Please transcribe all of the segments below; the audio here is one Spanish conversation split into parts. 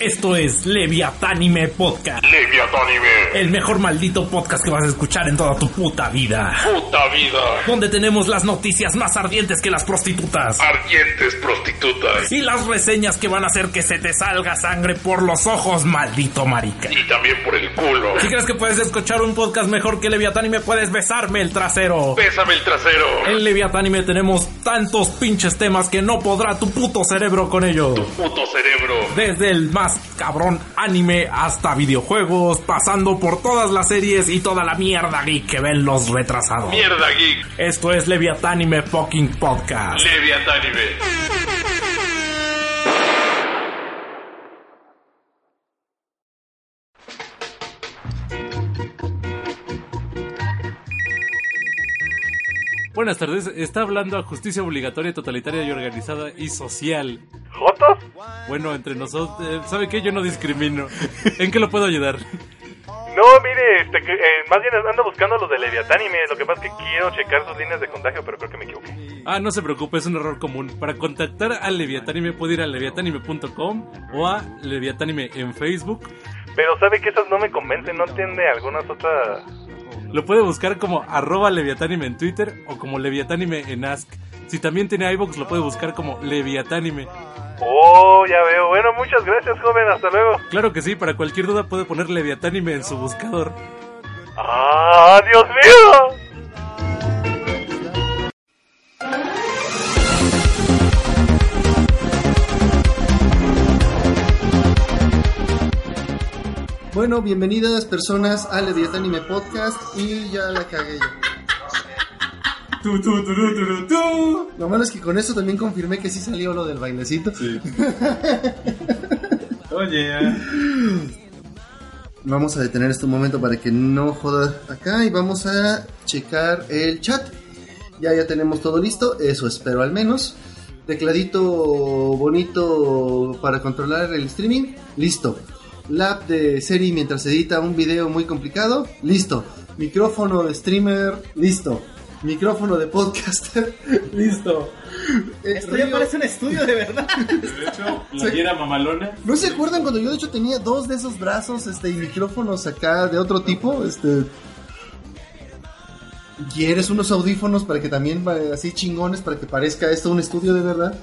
Esto es Leviatánime Podcast. Leviatánime. El mejor maldito podcast que vas a escuchar en toda tu puta vida. Puta vida. Donde tenemos las noticias más ardientes que las prostitutas. Ardientes prostitutas. Y las reseñas que van a hacer que se te salga sangre por los ojos, maldito marica. Y también por el culo. Si crees que puedes escuchar un podcast mejor que Leviatánime, puedes besarme el trasero. Bésame el trasero. En Leviatánime tenemos tantos pinches temas que no podrá tu puto cerebro con ellos. Puto cerebro. Desde el más cabrón anime hasta videojuegos, pasando por todas las series y toda la mierda geek que ven los retrasados. Mierda geek. Esto es Leviatánime fucking podcast. Leviatánime. Buenas tardes, está hablando a justicia obligatoria, totalitaria y organizada y social. ¿Jotos? Bueno, entre nosotros, eh, ¿sabe qué? Yo no discrimino. ¿En qué lo puedo ayudar? No, mire, este, que, eh, más bien ando buscando los de Leviatánime. Lo que pasa es que quiero checar sus líneas de contagio, pero creo que me equivoqué. Ah, no se preocupe, es un error común. Para contactar a Leviatánime puede ir a leviatánime.com o a Leviatánime en Facebook. Pero sabe que esas no me convencen, ¿no tiene algunas otras...? Lo puede buscar como arroba Leviatánime en Twitter o como Leviatánime en Ask. Si también tiene iVoox, lo puede buscar como Leviatánime. Oh, ya veo. Bueno, muchas gracias, joven. Hasta luego. Claro que sí, para cualquier duda puede poner Leviatánime en su buscador. ¡Ah, Dios mío! Bueno, bienvenidas personas al Leviatánime Podcast y ya la cagué yo. Tu. Lo malo es que con esto también confirmé que sí salió lo del bailecito. Oye, Vamos a detener este momento para que no joda acá y vamos a checar el chat. Ya ya tenemos todo listo, eso espero al menos. Tecladito bonito para controlar el streaming, listo. Lab de serie mientras edita un video muy complicado, listo. Micrófono de streamer, listo. Micrófono de podcaster, listo. Eh, Esto ya parece un estudio de verdad. de hecho, la diera mamalona. ¿No se acuerdan cuando yo de hecho tenía dos de esos brazos este, y micrófonos acá de otro tipo? Este. ¿Quieres unos audífonos para que también así chingones para que parezca esto un estudio de verdad?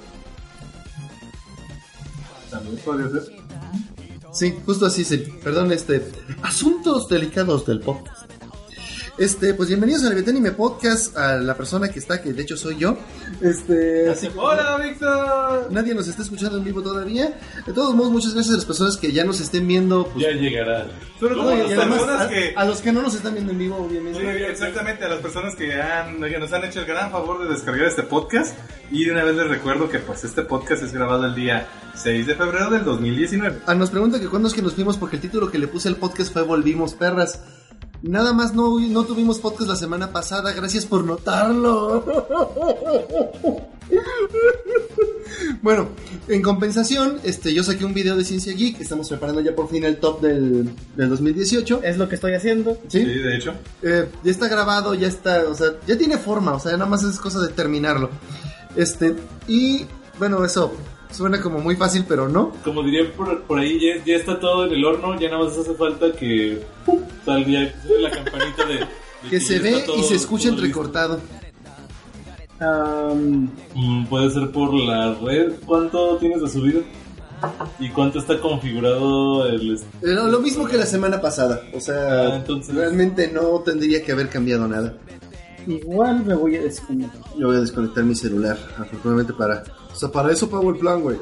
También podría ser. Sí, justo así, sí. Perdón, este. Asuntos delicados del podcast. Este, pues bienvenidos al Anime Podcast, a la persona que está, que de hecho soy yo. Este, así Hola, Víctor. nadie nos está escuchando en vivo todavía. De todos modos, muchas gracias a las personas que ya nos estén viendo. pues, Ya llegará. Como no, y las además, personas a, que... a los que no nos están viendo en vivo, obviamente. Sí, exactamente, a las personas que, han, que nos han hecho el gran favor de descargar este podcast. Y de una vez les recuerdo que pues este podcast es grabado el día 6 de febrero del 2019. Ah, nos pregunta que cuándo es que nos fuimos porque el título que le puse al podcast fue Volvimos Perras. Nada más no, no tuvimos podcast la semana pasada, gracias por notarlo. bueno, en compensación, este, yo saqué un video de Ciencia Geek, estamos preparando ya por fin el top del, del 2018. Es lo que estoy haciendo. ¿sí? Sí, de hecho. Eh, ya está grabado, ya está, o sea, ya tiene forma, o sea, nada más es cosa de terminarlo. Este, y bueno, eso suena como muy fácil, pero no. Como dirían por, por ahí, ya, ya está todo en el horno, ya nada más hace falta que ¡pum! salga la campanita de... de Que se ve y se escucha entrecortado. Mm, puede ser por la red. ¿Cuánto tienes de subido? ¿Y cuánto está configurado el... Eh, Lo, lo mismo que la semana pasada, o sea, Ah, entonces- realmente no tendría que haber cambiado nada. igual me voy a desconectar. Yo voy a desconectar mi celular, afortunadamente para... O sea, para eso pago el plan, güey.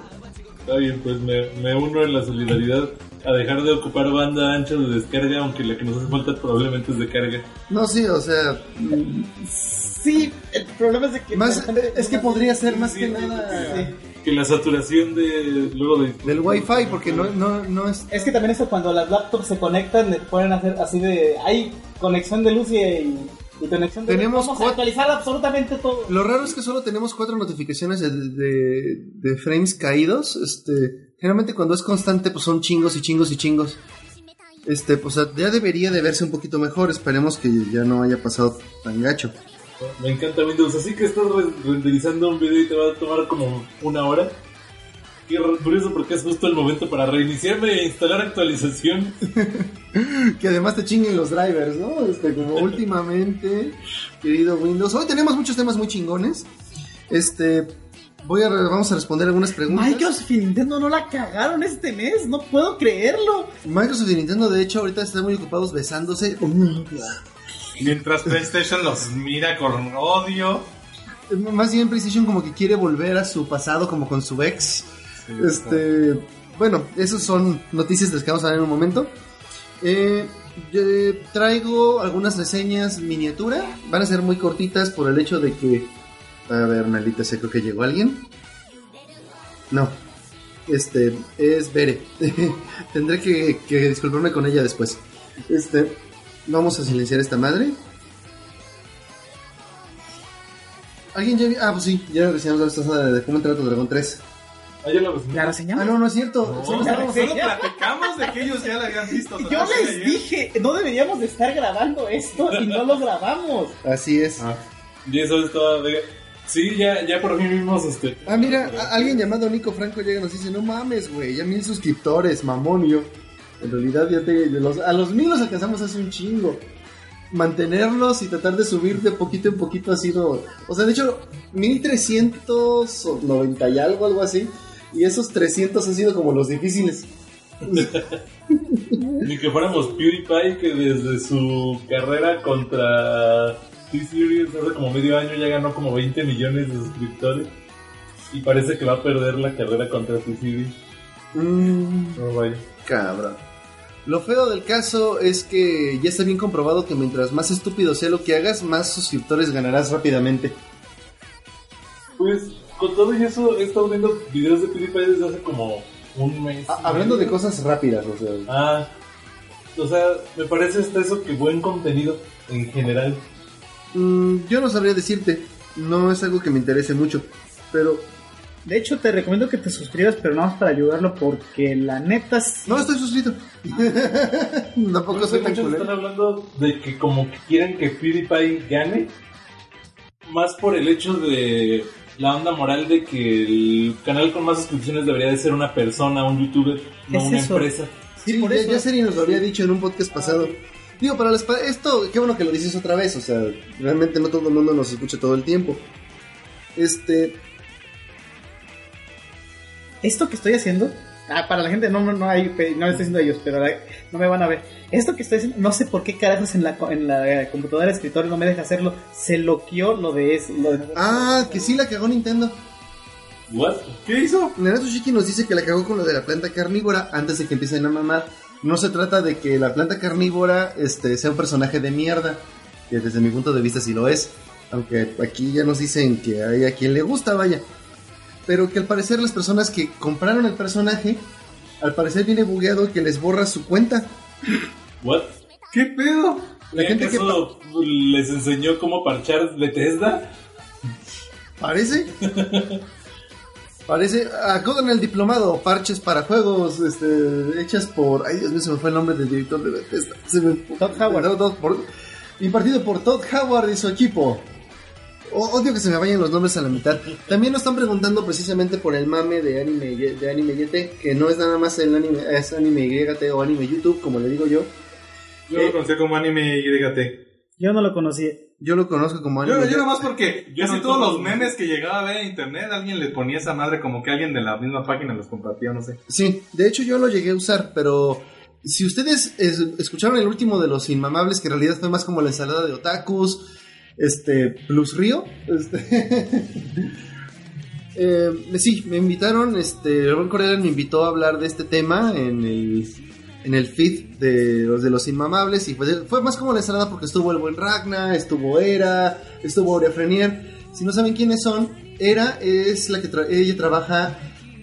Está bien, pues me, me uno en la solidaridad a dejar de ocupar banda ancha de descarga, aunque la que nos hace falta probablemente es de carga. No, sí, o sea, Sí, el problema es de que. más, es que podría ser más Sí, que sí, nada Que la saturación de... luego de... del wifi, porque no, no, no es... Es que también eso cuando las laptops se conectan, le a hacer así de. Hay conexión de luz y, y conexión de Tenemos Vamos a actualizar absolutamente todo. Lo raro es que solo tenemos cuatro notificaciones de, de, de frames caídos. Este, generalmente cuando es constante, pues son chingos y chingos y chingos. Este, pues ya debería de verse un poquito mejor. Esperemos que ya no haya pasado tan gacho. Me encanta Windows, así que estás re- renderizando un video y te va a tomar como una hora. Qué curioso porque es justo el momento para reiniciarme e instalar actualización. Que además te chinguen los drivers, ¿no? Este, como últimamente, querido Windows. Hoy tenemos muchos temas muy chingones. Este, voy a, re- vamos a responder algunas preguntas. Microsoft y Nintendo no la cagaron este mes, no puedo creerlo. Microsoft y Nintendo, de hecho, ahorita están muy ocupados besándose. Mientras PlayStation los mira con odio. Más bien PlayStation como que quiere volver a su pasado como con su ex. Este, bueno, esas son noticias de las que vamos a hablar en un momento. Eh, yo traigo algunas reseñas miniatura. Van a ser muy cortitas por el hecho de que... A ver, maldita sea, creo que llegó alguien. No. Este, es Bere. Tendré que, disculparme con ella después. Este, vamos a silenciar esta madre. ¿Alguien ya? Ah, pues sí, ya reseñamos la de cómo entrar a tu Dragón 3. Ah, reseñé. ¿La Ah, no, no es cierto. No, Solo solo, platicamos de que ellos ya la habían visto. Yo les Ayer. dije, no deberíamos de estar grabando esto y no lo grabamos. Así es. Ah, y eso es todo. de- Sí, ya, ya por fin vimos este. Ah, mira, alguien llamado Nico Franco llega y nos dice, no mames, güey, ya mil suscriptores, mamón, y yo. En realidad ya te, de los, a los mil los alcanzamos hace un chingo. Mantenerlos y tratar de subir de poquito en poquito ha sido... O sea, de hecho, 1390 y algo, algo así. Y esos 300 han sido como los difíciles. Ni que fuéramos PewDiePie que desde su carrera contra T-Series hace como medio año ya ganó como 20 millones de suscriptores. Y parece que va a perder la carrera contra T-Series. Mmm... No vaya. Cabrón. Lo feo del caso es que ya está bien comprobado que mientras más estúpido sea lo que hagas, más suscriptores ganarás rápidamente. Pues con todo y eso he estado viendo videos de PewDiePie desde hace como un mes. Ah, hablando de cosas rápidas, o sea. Ah, o sea, me parece hasta eso que buen contenido en general. mm, yo no sabría decirte. No es algo que me interese mucho. Pero De hecho, te recomiendo que te suscribas, pero no más para ayudarlo, porque la neta sí- no estoy suscrito. Tampoco soy tan culero. están hablando de que como que quieren que PewDiePie gane, más por el hecho de la onda moral de que el canal con más suscripciones debería de ser una persona, un youtuber, no Es una eso. empresa. Sí, por ya, eso. ya Seri nos lo había dicho en un podcast pasado. Digo, para las pa- esto, qué bueno que lo dices otra vez. O sea, realmente no todo el mundo nos escucha todo el tiempo. Este, esto que estoy haciendo, ah, para la gente no, no, no, hay, no le estoy diciendo a ellos, pero la- no me van a ver. Esto que estoy haciendo, no sé por qué carajos en la, co- en la eh, computadora de escritorio no me deja hacerlo. Se loqueó lo de eso. Lo de... ah, que sí la cagó Nintendo. ¿What? ¿Qué hizo? Naruto Shiki nos dice que la cagó con lo de la planta carnívora antes de que empiecen a mamar. No se trata de que la planta carnívora este, sea un personaje de mierda, que desde mi punto de vista sí lo es. Aunque aquí ya nos dicen que hay a quien le gusta, vaya. Pero que al parecer las personas que compraron el personaje, al parecer viene bugueado que les borra su cuenta. ¿What? ¿Qué pedo? La gente que ¿Acaso les enseñó cómo parchar Bethesda? Parece. Parece. Acudan el diplomado, parches para juegos, este, hechas por. Ay, Dios mío, se me fue el nombre del director de Bethesda. Se me- Todd Howard. No, Todd- por- impartido por Todd Howard y su equipo. Odio que se me vayan los nombres a la mitad. También nos están preguntando precisamente por el mame de anime, de anime YT, que no es nada más el anime, es anime YT o anime YouTube, como le digo yo. Yo Eh. lo conocía como anime YT. Yo no lo conocí. Yo lo conozco como anime. Yo, yo nomás porque Yo casi no todos los memes que llegaba a ver en internet, alguien le ponía esa madre como que alguien de la misma página los compartía, no sé. Sí, de hecho yo lo llegué a usar, pero si ustedes es- escucharon el último de los inmamables, que en realidad fue más como la ensalada de otakus, este, Plus Río, este, eh, sí, me invitaron, este, buen Correa me invitó a hablar de este tema en el, en el feed de los de los inmamables y fue, fue más como la ensalada porque estuvo el buen Ragna, estuvo Era, estuvo Aurea Frenier. Si no saben quiénes son, Era es la que tra- ella trabaja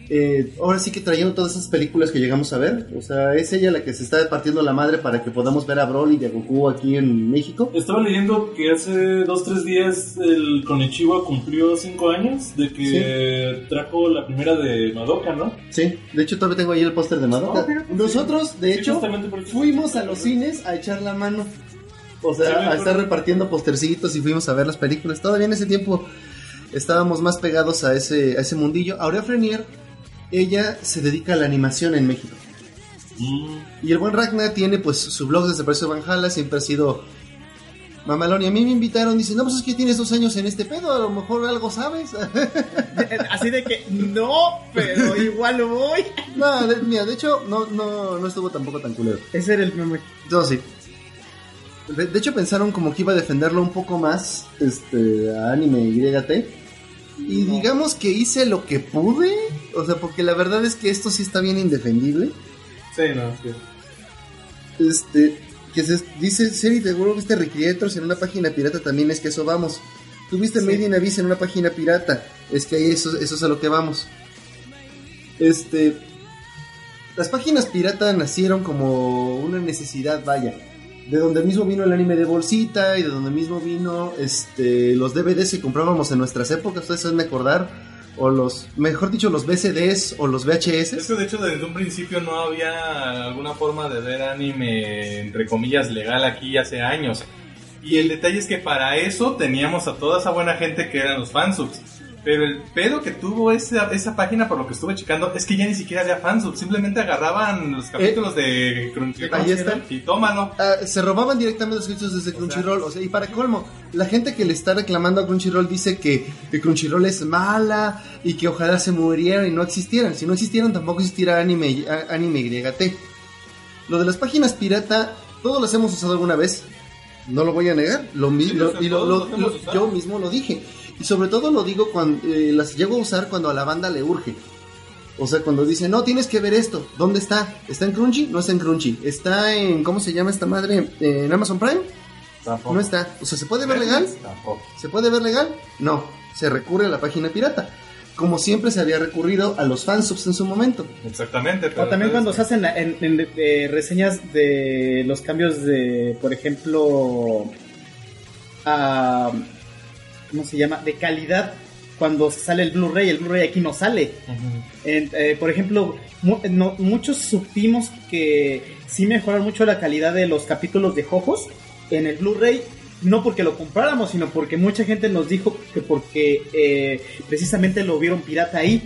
eh, ahora sí que trayendo todas esas películas que llegamos a ver. O sea, es ella la que se está partiendo la madre para que podamos ver a Broly y a Goku aquí en México. Estaba leyendo que hace dos tres días el Konichiwa cumplió cinco años de que trajo la primera de Madoka, ¿no? Sí, de hecho todavía tengo ahí el póster de Madoka. Fíjate, Nosotros, de Sí, hecho, fuimos a los cines a echar la mano. O sea, a estar repartiendo postercitos y fuimos a ver las películas. Todavía en ese tiempo estábamos más pegados a ese, a ese mundillo. Aurea Frenier ella se dedica a la animación en México. Y el buen Ragnar tiene pues su blog desde Precio Valhalla, siempre ha sido mamalón. Y a mí me invitaron, dicen, no, pues es que tienes dos años en este pedo, a lo mejor algo sabes. Así de que, no, pero igual voy. no, de, mira, de hecho, no, no, no estuvo tampoco tan culero. Ese era el meme. No, sí. De, de hecho, pensaron como que iba a defenderlo un poco más este, a Anime YT. Y digamos que hice lo que pude. O sea, porque la verdad es que esto sí está bien indefendible. Sí, no, sí. Este, que se dice serie de viste Recreators en una página pirata también es que eso vamos. Tuviste Made in Abyss en una página pirata, es que ahí eso, eso es a lo que vamos. Este, las páginas pirata nacieron como una necesidad, vaya. De donde mismo vino el anime de bolsita y de donde mismo vino este los DVDs que comprábamos en nuestras épocas, ustedes saben acordar, o los, mejor dicho, los VCDs o los VHS. Es que de hecho desde un principio no había alguna forma de ver anime, entre comillas, legal aquí hace años. Y el detalle es que para eso teníamos a toda esa buena gente que eran los fansubs. Pero el pedo que tuvo esa, esa página, por lo que estuve checando, es que ya ni siquiera había fansubs. Simplemente agarraban los capítulos de Crunchyroll ahí está. y tómalo. Ah, se robaban directamente los derechos desde Crunchyroll. O sea, y para colmo, la gente que le está reclamando a Crunchyroll dice que, que Crunchyroll es mala y que ojalá se murieran y no existieran. Si no existieran, tampoco existiera anime, anime YT. Lo de las páginas pirata, todos las hemos usado alguna vez. No lo voy a negar. Lo, Sí, lo- y lo- yo mismo lo dije. Y sobre todo lo digo cuando eh, las llego a usar cuando a la banda le urge. O sea, cuando dice, no, tienes que ver esto. ¿Dónde está? ¿Está en Crunchy? No está en Crunchy. ¿Está en, ¿cómo se llama esta madre? ¿En Amazon Prime? Tampoco. No está. O sea, ¿se puede ver legal? Tampoco. ¿Se puede ver legal? No. Se recurre a la página pirata. Como siempre se había recurrido a los fansubs en su momento. Exactamente. O también cuando se hacen la- en, en- eh, reseñas de los cambios de, por ejemplo, ah, ¿cómo se llama? De calidad. Cuando se sale el Blu-ray, el Blu-ray aquí no sale. Eh, por ejemplo, mu- no- muchos supimos que sí mejoraron mucho la calidad de los capítulos de Jojos en el Blu-ray. No porque lo compráramos, sino porque mucha gente nos dijo que porque eh, precisamente lo vieron pirata ahí.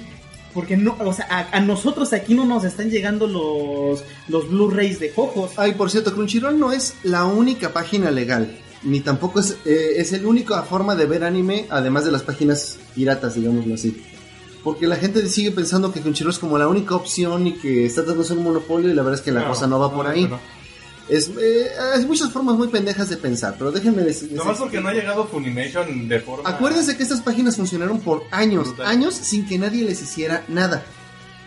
Porque no, o sea, a, a nosotros aquí no nos están llegando los, los Blu-rays de Jojos. Ay, por cierto, Crunchyroll no es la única página legal. Ni tampoco es, eh, es la única forma de ver anime, además de las páginas piratas, digámoslo así. Porque la gente sigue pensando que Crunchyroll es como la única opción y que está tratando de ser un monopolio y la verdad es que la No, cosa no va por ahí. no. Es, eh, hay muchas formas muy pendejas de pensar, pero déjenme decir... Nomás porque no ha llegado Funimation de forma. Acuérdense que estas páginas funcionaron por años, Brutal. años sin que nadie les hiciera nada.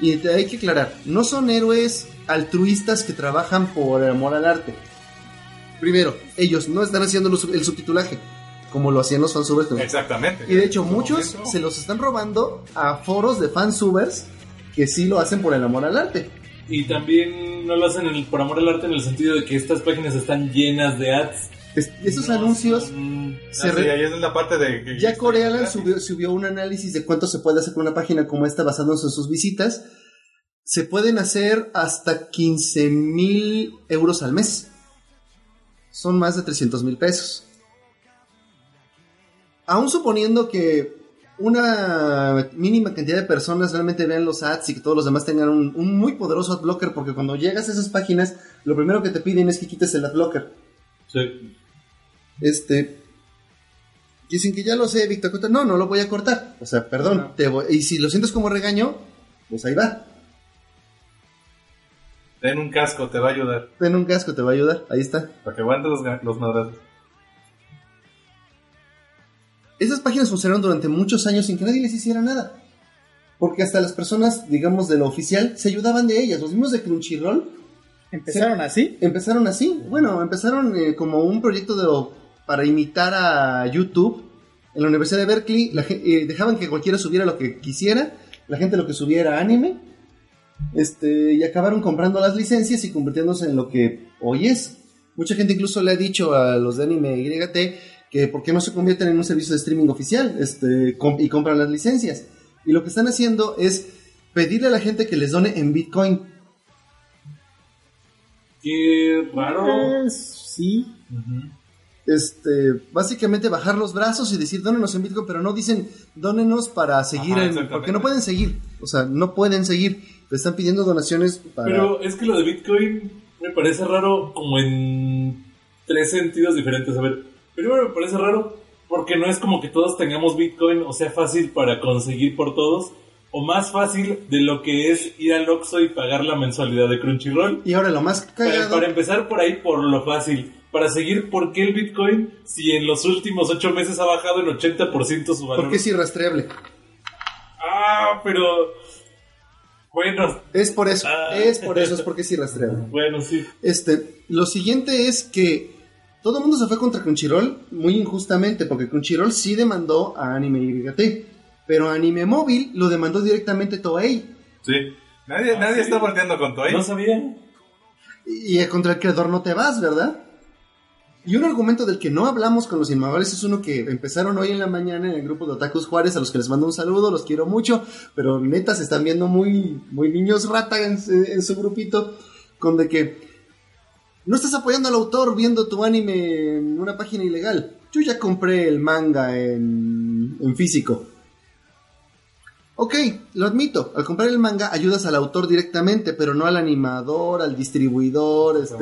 Y te hay que aclarar, no son héroes altruistas que trabajan por amor al arte. Primero, ellos no están haciendo los- el subtitulaje, como lo hacían los fansubers. Exactamente. Y de hecho, muchos momento. se los están robando a foros de fansubers que sí lo hacen por el amor al arte. Y también no lo hacen el- por amor al arte en el sentido de que estas páginas están llenas de ads. Es- esos No anuncios son- se Ah, sí, ahí es la parte de. que- Ya subió, subió un análisis de cuánto se puede hacer con una página como esta basándose en sus visitas. Se pueden hacer hasta 15 mil euros al mes. Son más de 300 mil pesos. Aún suponiendo que una mínima cantidad de personas realmente vean los ads y que todos los demás tengan un, un muy poderoso adblocker, porque cuando llegas a esas páginas, lo primero que te piden es que quites el adblocker. Sí. Este. Dicen que ya lo sé, Víctor. No, no lo voy a cortar. O sea, perdón. te voy- y si lo sientes como regaño, pues ahí va. Ten un casco, te va a ayudar. Ten un casco, te va a ayudar. Ahí está. Para que aguantes los, los madrazos. Esas páginas funcionaron durante muchos años sin que nadie les hiciera nada. Porque hasta las personas, digamos, de lo oficial, se ayudaban de ellas. Los mismos de Crunchyroll Empezaron así. empezaron así. Bueno, empezaron eh, como un proyecto de, para imitar a YouTube. En la Universidad de Berkeley la eh, dejaban que cualquiera subiera lo que quisiera. La gente lo que subiera era anime. Este, y acabaron comprando las licencias y convirtiéndose en lo que hoy es. Mucha gente incluso le ha dicho a los de anime YT que por qué no se convierten en un servicio de streaming oficial este, y compran las licencias. Y lo que están haciendo es pedirle a la gente que les done en Bitcoin. Qué raro. Sí. este, básicamente bajar los brazos y decir dónenos en Bitcoin, pero no dicen dónenos para seguir, Ajá, en- porque no pueden seguir, o sea, no pueden seguir, le están pidiendo donaciones para... Pero es que lo de Bitcoin me parece raro como en tres sentidos diferentes. A ver, primero me parece raro porque no es como que todos tengamos Bitcoin o sea fácil para conseguir por todos o más fácil de lo que es ir al Oxxo y pagar la mensualidad de Crunchyroll. Y ahora lo más Para, cagado... para empezar por ahí, por lo fácil. Para seguir, ¿por qué el Bitcoin si en los últimos ocho meses ha bajado en 80% su valor? Porque es irrastreable. Ah, pero... Bueno, Es por eso, Ah. es por eso, es porque es irrastreable. bueno, sí. Este, lo siguiente es que todo el mundo se fue contra Crunchyroll muy injustamente, porque Crunchyroll sí demandó a Anime YT, pero Anime Móvil lo demandó directamente Toei. Sí. Nadie, Ah, nadie ¿sí? está volteando con Toei. No sabía. Y y contra el creador no te vas, ¿verdad? Y un argumento del que no hablamos con los innovadores es uno que empezaron hoy en la mañana en el grupo de Otakus Juárez, a los que les mando un saludo, los quiero mucho, pero neta se están viendo muy, muy niños rata en, su- en su grupito, con de que no estás apoyando al autor viendo tu anime en una página ilegal. Yo ya compré el manga en, en físico. Ok, lo admito. Al comprar el manga ayudas al autor directamente, pero no al animador, al distribuidor, este.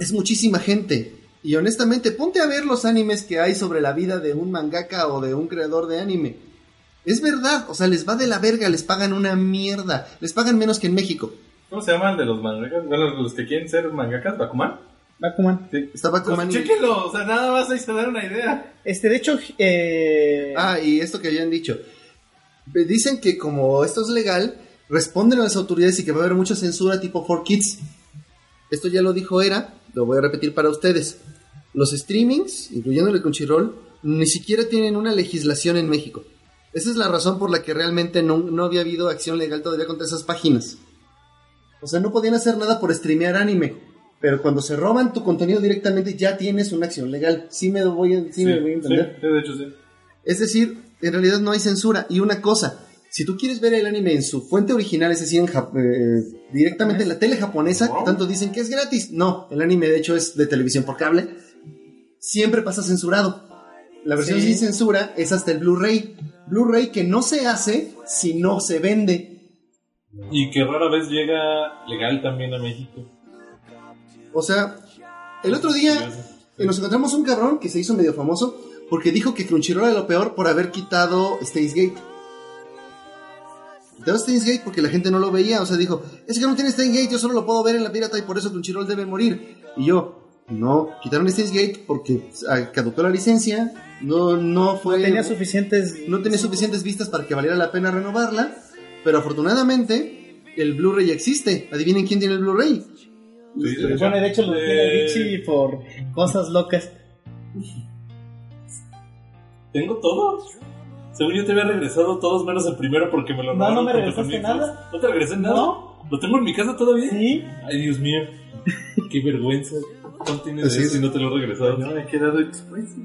Es muchísima gente. Y honestamente, ponte a ver los animes que hay sobre la vida de un mangaka o de un creador de anime. Es verdad, o sea, les va de la verga, les pagan una mierda. Les pagan menos que en México. ¿Cómo se llaman de los mangakas? Bueno, los que quieren ser mangakas, Bakuman. Bakuman. Sí. Estaba como Pues, chéquenlo, o sea, nada más ahí se dan una idea. Este, de hecho, eh, Ah, y esto que habían dicho. Dicen que como esto es legal, responden a las autoridades y que va a haber mucha censura tipo 4Kids. Esto ya lo dijo Era, lo voy a repetir para ustedes. Los streamings, incluyendo el Crunchyroll, ni siquiera tienen una legislación en México. Esa es la razón por la que realmente no, no había habido acción legal todavía contra esas páginas. O sea, no podían hacer nada por streamear anime. Pero cuando se roban tu contenido directamente ya tienes una acción legal. Sí me voy a, sí me voy a entender. sí, de hecho sí. Es decir, en realidad no hay censura. Y una cosa, si tú quieres ver el anime en su fuente original, es decir, en eh, directamente en la tele japonesa, tanto dicen que es gratis. No, el anime de hecho es de televisión por cable. Siempre pasa censurado. La versión Sí. sin censura es hasta el Blu-ray. Blu-ray que no se hace si no se vende. Y que rara vez llega legal también a México. O sea, el otro día nos encontramos un cabrón que se hizo medio famoso porque dijo que Crunchyroll era lo peor por haber quitado Steins Quitó Steins Gate porque la gente no lo veía, o sea, dijo, es que no tiene Steins Gate, yo solo lo puedo ver en la pirata y por eso Crunchyroll debe morir. Y yo, no, quitaron Steins Gate porque ah, caducó la licencia, no, no fue... no tenía suficientes. no tenía suficientes vistas para que valiera la pena renovarla, pero afortunadamente el Blu-ray ya existe. Adivinen quién tiene el Blu-ray. Sí, de. Bueno, de hecho lo tiene Eh, Richie por cosas locas. ¿Tengo todos? Según yo te había regresado todos menos el primero porque me lo No, no robaron me regresaste nada. ¿No te regresé nada? No. ¿Lo tengo en mi casa todavía? Sí. Ay, Dios mío. Qué vergüenza. ¿Cuánto tienes Así de eso y no te lo he regresado? No, me he quedado expuesto.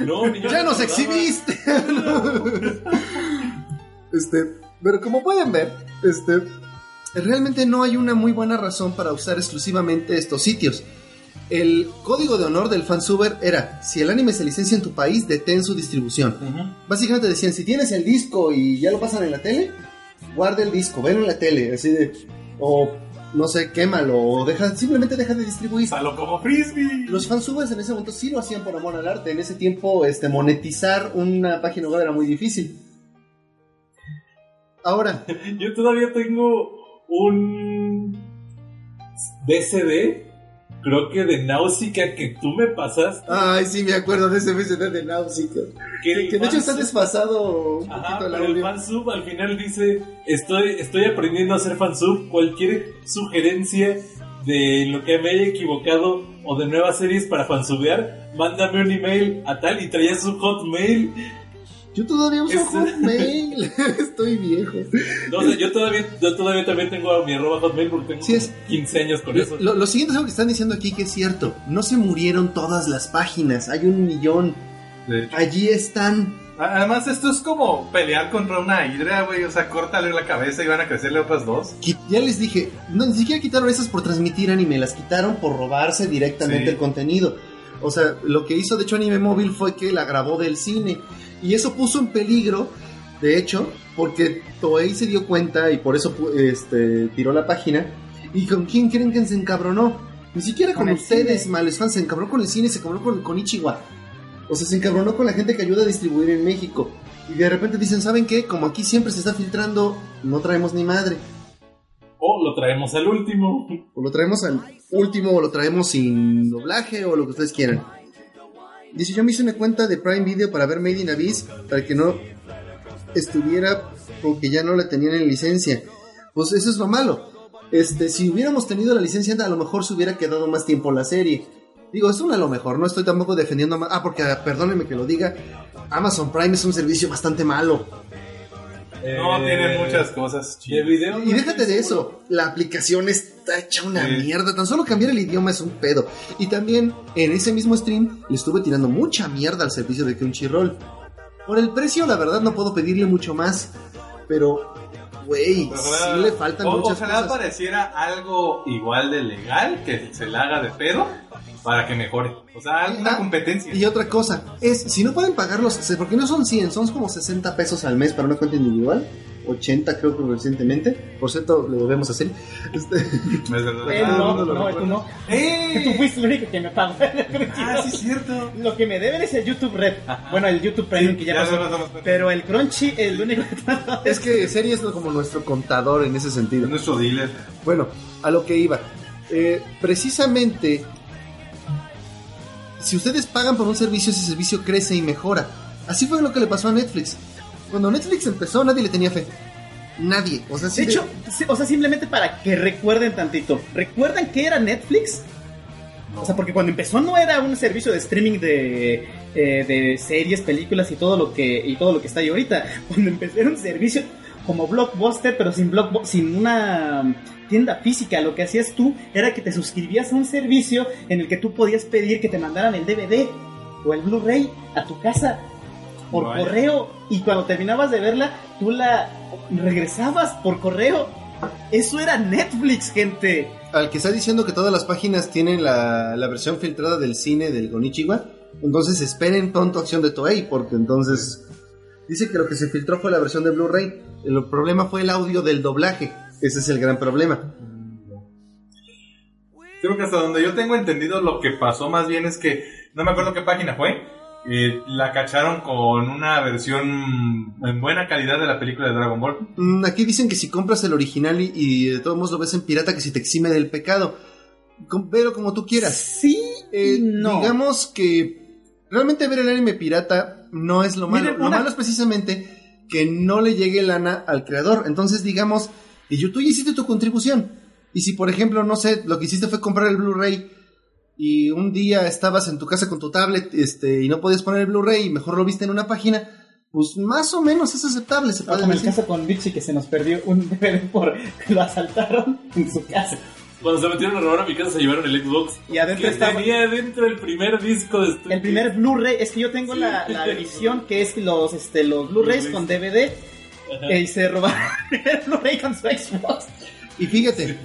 No, ni yo ¡Ya nos exhibiste! este, pero como pueden ver, este, realmente no hay una muy buena razón para usar exclusivamente estos sitios. El código de honor del fansuber era, si el anime se licencia en tu país, detén su distribución. Básicamente decían, si tienes el disco y ya lo pasan en la tele, guarda el disco, ven en la tele, así de, o no sé, quémalo, o deja, simplemente deja de distribuir. Salo como frisbee. Los fansubers en ese momento sí lo hacían por amor al arte. En ese tiempo, este, monetizar una página web era muy difícil. Ahora, Yo todavía tengo un DCD, creo que de Náusica que tú me pasas. ay, sí me acuerdo de ese VCD de Nausicaa. Que, Que, de hecho está desfasado un Ajá, poquito pero el fansub al final dice, estoy, estoy aprendiendo a hacer fansub, cualquier sugerencia de lo que me haya equivocado o de nuevas series para fansubear, mándame un email a tal y traía su hotmail. Yo todavía uso Hotmail. Estoy viejo. No, yo todavía, yo todavía también tengo mi arroba hotmail porque tengo Sí, es- 15 años con eso. Lo, lo siguiente es algo que están diciendo aquí que es cierto. No se murieron todas las páginas. Hay un millón. Allí están. Además, esto es como pelear contra una hidra, güey. O sea, córtale la cabeza y van a crecerle otras dos. Ya les dije, no, ni siquiera quitaron esas por transmitir anime, las quitaron por robarse directamente Sí. el contenido. O sea, lo que hizo de hecho Anime Móvil fue que la grabó del cine. Y eso puso en peligro, de hecho, porque Toei se dio cuenta y por eso pu- este, tiró la página. ¿Y con quién creen que se encabronó? Ni siquiera con, ustedes, males fans, se encabronó con el cine, se encabronó con, con Ichiwa. O sea, se encabronó con la gente que ayuda a distribuir en México. Y de repente dicen, ¿saben qué? Como aquí siempre se está filtrando, no traemos ni madre. O lo traemos al último. O lo traemos al último, o lo traemos sin doblaje, o lo que ustedes quieran. Dice, yo me hice una cuenta de Prime Video para ver Made in Abyss, para que no estuviera, porque ya no la tenían en licencia. Pues eso es lo malo. Este, si hubiéramos tenido la licencia, a lo mejor se hubiera quedado más tiempo la serie. Digo, es una a lo mejor, no estoy tampoco defendiendo más. Ah, porque perdónenme que lo diga, Amazon Prime es un servicio bastante malo. No, Eh, tienen muchas cosas chidas. video. Y déjate de eso, la aplicación está hecha una Sí. mierda. Tan solo cambiar el idioma es un pedo. Y también en ese mismo stream le estuve tirando mucha mierda al servicio de Crunchyroll. Por el precio, la verdad, no puedo pedirle mucho más. Pero, güey, sí le faltan o, muchas Ojalá cosas. pareciera algo igual de legal, que se la haga de pedo, para que mejore. O sea, una Ah, competencia. Y otra cosa, es, si no pueden pagarlos, porque no son 100, son como 60 pesos al mes para una cuenta individual. 80 creo que recientemente. Por cierto, le debemos hacer. Este, Es verdad. Él Ah, no, no lo no, tú no. ¡Eh! Tú fuiste el único que me pagó. Ah, sí, es cierto. Lo que me deben es el YouTube Red. Ajá. Bueno, el YouTube Premium Sí, que ya, ya pasó. Pero el Crunchy, el único que es que serie es como nuestro contador en ese sentido. Es nuestro dealer. Bueno, a lo que iba. Eh, precisamente, si ustedes pagan por un servicio, ese servicio crece y mejora. Así fue lo que le pasó a Netflix. Cuando Netflix empezó, nadie le tenía fe. Nadie. O sea, De hecho, o sea, simplemente para que recuerden tantito. ¿Recuerdan qué era Netflix? O sea, porque cuando empezó no era un servicio de streaming de, eh, de series, películas y todo lo que y todo lo que está ahí ahorita. Cuando empezó era un servicio como Blockbuster, pero sin blockbu- sin una tienda física. Lo que hacías tú era que te suscribías a un servicio en el que tú podías pedir que te mandaran el DVD o el Blu-ray a tu casa por Vaya. correo y cuando terminabas de verla tú la regresabas por correo. Eso era Netflix, gente. al que está diciendo que todas las páginas tienen la, la versión filtrada del cine del Gonichiwa, entonces esperen pronto acción de Toei, porque entonces dice que lo que se filtró fue la versión de Blu-ray. El problema fue el audio del doblaje. Ese es el gran problema. Creo que hasta donde yo tengo entendido lo que pasó más bien es que, no me acuerdo qué página fue, eh, la cacharon con una versión en buena calidad de la película de Dragon Ball. Mm, Aquí dicen que si compras el original y, y de todos modos lo ves en pirata, que si te exime del pecado. Com- Pero como tú quieras. Sí, Eh, no. Digamos que realmente ver el anime pirata no es lo malo. Miren, Lo una- malo es precisamente que no le llegue lana al creador. Entonces, digamos, y yo, tú ya hiciste tu contribución. Y si, por ejemplo, no sé, lo que hiciste fue comprar el Blu-ray y un día estabas en tu casa con tu tablet este, y no podías poner el Blu-ray y mejor lo viste en una página, pues más o menos es aceptable, se Ah, puede como el decir. caso con Vichy que se nos perdió un DVD por que lo asaltaron en su casa. Cuando se metieron a robar a mi casa se llevaron el Xbox. Y adentro que estaba- tenía dentro el primer disco de Street El primer Blu-ray, es que yo tengo la, la edición que es los, este, los Blu-rays Blu-rays. con DVD eh, y se robaron el Blu-ray con su Xbox. Y fíjate,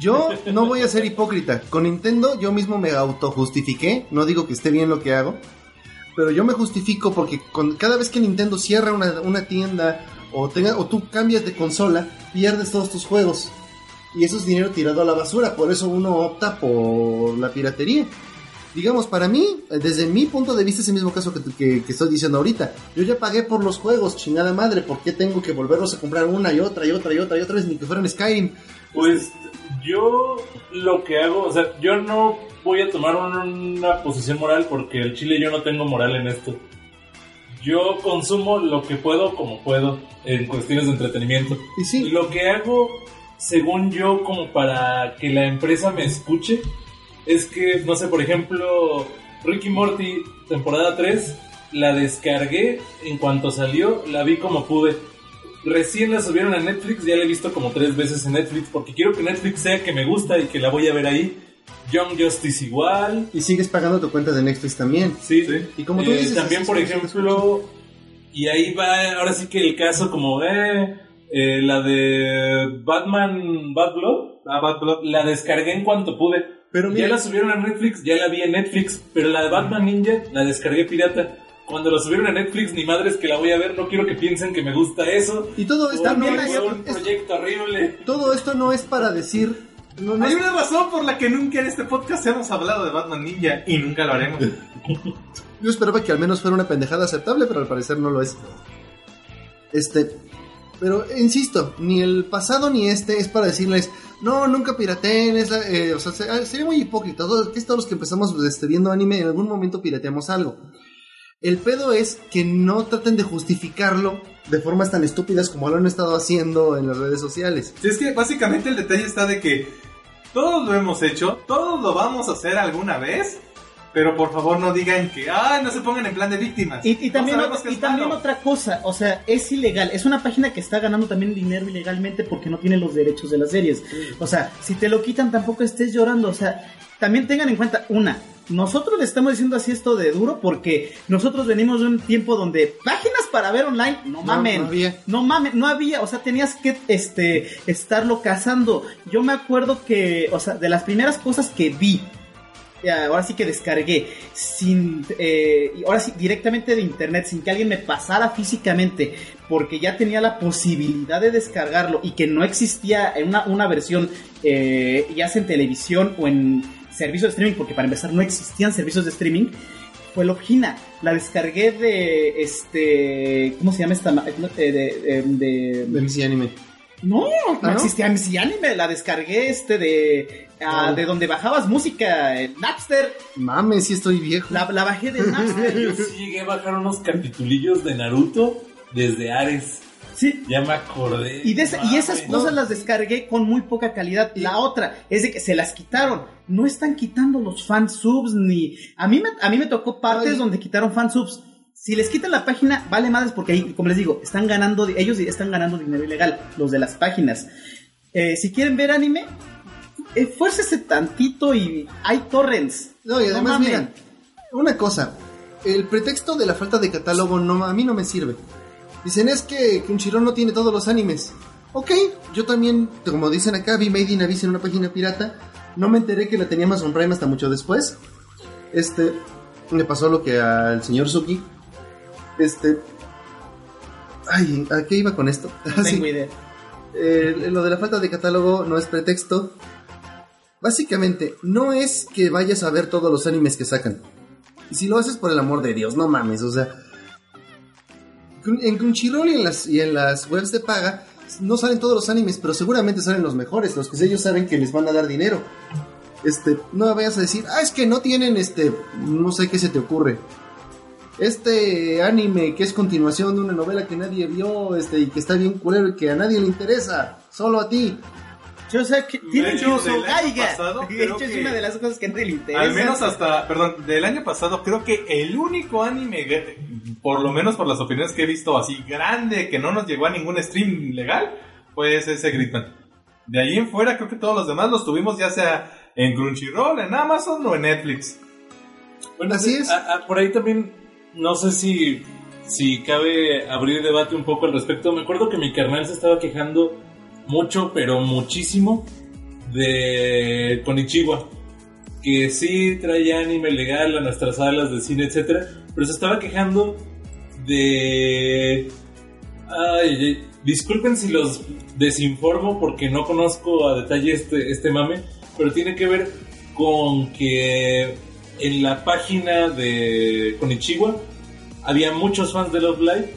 yo no voy a ser hipócrita. Con Nintendo yo mismo me autojustifiqué. No digo que esté bien lo que hago. Pero yo me justifico porque con, cada vez que Nintendo cierra una, una tienda o, tenga, o tú cambias de consola, pierdes todos tus juegos. Y eso es dinero tirado a la basura. Por eso uno opta por la piratería. Digamos, para mí, desde mi punto de vista, es el mismo caso que, que- que estoy diciendo ahorita. Yo ya pagué por los juegos, chingada madre. ¿Por qué tengo que volverlos a comprar una y otra y otra y otra y otra vez? Ni que fueran Skyrim. Pues yo lo que hago, o sea, yo no voy a tomar un- una posición moral porque el chile yo no tengo moral en esto. Yo consumo lo que puedo como puedo en cuestiones de entretenimiento. Y sí, Lo que hago, según yo, como para que la empresa me escuche, es que, no sé, por ejemplo, Ricky Morty, temporada 3, la descargué en cuanto salió, la vi como pude. Recién la subieron a Netflix, ya la he visto como tres veces en Netflix, porque quiero que Netflix sea que me gusta y que la voy a ver ahí. Young Justice igual. y sigues pagando tu cuenta de Netflix también. Sí, Y como tú Eh, dices, también, por ejemplo, Y ahí va, ahora sí que el caso como, eh, eh, la de Batman Bad Blood, Ah, Bad Blood. la descargué en cuanto pude. Pero ya la subieron a Netflix, ya la vi en Netflix, pero la de Batman Ninja la descargué pirata. Cuando la subieron a Netflix, ni madres que la voy a ver, no quiero que piensen que me gusta eso. Y todo esto, También no hay es, un es- proyecto horrible. todo esto no es para decir... No, no Hay es- una razón por la que nunca en este podcast hemos hablado de Batman Ninja y nunca lo haremos. Yo esperaba que al menos fuera una pendejada aceptable, pero al parecer no lo es. Este, pero insisto, ni el pasado ni este es para decirles, no, nunca pirateen, eh, o sea, se- ah, sería muy hipócrita. Todos, todos los que empezamos este, viendo anime, en algún momento pirateamos algo. El pedo es que no traten de justificarlo de formas tan estúpidas como lo han estado haciendo en las redes sociales. Sí, es que básicamente el detalle está de que todos lo hemos hecho, todos lo vamos a hacer alguna vez, pero por favor no digan que, ay, no se pongan en plan de víctimas. Y, y también, No otra- que y también otra cosa, o sea, es ilegal. Es una página que está ganando también dinero ilegalmente porque no tiene los derechos de las series. O sea, si te lo quitan tampoco estés llorando. O sea, también tengan en cuenta, una, nosotros le estamos diciendo así esto de duro porque nosotros venimos de un tiempo donde páginas para ver online, no mamen. no había. No mames, no había, o sea, tenías que este estarlo cazando. Yo me acuerdo que, o sea, de las primeras cosas que vi, ya, ahora sí que descargué, sin, eh, ahora sí, directamente de internet, sin que alguien me pasara físicamente, porque ya tenía la posibilidad de descargarlo y que no existía en una, una versión, eh, ya sea en televisión o en servicios de streaming, porque para empezar no existían servicios de streaming, fue Logina. La descargué de, este, ¿cómo se llama esta? eh, De, de, de- De MC Anime. no, no, ¿Ah, no? existía MC Anime, la descargué este de, ah, de donde bajabas música, el Napster, Mames, sí estoy viejo. la, la bajé de Napster. Yo sí llegué a bajar unos capitulillos de Naruto desde Ares. sí. Ya me acordé. Y, de esa- y esas cosas las descargué con muy poca calidad. La otra es de que se las quitaron. No están quitando los fansubs ni... A mí me, a mí me tocó partes Ay. donde quitaron fansubs. Si les quitan la página, vale madres porque ahí, como les digo, están ganando, ellos están ganando dinero ilegal, los de las páginas. Eh, si quieren ver anime, esfuércese tantito y hay torrents. No, y además, mamen. mira, una cosa, el pretexto de la falta de catálogo no, a mí no me sirve. Dicen es que Crunchyroll no tiene todos los animes. Ok, yo también, como dicen acá, vi Made in Abyss en una página pirata. No me enteré que la tenía Amazon Prime hasta mucho después. Este, me pasó lo que al señor Suki. Este, ay, ¿a qué iba con esto? No Sí. tengo idea. Eh, lo de la falta de catálogo no es pretexto. Básicamente, no es que vayas a ver todos los animes que sacan. Y si lo haces por el amor de Dios, no mames, o sea. En Crunchyroll y en las, y en las webs de paga no salen todos los animes, pero seguramente salen los mejores, los que ellos saben que les van a dar dinero. Este, no vayas a decir, ah, es que no tienen este, no sé qué se te ocurre. Este anime que es continuación de una novela que nadie vio, este, y que está bien culero y que a nadie le interesa, solo a ti. Yo sé que tienen que pasado, De hecho, es una de las cosas que nadie le interesa. Al menos hasta, perdón, del año pasado creo que el único anime, por lo menos por las opiniones que he visto así grande, que no nos llegó a ningún stream legal, fue ese Gridman. De ahí en fuera creo que todos los demás los tuvimos ya sea en Crunchyroll, en Amazon o en Netflix. Bueno, Así sí, es. a- a- por ahí también, no sé si, si cabe abrir debate un poco al respecto. Me acuerdo que mi carnal se estaba quejando mucho, pero muchísimo, de Konichiwa. Que sí traía anime legal a nuestras salas de cine, etcétera, pero se estaba quejando de. Ay, disculpen si los desinformo porque no conozco a detalle este, este mame, pero tiene que ver con que en la página de Konichiwa había muchos fans de Love Live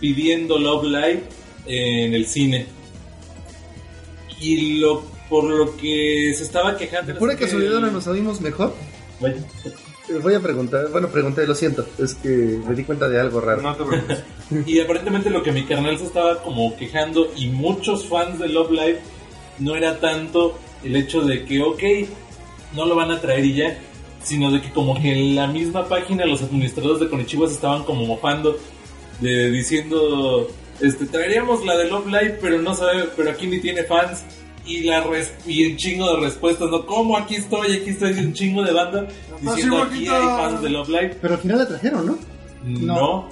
pidiendo Love Live en el cine. Y lo por lo que se estaba quejando. Pura casualidad ahora nos oímos mejor. Vaya. Les voy a preguntar, bueno, pregunté, lo siento, es que me di cuenta de algo raro. No te preocupes. Y aparentemente lo que mi carnal se estaba como quejando y muchos fans de Love Live no era tanto el hecho de que, ok, no lo van a traer y ya, sino de que como que en la misma página los administradores de Konichiwa se estaban como mofando, de, diciendo, este, traeríamos la de Love Live, pero no sabe, pero aquí ni tiene fans. Y, la res- y un chingo de respuestas, ¿no? ¿Cómo? Aquí estoy, aquí estoy, un chingo de banda diciendo aquí hay fans de Love Live. Pero al final la trajeron, ¿no? No.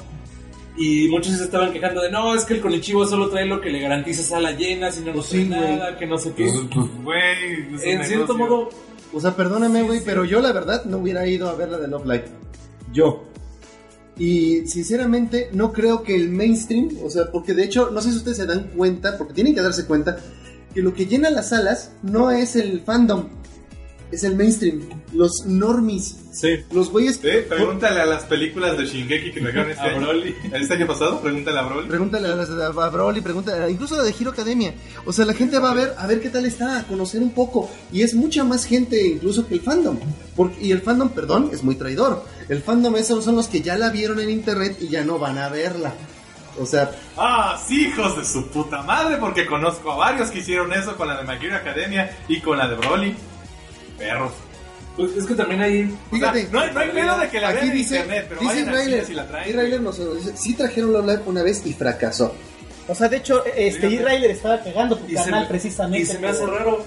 Y muchos se estaban quejando de, no, es que el Konichiwa solo trae lo que le garantiza sala llena, si no, no trae sí, nada, que no sé qué. Pues, pues, güey, en cierto modo, O sea, perdóname, güey, pero yo la verdad no hubiera ido a ver la de Love Live. Yo. Y sinceramente no creo que el mainstream, o sea, porque de hecho, no sé si ustedes se dan cuenta, porque tienen que darse cuenta, que lo que llena las salas no es el fandom, es el mainstream, los normies, sí. los güeyes... Sí, pregúntale a las películas de Shingeki que sacaron este A año. Broly. ¿Este año pasado? Pregúntale a Broly. Pregúntale a, las- a Broly, pregúntale, incluso a la de Hero Academia. O sea, la gente va a ver, a ver qué tal está, a conocer un poco. Y es mucha más gente incluso que el fandom. Porque, y el fandom, perdón, es muy traidor. El fandom esos son los que ya la vieron en internet y ya no van a verla. O sea, Ah, sí, hijos de su puta madre, porque conozco a varios que hicieron eso con la de My Hero Academia y con la de Broly. Perros. Pues es que también hay... O sea, fíjate. no, hay, no hay pedo de que la aquí vean en dice, internet, pero dice vayan cine si la traen. y Railer nos dice, sí trajeron Love Live una vez y fracasó. O sea, de hecho, este Fíjate. E-Railer estaba cagando tu Y se canal me- precisamente. Y se me hace raro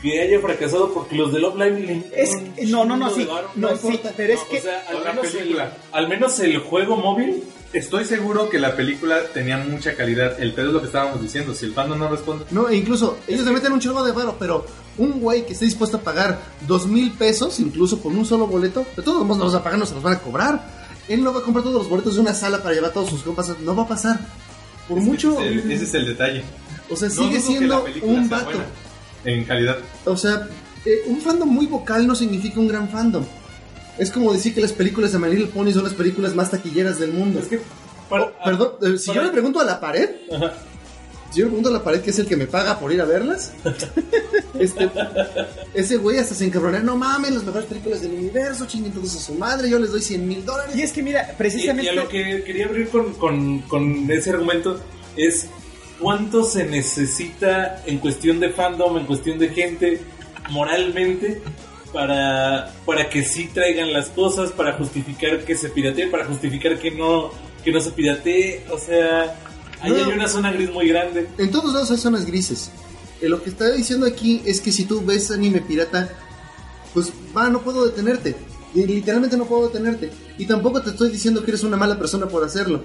que haya fracasado porque los de Love Live le Es, no, no, no, sí. varo. No, no sí, pero es No, que. o sea, al la menos, el, película. al menos el juego móvil Estoy seguro que la película tenía mucha calidad. El pedo es lo que estábamos diciendo. Si el fandom no responde, No, e incluso ellos le meten un chorro de varo, pero un güey que esté dispuesto a pagar dos mil pesos, incluso por un solo boleto, de todos modos no los va a pagar, no se los van a cobrar. Él no va a comprar todos los boletos de una sala para llevar a todos sus compas, no va a pasar. Por Es mucho, Ese es el, ese es el detalle. o sea, No sigue siendo un vato. En calidad. O sea, eh, un fandom muy vocal no significa un gran fandom. Es como decir que las películas de My Little Pony son las películas más taquilleras del mundo. es que... para- Oh, perdón, eh, si para- yo le pregunto a la pared, si yo le pregunto a la pared que es el que me paga por ir a verlas, este, ese güey hasta se encabronó. No mames, las mejores películas del universo, chinguen todos a su madre, yo les doy 100 mil dólares. Y es que mira, Y, precisamente. y a lo que quería abrir con, con, con ese argumento es cuánto se necesita en cuestión de fandom, en cuestión de gente, moralmente, para, para que sí traigan las cosas, para justificar que se piratee, para justificar que no, que no se piratee. O sea, ahí No. hay una zona gris muy grande. En todos lados hay zonas grises. Eh, lo que está diciendo aquí es que si tú ves anime pirata, pues va, no puedo detenerte. Y literalmente no puedo detenerte. Y tampoco te estoy diciendo que eres una mala persona por hacerlo.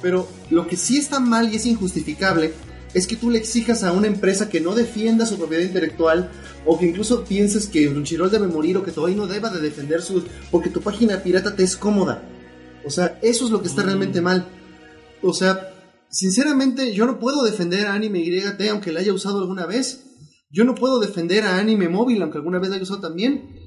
Pero lo que sí está mal y es injustificable es que tú le exijas a una empresa que no defienda su propiedad intelectual o que incluso pienses que Crunchyroll debe morir o que Toei no deba de defender sus... porque tu página pirata te es cómoda. O sea, eso es lo que está realmente mal. O sea, sinceramente yo no puedo defender a Anime YT aunque la haya usado alguna vez. Yo no puedo defender a Anime Móvil aunque alguna vez la haya usado también.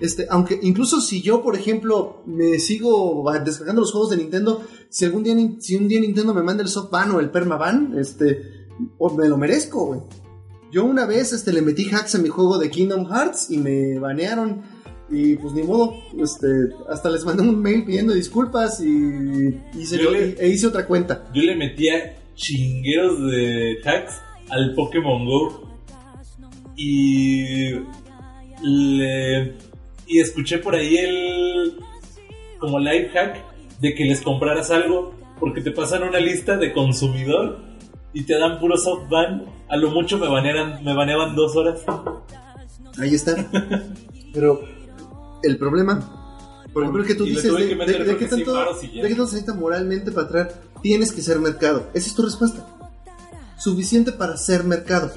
Este, aunque incluso si yo, por ejemplo, me sigo descargando los juegos de Nintendo, si algún día, si un día Nintendo me manda el soft ban o el perma ban, este, o me lo merezco, güey. Yo una vez, este, le metí hacks a mi juego de Kingdom Hearts y me banearon y pues ni modo, este, hasta les mandé un mail pidiendo disculpas y, hice Yo le- e hice otra cuenta. Yo le metía chingueros de hacks al Pokémon Go y le y escuché por ahí el como life hack de que les compraras algo porque te pasan una lista de consumidor y te dan puro soft ban. A lo mucho me banearan, me baneaban dos horas. Ahí está. Pero el problema, por ejemplo, el que tú Y dices de, que de- de qué tanto, de qué tanto se necesita moralmente para atraer, tienes que ser mercado. Esa es tu respuesta. Suficiente para ser mercado.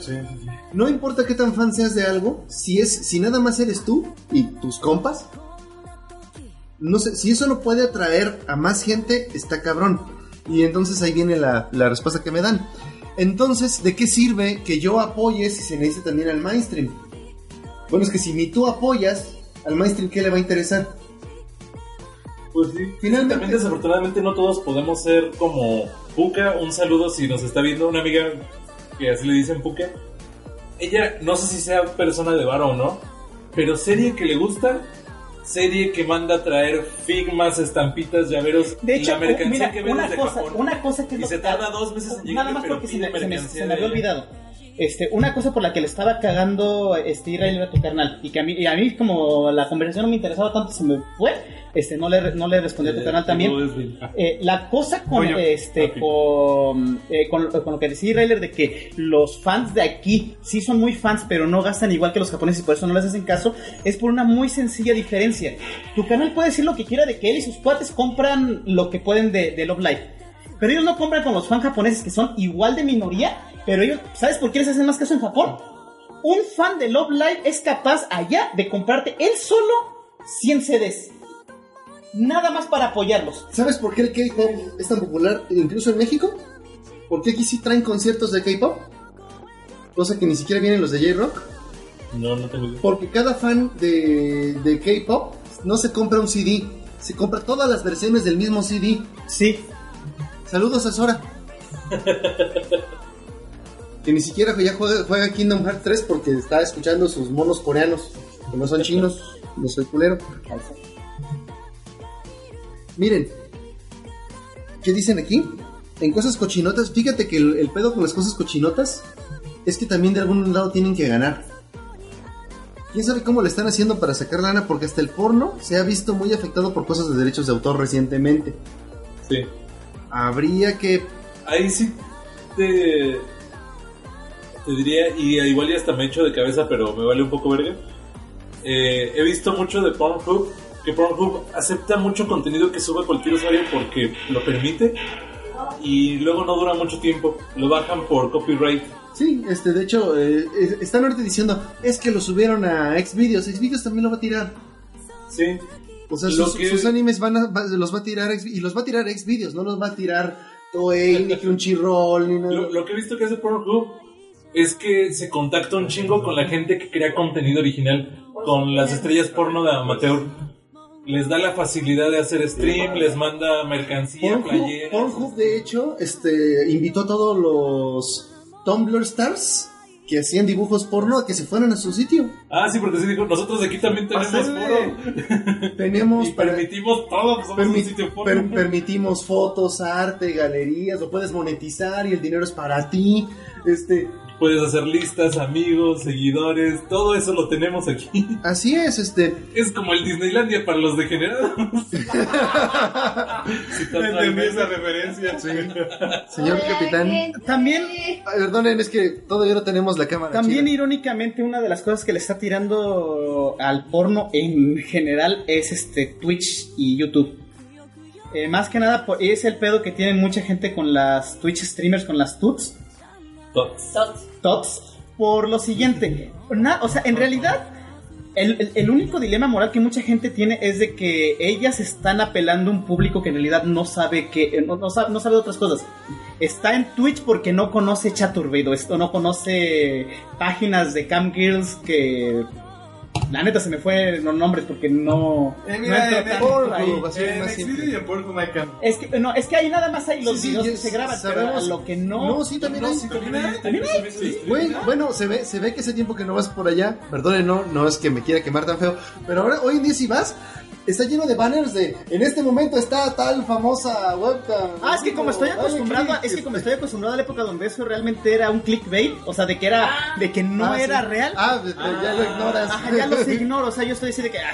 No importa qué tan fan seas de algo, si es, si nada más eres tú y tus compas, no sé, si eso no puede atraer a más gente, está cabrón. Y entonces ahí viene la, la respuesta que me dan. Entonces, ¿de qué sirve que yo apoye si se necesita también al mainstream? Bueno, es que si ni tú apoyas al mainstream, ¿qué le va a interesar? Pues sí, Finalmente- También desafortunadamente no todos podemos ser como Puka. Un saludo si nos está viendo una amiga que así le dicen Puka. Ella, no sé si sea persona de varo o no, pero serie que le gusta, serie que manda a traer figmas, estampitas, llaveros, De hecho, la mercancía mira, que vende una de cosa, Japón. una cosa que es y lo se tarda dos meses en llegar, Nada más porque se se me- se me había olvidado. Este, una cosa por la que le estaba cagando este Israel a tu carnal y que a mí, y a mí como la conversación no me interesaba tanto se me fue, este no le no le respondí a tu canal también. Eh, la cosa con este con, eh, con, con lo que decía Railer de que los fans de aquí sí son muy fans pero no gastan igual que los japoneses y por eso no les hacen caso es por una muy sencilla diferencia tu canal puede decir lo que quiera de que él y sus cuates compran lo que pueden de, de Love Live Pero ellos no compran con los fans japoneses que son igual de minoría, pero ellos, ¿sabes por qué les hacen más caso en Japón? Un fan de Love Live es capaz allá de comprarte él solo 100 CDs. Nada más para apoyarlos. ¿Sabes por qué el K-pop es tan popular incluso en México? Porque aquí sí traen conciertos de K-pop. Cosa que ni siquiera vienen los de J-Rock. No, no tengo idea. Porque cada fan de, de K-pop no se compra un CD, se compra todas las versiones del mismo CD. Sí. Saludos a Sora. que ni siquiera ya juega, juega Kingdom Hearts 3 porque está escuchando sus monos coreanos, que no son chinos, no soy culero. Miren, ¿qué dicen aquí? En cosas cochinotas, fíjate que el, el pedo con las cosas cochinotas es que también de algún lado tienen que ganar. ¿Quién sabe cómo le están haciendo para sacar lana? Porque hasta el porno se ha visto muy afectado por cosas de derechos de autor recientemente. Sí. Habría que... Ahí sí te, te diría, y igual ya hasta me echo de cabeza, pero me vale un poco verga. Eh, he visto mucho de Pornhub, que Pornhub acepta mucho contenido que sube cualquier usuario porque lo permite y luego no dura mucho tiempo, lo bajan por copyright. Sí, este, de hecho, eh, están ahorita diciendo, es que lo subieron a Xvideos, Xvideos también lo va a tirar. Sí. O sea, sus, que- sus animes van a, va- los va a tirar X- y los va a tirar Xvideos, no los va a tirar Toei, ni Crunchyroll, ni nada. Lo, lo que he visto que hace Pornhub es que se contacta un chingo con la gente que crea contenido original, con las estrellas porno de amateur. Les da la facilidad de hacer stream, les manda mercancía, playeras. Pornhub, de hecho, este, invitó a todos los Tumblr Stars que hacían dibujos porno a que se fueran a su sitio. Ah, sí, porque sí dijo, nosotros aquí también tenemos foro. Tenemos Y permitimos todo, somos Permi- un sitio porno. per- permitimos fotos, arte, galerías, lo puedes monetizar y el dinero es para ti. Este, Puedes hacer listas, amigos, seguidores, todo eso lo tenemos aquí. así es, este, Es como el Disneylandia para los degenerados. Al Entendí esa referencia. señor capitán. También, Ay, Perdonen, es que todavía no tenemos la cámara. también chida. irónicamente, una de las cosas que le está tirando al porno en general es este Twitch y YouTube. Eh, más que nada es el pedo que tienen mucha gente con las Twitch streamers, con las tuts. Tots por lo siguiente. Na- o sea, en realidad, el, el- el único dilema moral que mucha gente tiene es de que ellas están apelando a un público que en realidad no sabe que no, no sabe, no sabe de otras cosas. Está en Twitch porque no conoce Chaturbate esto no conoce páginas de cam girls que la neta se me fue los nombres porque no, Eh, mira, en Pornhub, ahí. En y en Pornhub hay. Es que, no, es que ahí nada más hay los Sí, sí, videos que se graban, pero lo que no... No, sí, también No, hay. sí, también hay. ¿También hay? Sí. Güey, bueno, se ve, se ve que ese tiempo que no vas por allá, perdone, no, no es que me quiera quemar tan feo, pero ahora hoy en día si vas, está lleno de banners de, en este momento está tal famosa webcam. Ah, es que como estoy acostumbrado, a- es que como estoy acostumbrado a la época donde eso realmente era un clickbait, o sea, de que era, de que no Ah, sí. era real. Ah, ya lo ignoras. Ajá, ya los ignoro, o sea, yo estoy así de que, ah,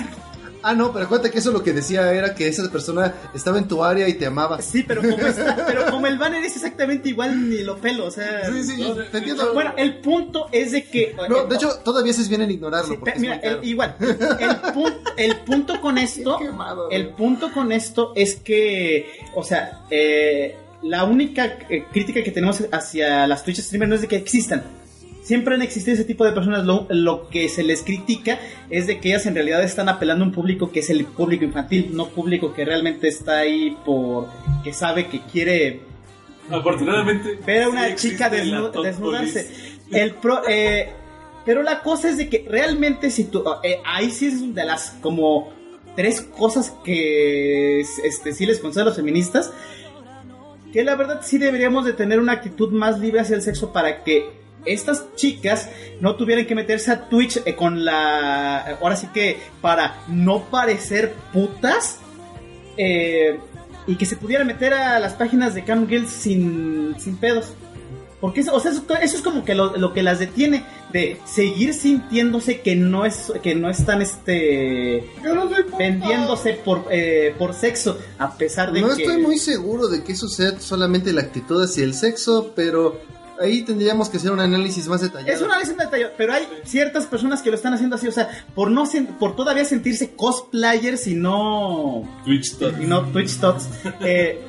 Ah, no, pero acuérdate que eso lo que decía era que esa persona estaba en tu área y te amaba. sí, pero como está, pero como el banner es exactamente igual, ni lo pelo, o sea. Sí, sí, No, te entiendo. Bueno, el punto es de que. No, de hecho, todavía haces bien en ignorarlo. Sí, porque pe- es mira, el- igual, el punto, el punto con esto, quemado, el punto con esto es que, o sea, eh, la única eh, crítica que tenemos hacia las Twitch streamers no es de que existan. Siempre han existido ese tipo de personas. Lo, lo que se les critica es de que ellas en realidad están apelando a un público que es el público infantil, no público que realmente está ahí por que sabe que quiere Afortunadamente. ver a una chica desnu- desnudarse. El pro, eh, pero la cosa es de que realmente si tú, eh, ahí sí es de las como tres cosas que este, sí les concedo a los feministas, que la verdad sí deberíamos de tener una actitud más libre hacia el sexo para que estas chicas no tuvieran que meterse a Twitch eh, con la... Ahora sí que para no parecer putas. eh, y que se pudiera meter a las páginas de Cam Girls sin, sin pedos. Porque eso, o sea, eso, eso es como que lo, lo que las detiene de seguir sintiéndose que no es que no están este vendiéndose por eh, por sexo a pesar de No que estoy muy seguro de que eso sea solamente la actitud hacia el sexo, pero ahí tendríamos que hacer un análisis más detallado. es una lesión detallada, pero hay ciertas personas que lo están haciendo así, o sea, por no sen- por todavía sentirse cosplayers y no Twitch Tot. y no Twitch Tots. Eh,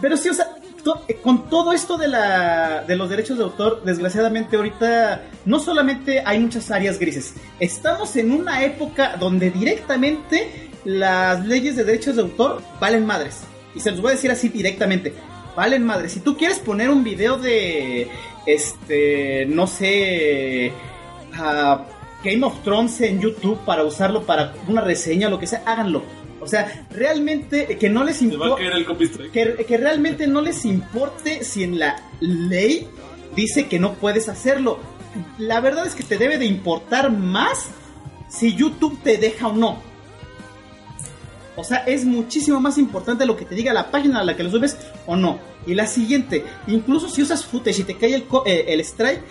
Pero sí, o sea, to- eh, con todo esto de, la, de los derechos de autor, desgraciadamente ahorita no solamente hay muchas áreas grises, estamos en una época donde directamente las leyes de derechos de autor valen madres. Y se los voy a decir así directamente. Valen madres. Si tú quieres poner un video de, este, no sé, Game of Thrones en YouTube para usarlo para una reseña o lo que sea, háganlo. O sea, realmente que no les que, que realmente no les importe si en la ley dice que no puedes hacerlo. La verdad es que te debe de importar más si YouTube te deja o no. O sea, es muchísimo más importante lo que te diga la página a la que lo subes o no. Y la siguiente, incluso si usas footage y te cae el, eh, el strike,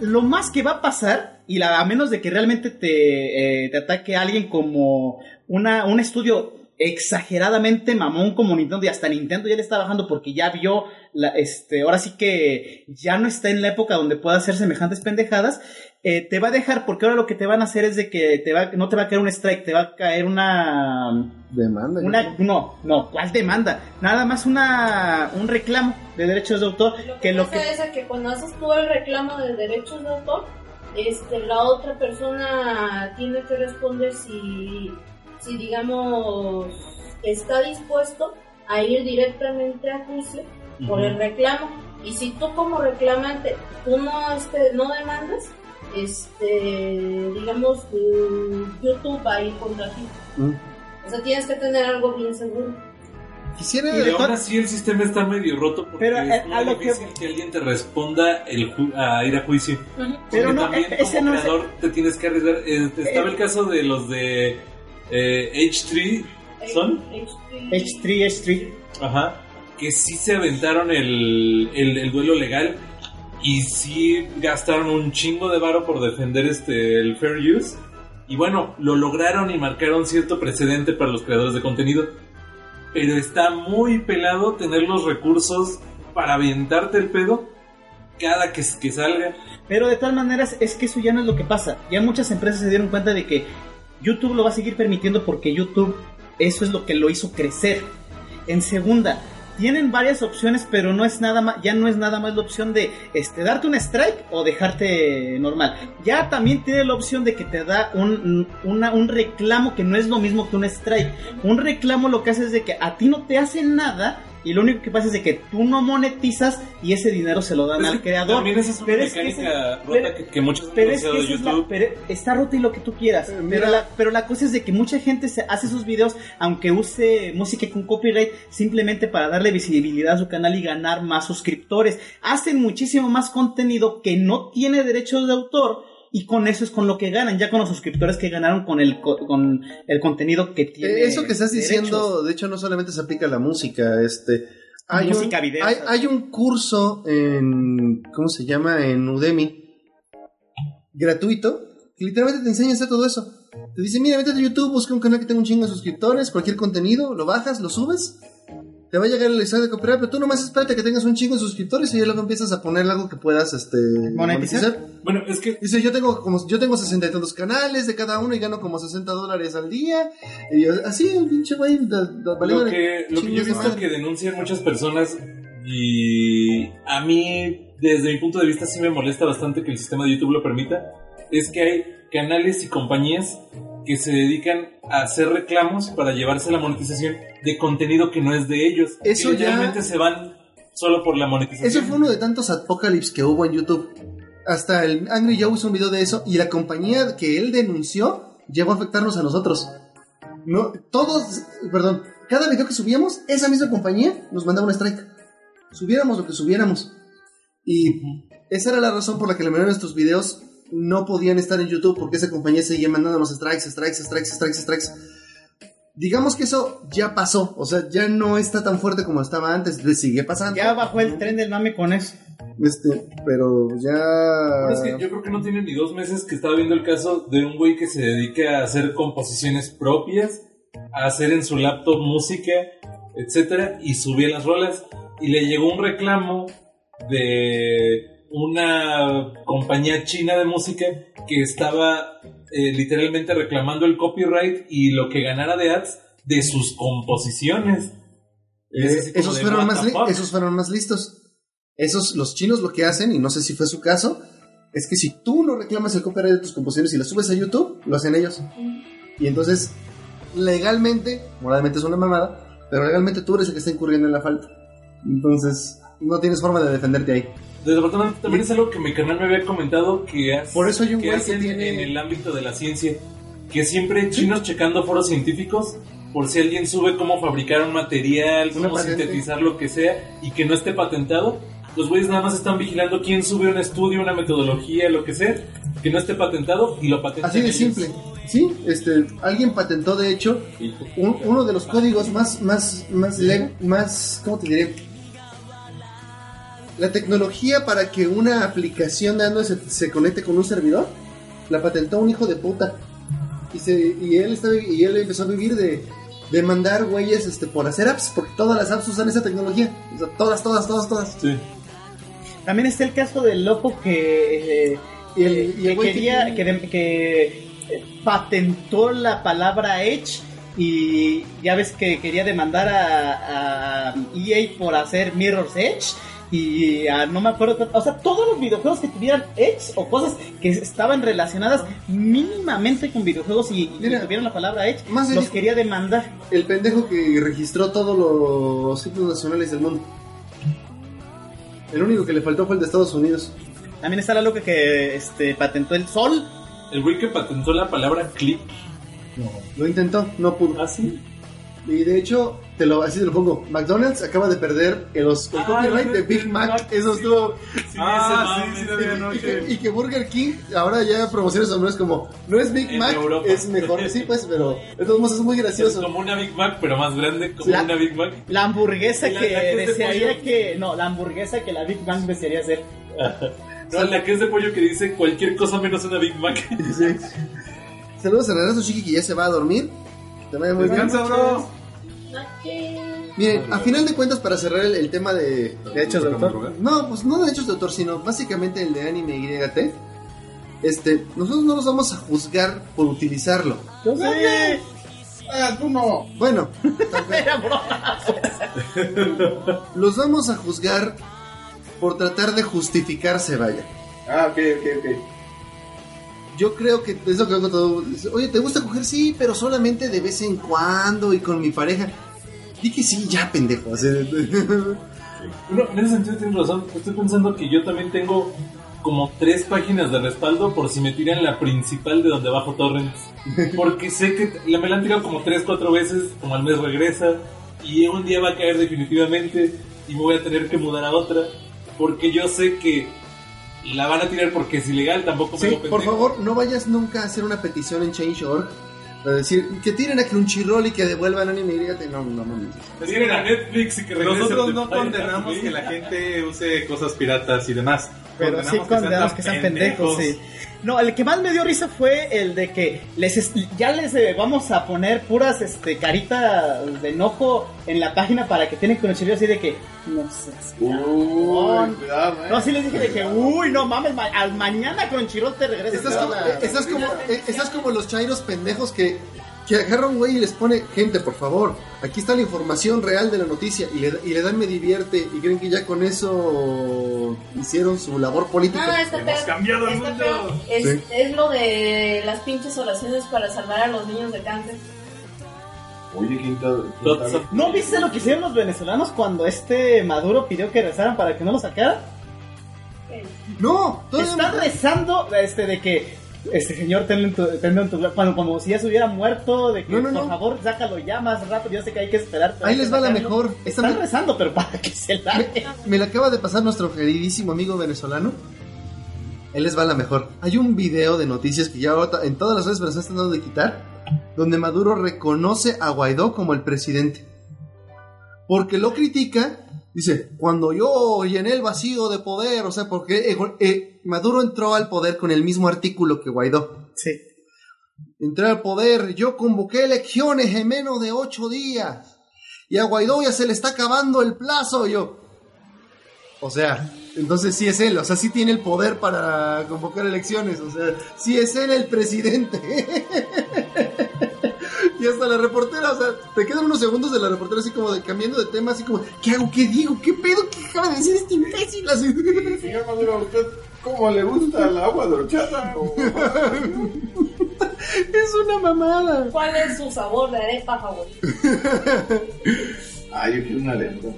lo más que va a pasar, y la, a menos de que realmente te, eh, ataque alguien como una, un estudio exageradamente mamón como Nintendo y hasta Nintendo ya le está bajando porque ya vio la, este ahora sí que ya no está en la época donde pueda hacer semejantes pendejadas eh, te va a dejar porque ahora lo que te van a hacer es de que te va no te va a caer un strike te va a caer una Demanda. una no no cuál demanda nada más una un reclamo de derechos de autor Lo que que lo pasa que es que cuando haces tú el reclamo de derechos de autor, este, la otra persona tiene que responder si, si digamos, está dispuesto a ir directamente a juicio por el reclamo. Y si tú como reclamante, tú no, este, no demandas, este, digamos, YouTube va a ir contra ti. Mm. O sea, tienes que tener algo bien seguro. Quisiera. Y aún así el sistema está medio roto porque Pero, es eh, muy a lo que- difícil que... alguien te responda el ju- a ir a juicio. Pero no, también e- ese como no es- creador te tienes que arriesgar. Eh, estaba Eh. el caso de los de eh, H3, ¿son? H3. H3 H3 Ajá. Que sí se aventaron el, el, el duelo legal y sí gastaron un chingo de varo por defender este el fair use. Y bueno, lo lograron y marcaron cierto precedente para los creadores de contenido. Pero está muy pelado tener los recursos para aventarte el pedo cada que, que salga. Pero de todas maneras, es que eso ya no es lo que pasa. Ya muchas empresas se dieron cuenta de que YouTube lo va a seguir permitiendo porque YouTube, eso es lo que lo hizo crecer. En segunda, tienen varias opciones, pero no es nada más, ya no es nada más la opción de este, darte un strike o dejarte normal. Ya también tiene la opción de que te da un, un reclamo que no es lo mismo que un strike. Un reclamo lo que hace es de que a ti no te hacen nada. Y lo único que pasa es de que tú no monetizas y ese dinero se lo dan Es al que creador. También esa es una Pero es que ese- rota pero- que, que muchos pero es que usado de esa es la- pero está roto y lo que tú quieras. pero, la, pero la cosa es de que mucha gente se hace sus videos, aunque use música con copyright, simplemente para darle visibilidad a su canal y ganar más suscriptores. Hacen muchísimo más contenido que no tiene derechos de autor. Y con eso es con lo que ganan, ya con los suscriptores que ganaron con el, co- con el contenido que tiene. Eh, Eso que estás diciendo, de hecho, no solamente se aplica a la música, este. Hay Música, un, videos. hay, hay un curso en. ¿Cómo se llama? En Udemy. Gratuito. Que literalmente te enseña a hacer todo eso. Te dice, mira, métete a YouTube, busca un canal que tenga un chingo de suscriptores, cualquier contenido, lo bajas, lo subes. Te va a llegar el examen de cooperar, pero tú nomás espérate que tengas un chingo de suscriptores y ya luego empiezas a poner algo que puedas este, ¿Monetizar? Bueno, es que Dice, yo tengo como yo tengo 60 y tantos canales de cada uno y gano como 60 dólares al día. Y yo, así, un pinche güey, lo que, lo que yo he visto que denuncian muchas personas y a mí, desde mi punto de vista, sí me molesta bastante que el sistema de YouTube lo permita, es que hay canales y compañías que se dedican a hacer reclamos para llevarse la monetización de contenido que no es de ellos. Eso ya- realmente se van solo por la monetización. Eso fue uno de tantos apocalipsis que hubo en YouTube. Hasta el Angry Joe hizo un video de eso y la compañía que él denunció llegó a afectarnos a nosotros. No, todos, perdón, cada video que subíamos, esa misma compañía nos mandaba un strike. Subiéramos lo que subiéramos. Y esa era la razón por la que la mayoría de nuestros videos no podían estar en YouTube porque esa compañía seguía mandándonos strikes, strikes, strikes, strikes, strikes. Digamos que eso ya pasó, o sea, ya no está tan fuerte como estaba antes, le sigue pasando. Ya bajó el tren del mame con eso. Este, pero Pero ya. es que yo creo que no tiene ni dos meses que estaba viendo el caso de un güey que se dedica a hacer composiciones propias, a hacer en su laptop música, etcétera, y subía las rolas. Y le llegó un reclamo de una compañía china de música que estaba eh, literalmente reclamando el copyright y lo que ganara de ads de sus composiciones. Es Eh, esos, fueron más esos fueron más listos. Esos, los chinos lo que hacen, y no sé si fue su caso, es que si tú no reclamas el copyright de tus composiciones y las subes a YouTube, lo hacen ellos. Y entonces, legalmente, moralmente es una mamada, pero legalmente tú eres el que está incurriendo en la falta. Entonces, no tienes forma de defenderte ahí. Desafortunadamente también es algo que mi canal me había comentado que, hace- Por eso hay un que tiene- en el ámbito de la ciencia, que siempre chinos checando foros científicos por si alguien sube cómo fabricar un material, cómo patente. sintetizar lo que sea y que no esté patentado. Los güeyes nada más están vigilando quién sube un estudio, una metodología, lo que sea, que no esté patentado y lo patentan. Así de ellos. simple. Sí, este, alguien patentó de hecho un- uno de los códigos más, más, más, más, ¿cómo te diré? La tecnología para que una aplicación de Android se, se conecte con un servidor, la patentó un hijo de puta. Y, se, y, él, está, y él empezó a vivir de, de mandar güeyes este, por hacer apps, porque todas las apps usan esa tecnología. O sea, todas, todas, todas, todas. Sí. También está el caso del loco que, eh, Y el- que- y el que que quería, tiene- que, eh, patentó la palabra Edge y ya ves que quería demandar a, a EA por hacer Mirror's Edge y a- no me acuerdo, o sea, todos los videojuegos que tuvieran Edge o cosas que estaban relacionadas mínimamente con videojuegos y, y Mira, tuvieran la palabra Edge, más los quería demandar. El pendejo que registró todos los ciclos nacionales del mundo. El único que le faltó fue el de Estados Unidos. También está la loca que este, patentó el sol. El güey que patentó la palabra clip. Lo intentó, no pudo. ¿Ah, sí? Y de hecho, te lo, así te lo pongo. McDonald's acaba de perder el, os- el Ah, copyright de Big Mac. Eso estuvo. ah, sí. Y que, y que Burger King ahora ya promociona sus nombres como. No es Big En Mac, Europa. es mejor. Sí, pues, pero de todos modos es muy Es gracioso. como una Big Mac, pero más grande, como La- una Big Mac. La hamburguesa La- que la de desearía que. No, la hamburguesa que la Big Bang desearía hacer. No, la que es de pollo que dice cualquier cosa menos una Big Mac. Sí. Saludos a Renato Chiqui que ya se va a dormir. Te vaya muy bien. Descansa, bro. Miren, a final de cuentas, para cerrar el, el tema de, De hechos de autor. No, pues no de hechos de autor, sino básicamente el de anime YT. Este, nosotros no los vamos a juzgar por utilizarlo. Ah, tú no. Bueno, los vamos a juzgar por tratar de justificarse, vaya. Ah, ok, ok, ok. Yo creo que es lo que hago todo. Oye, ¿te gusta coger? Sí, pero solamente de vez en cuando y con mi pareja. Di que sí, ya, pendejo. en ese sentido tienes razón. Estoy pensando que yo también tengo como tres páginas de respaldo por si me tiran la principal de donde bajo torrents. Porque sé que la me la han tirado como tres, cuatro veces, como al mes regresa, y un día va a caer definitivamente y me voy a tener que mudar a otra. Porque yo sé que la van a tirar porque es ilegal, tampoco me Sí, por favor, no vayas nunca a hacer una petición en Change.org para decir que tiren a Crunchyroll y que devuelvan anime y dígate, no, no mames. Tiren a Netflix y que Nosotros no condenamos que la gente use cosas piratas y demás. Pero sí condenamos que sean pendejos, sí. No, el que más me dio risa fue el de que les es- ya les eh, vamos a poner puras este caritas de enojo en la página para que tienen con el así de que no seas Uy, cuidado, eh. No, sí les dije de que, uy, no mames, ma- al mañana Crunchyroll te regresa. Estás toda como, la- eh, estás como, eh, estás como los chairos pendejos que, que agarra un güey y les pone, gente, por favor, aquí está la información real de la noticia y le, y le dan me divierte y creen que ya con eso hicieron su labor política. Ah, está Hemos peor. cambiado el Está mundo. peor. Es, Sí. es lo de las pinches oraciones para salvar a los niños de cáncer. Oye, quinta. ¿No viste lo que hicieron los venezolanos cuando este Maduro pidió que rezaran para que no lo sacara? No, todavía Están no- rezando este de que este señor tenlo en tu, tenlo en tu cuando como si ya se hubiera muerto de que No, no, por no. favor sácalo ya más rápido yo sé que hay que esperar Ahí les va la mejor. Están me- rezando pero para que se largue Me la acaba de pasar nuestro queridísimo amigo venezolano. Él les va la mejor. Hay un video de noticias que ya en todas las redes me están tratando de quitar, donde Maduro reconoce a Guaidó como el presidente. Porque lo critica, dice, cuando yo llené el vacío de poder, o sea, porque eh, eh, Maduro entró al poder con el mismo artículo que Guaidó. sí Entré al poder, yo convoqué elecciones en menos de ocho días. Y a Guaidó ya se le está acabando el plazo. Yo. O sea, entonces sí es él, o sea, sí tiene el poder para convocar elecciones. O sea, sí es él el presidente. Y hasta la reportera, o sea, te quedan unos segundos de la reportera así como de cambiando de tema, así como, ¿qué hago? ¿Qué digo? ¿Qué pedo? ¿Qué acaba de decir este imbécil? Así. Señor Maduro, ¿a usted cómo le gusta el agua de horchata? O- Es una mamada. ¿Cuál es su sabor de arepa favorito? Ah, yo quiero una lenta.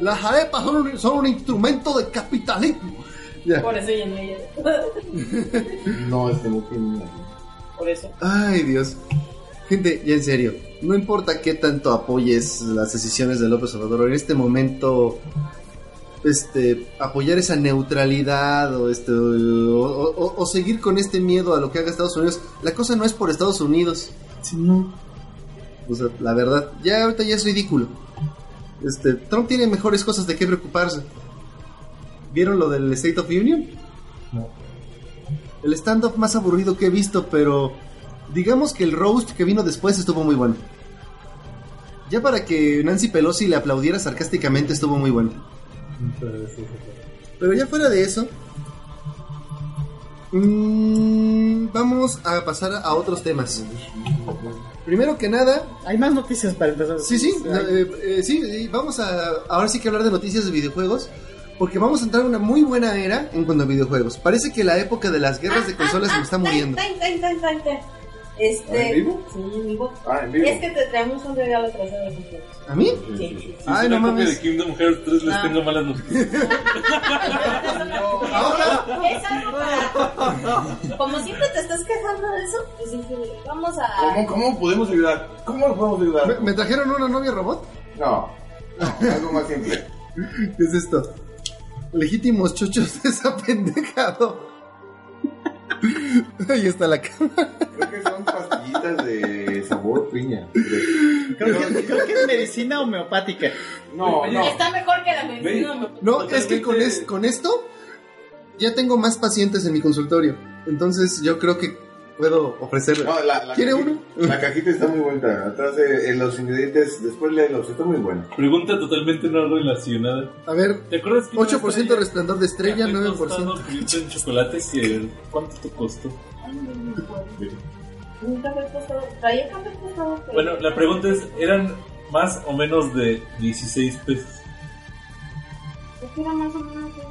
Las arepas son un, son un instrumento de capitalismo. Ya. Por eso yo no ido. No, este no tiene una. Ay, Dios. Gente, ya en serio, no importa qué tanto apoyes las decisiones de López Obrador, en este momento, este, apoyar esa neutralidad o, este, o, seguir con este miedo a lo que haga Estados Unidos, la cosa no es por Estados Unidos, sino, o sea, la verdad, ya ahorita ya es ridículo. Este, Trump tiene mejores cosas de qué preocuparse. ¿Vieron lo del State of Union? El stand-up más aburrido que he visto, pero digamos que el roast que vino después estuvo muy bueno. Ya para que Nancy Pelosi le aplaudiera sarcásticamente estuvo muy bueno. Pero ya fuera de eso, mm, vamos a pasar a otros temas. Primero que nada, Hay más noticias para empezar. Sí, sí, eh, eh, sí, sí, vamos a ahora sí que hablar de noticias de videojuegos, porque vamos a entrar en una muy buena era en cuanto a videojuegos. Parece que la época de las guerras de consolas se está muriendo. Time, time, time, time, time. Este. ¿En vivo? Sí, en vivo. Ah, en vivo. Es que te traemos un regalo trasero de cumpleaños. ¿A mí? Sí, sí, sí. Ay, Si no una copia mames. de Kingdom Hearts 3 les Ah. tengo malas noticias. Es algo para. Como siempre te estás quejando de eso, pues dije, vamos a. ¿Cómo, ¿Cómo podemos ayudar? ¿Cómo nos podemos ayudar? ¿Me, me trajeron una novia robot? No, no, algo más simple. ¿Qué es esto? Legítimos chochos desapendejado. Ahí está la cámara. Creo que son pastillitas de sabor piña. Creo que, creo que es medicina homeopática. No, no. Está mejor que la medicina. No, es que con, es- con esto ya tengo más pacientes en mi consultorio. Entonces yo creo que puedo ofrecer. No, la, la ¿Quiere cajita- uno? La cajita está muy buena. Atrás de en los ingredientes, después léelos, está muy bueno. Pregunta totalmente no relacionada. A ver, ¿Te acuerdas que una 8% estrella- resplandor de estrella, café tostado 9%. cubierto en chocolate que ¿cuánto te costó? Un café tostado. Traía café tostado. pero- Bueno, la pregunta es, ¿eran más o menos de 16 pesos? ¿Por qué era más o menos qué?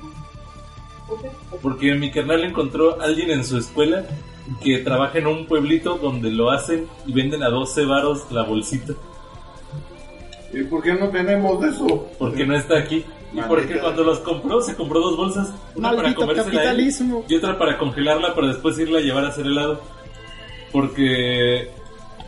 Porque mi carnal encontró a alguien en su escuela que trabaja en un pueblito donde lo hacen y venden a 12 varos la bolsita. ¿Y por qué no tenemos eso? Porque no está aquí. Y Maldita. porque cuando los compró, se compró dos bolsas. Una para Maldito comérsela a él y otra para congelarla para después irla a llevar a hacer helado. Porque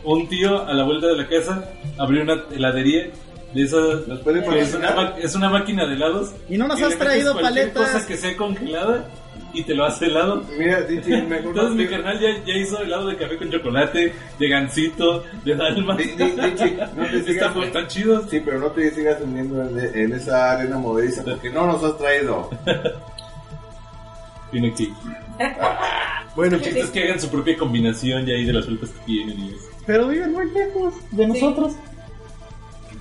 un tío a la vuelta de la casa abrió una heladería de esas... ¿Nos puede que es, una, es una máquina de helados. Y no nos has traído paletas. cosa que sea congelada y te lo hace helado. Mira, Dichi, mejor Entonces no mi carnal ya, ya hizo helado de café con chocolate, de gansito, de dalma. Dichi, no te sigas. Están, chidos. Sí, pero no te sigas hundiendo en, en esa arena movediza porque no nos has traído. Tiene que... Bueno, El chiste es que hagan su propia combinación ya ahí de las frutas que tienen y eso. Pero viven muy lejos de nosotros.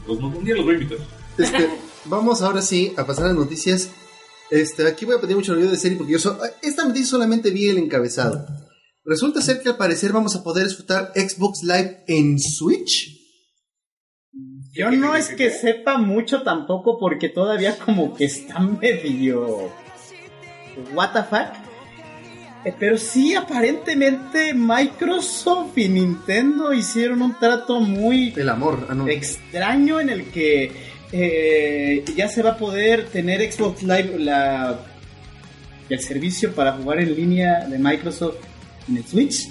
Pues un día los voy a invitar. este, vamos ahora sí a pasar a las noticias. Este, aquí voy a pedir mucho review de serie porque yo so- esta noticia solamente vi el encabezado. Resulta ser que al parecer vamos a poder disfrutar Xbox Live en Switch. Yo no es que sepa mucho tampoco porque todavía como que está medio... What the fuck. Eh, Pero sí, aparentemente Microsoft y Nintendo hicieron un trato muy El amor, ah, no. extraño en el que eh, ya se va a poder tener Xbox Live la, el servicio para jugar en línea de Microsoft en el Switch.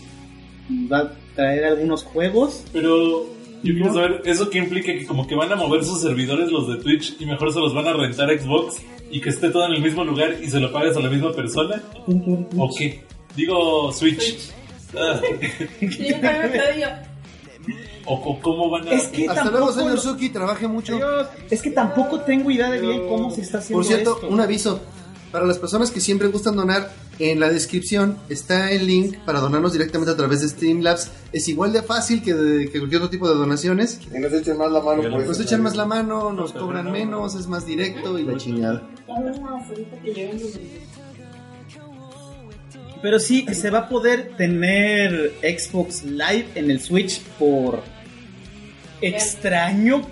Va a traer algunos juegos. Pero yo quiero saber, ¿eso qué implica? Que como que van a mover sus servidores los de Twitch y mejor se los van a rentar a Xbox y que esté todo en el mismo lugar y se lo pagas a la misma persona. ¿O qué? Digo Switch. Ah, Sí, yo también te digo. ¿O cómo van a...? Es que Hasta tampoco luego, señor lo- Suki, trabaje mucho. Dios, es que tampoco tengo idea de bien cómo se está haciendo Por cierto, esto. un aviso. Para las personas que siempre gustan donar, en la descripción está el link para donarnos directamente a través de Streamlabs. Es igual de fácil que, de- que cualquier otro tipo de donaciones. Y nos echen más la mano. Pues, Nos echan más la mano, nos cobran menos, es más directo y la chingada. Pero sí, se va a poder tener Xbox Live en el Switch por extraño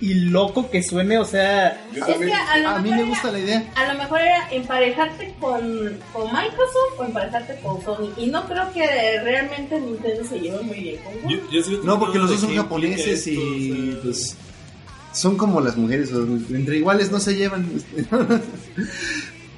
y loco que suene, o sea, Es que a mí mejor me era- gusta la idea. A lo mejor era emparejarte con, con Microsoft o emparejarte con Sony. Y no creo que realmente Nintendo se lleve muy bien con Sony. Yo- No, porque los dos son japoneses esto, y o sea, pues son como las mujeres, entre iguales no se llevan.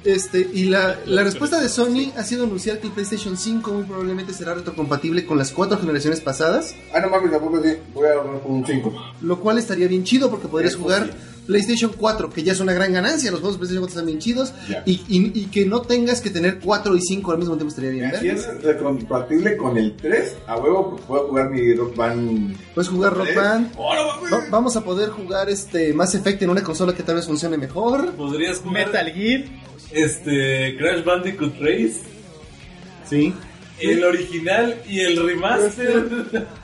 Este, y la, la respuesta de Sony ha sido anunciar que el PlayStation 5 muy probablemente será retrocompatible con las cuatro generaciones pasadas, Ah, no mames, tampoco sí. Voy a hablar con un 5. lo cual estaría bien chido porque podrías Es jugar posible. PlayStation 4, que ya es una gran ganancia, los juegos de PlayStation 4 están bien chidos, y, y- y que no tengas que tener 4 y 5 al mismo tiempo estaría bien. Si vergas. es retrocompatible con el 3, a huevo puedo jugar mi Rock Band. Puedes jugar Rock. Band, ¡Oh, no va- vamos a poder jugar este Mass Effect en una consola que tal vez funcione mejor. Podrías jugar Metal Gear. este Crash Bandicoot Race, Sí. el original y el remaster.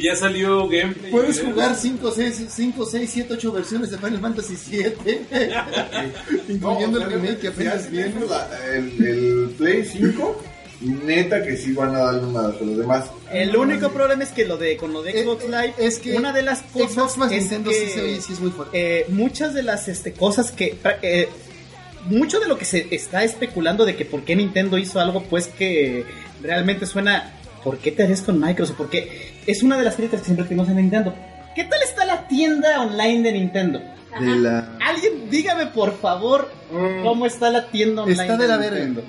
que ya salió gameplay. Puedes jugar 5, 6, 5, 6, 7, 8 versiones de Final Fantasy 7, incluyendo No, el remake que si apenas la- El, el Play 5, neta que sí van a darle una a los demás. El único problema es que lo de con lo de Eh, Xbox eh, Live es que una de las cosas Xbox más es Nintendo que, sí sí es muy fuerte. eh, muchas de las este, cosas que eh, mucho de lo que se está especulando de que por qué Nintendo hizo algo pues que realmente suena ¿por qué te harías con Microsoft? Porque es una de las críticas que siempre tenemos en Nintendo. ¿Qué tal está la tienda online de Nintendo? Ajá. De la... Alguien dígame por favor cómo está la tienda online. Está de la Nintendo.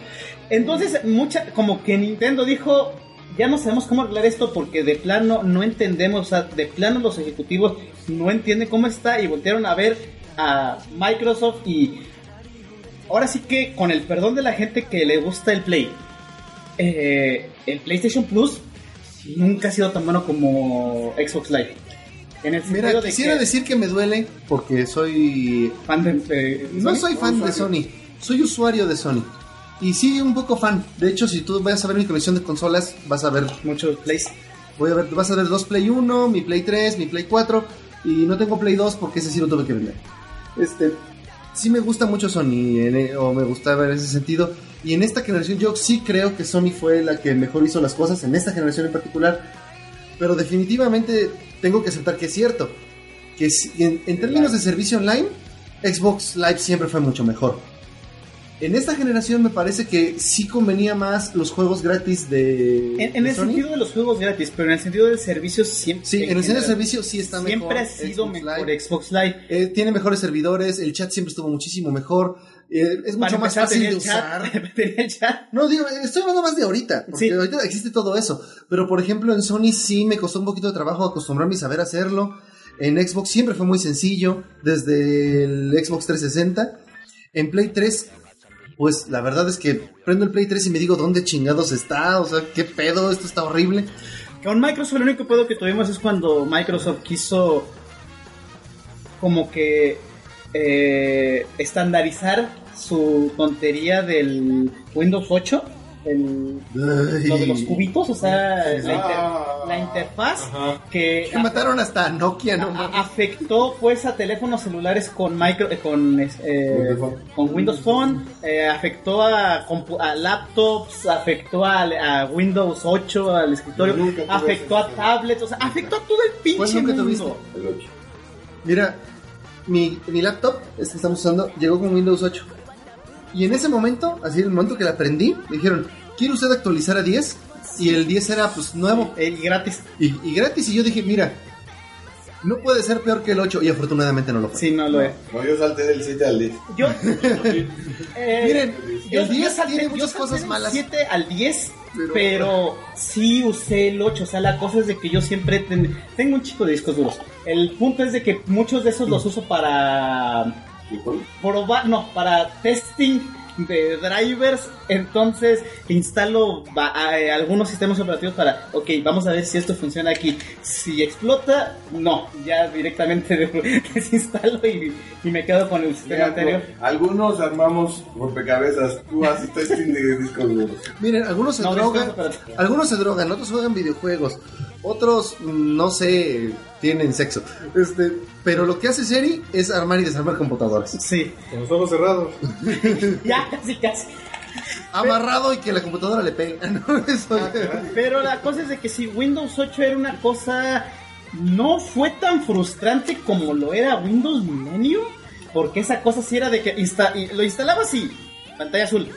Entonces, mucha, como que Nintendo dijo, ya no sabemos cómo arreglar esto porque de plano no entendemos, o sea, de plano los ejecutivos no entienden cómo está y voltearon a ver a Microsoft y ahora sí que con el perdón de la gente que le gusta el Play, eh, el PlayStation Plus nunca ha sido tan bueno como Xbox Live. En el Mira, de quisiera que decir que me duele porque soy... fan de, eh, No soy fan de Sony, soy usuario de Sony. Y sí, un poco fan. De hecho, si tú vas a ver mi colección de consolas, vas a ver muchos plays. Voy a ver, vas a ver dos Play 1, mi Play 3, mi Play 4 y no tengo Play 2 porque ese sí lo tuve que vender. Este, sí me gusta mucho Sony e- o me gustaba en ese sentido y en esta generación yo sí creo que Sony fue la que mejor hizo las cosas en esta generación en particular, pero definitivamente tengo que aceptar que es cierto que en, en términos de servicio online Xbox Live siempre fue mucho mejor. En esta generación me parece que sí convenía más los juegos gratis de, En, en de el Sony. sentido de los juegos gratis, pero en el sentido del servicio siempre. Sí, en el sentido de servicio sí está mejor. Siempre ha sido Xbox mejor Live. Xbox Live. Eh, tiene mejores servidores, el chat siempre estuvo muchísimo mejor. eh, es mucho más fácil de chat, usar. tenía el chat. No, digo, estoy hablando más de ahorita, porque Sí. ahorita existe todo eso. Pero por ejemplo, en Sony sí me costó un poquito de trabajo acostumbrarme y saber hacerlo. En Xbox siempre fue muy sencillo, desde el Xbox 360. En Play 3, pues la verdad es que prendo el Play 3 y me digo, ¿dónde chingados está? O sea, ¿qué pedo? Esto está horrible. Con Microsoft, el único pedo que tuvimos es cuando Microsoft quiso como que eh, estandarizar su tontería del Windows 8, el, lo de los cubitos, o sea, la, inter- Ah. la interfaz que Que mataron hasta Nokia, ¿no? a- afectó pues a teléfonos celulares con micro eh, con eh, Windows Phone. con Windows Phone eh, afectó a, compu- a laptops afectó a, a Windows 8 al escritorio afectó a tablets o sea afectó a todo el pinche ¿Cuál nunca mundo tuviste? El 8. Mira, mi, mi laptop, este que estamos usando, llegó con Windows 8. Y en ese momento, así en el momento que la aprendí, me dijeron, ¿quiere usted actualizar a 10? Y el 10 era pues nuevo y gratis y, y gratis. Y yo dije, mira, no puede ser peor que el 8. Y afortunadamente no lo fue. sí no lo es No, yo salté del 7 al 10. yo eh, Miren, yo- el yo 10 salté- tiene yo muchas salté cosas del malas. 7 al 10 Pero- pero, sí usé el 8 o sea la cosa es de que yo siempre ten- tengo un chico de discos duros el punto es de que muchos de esos los uso para probar, no, para testing de drivers, entonces instalo eh, algunos sistemas operativos para, ok, vamos a ver si esto funciona aquí. Si explota, no, ya directamente desinstalo y, y me quedo con el sistema Mira, anterior. algunos armamos rompecabezas. Tú haces testing de discos duros. Miren, algunos se No, drogan, algunos se drogan, otros juegan videojuegos, otros, mm, no sé, tienen sexo. Este, pero lo que hace Seri es armar y desarmar computadoras. Sí, Con los ojos cerrados. ya casi, casi. Amarrado y que la computadora le pegue. No, eso- Pero la cosa es de que si Windows 8 era una cosa, no fue tan frustrante como lo era Windows Millennium, porque esa cosa sí era de que insta- y lo instalabas y pantalla azul.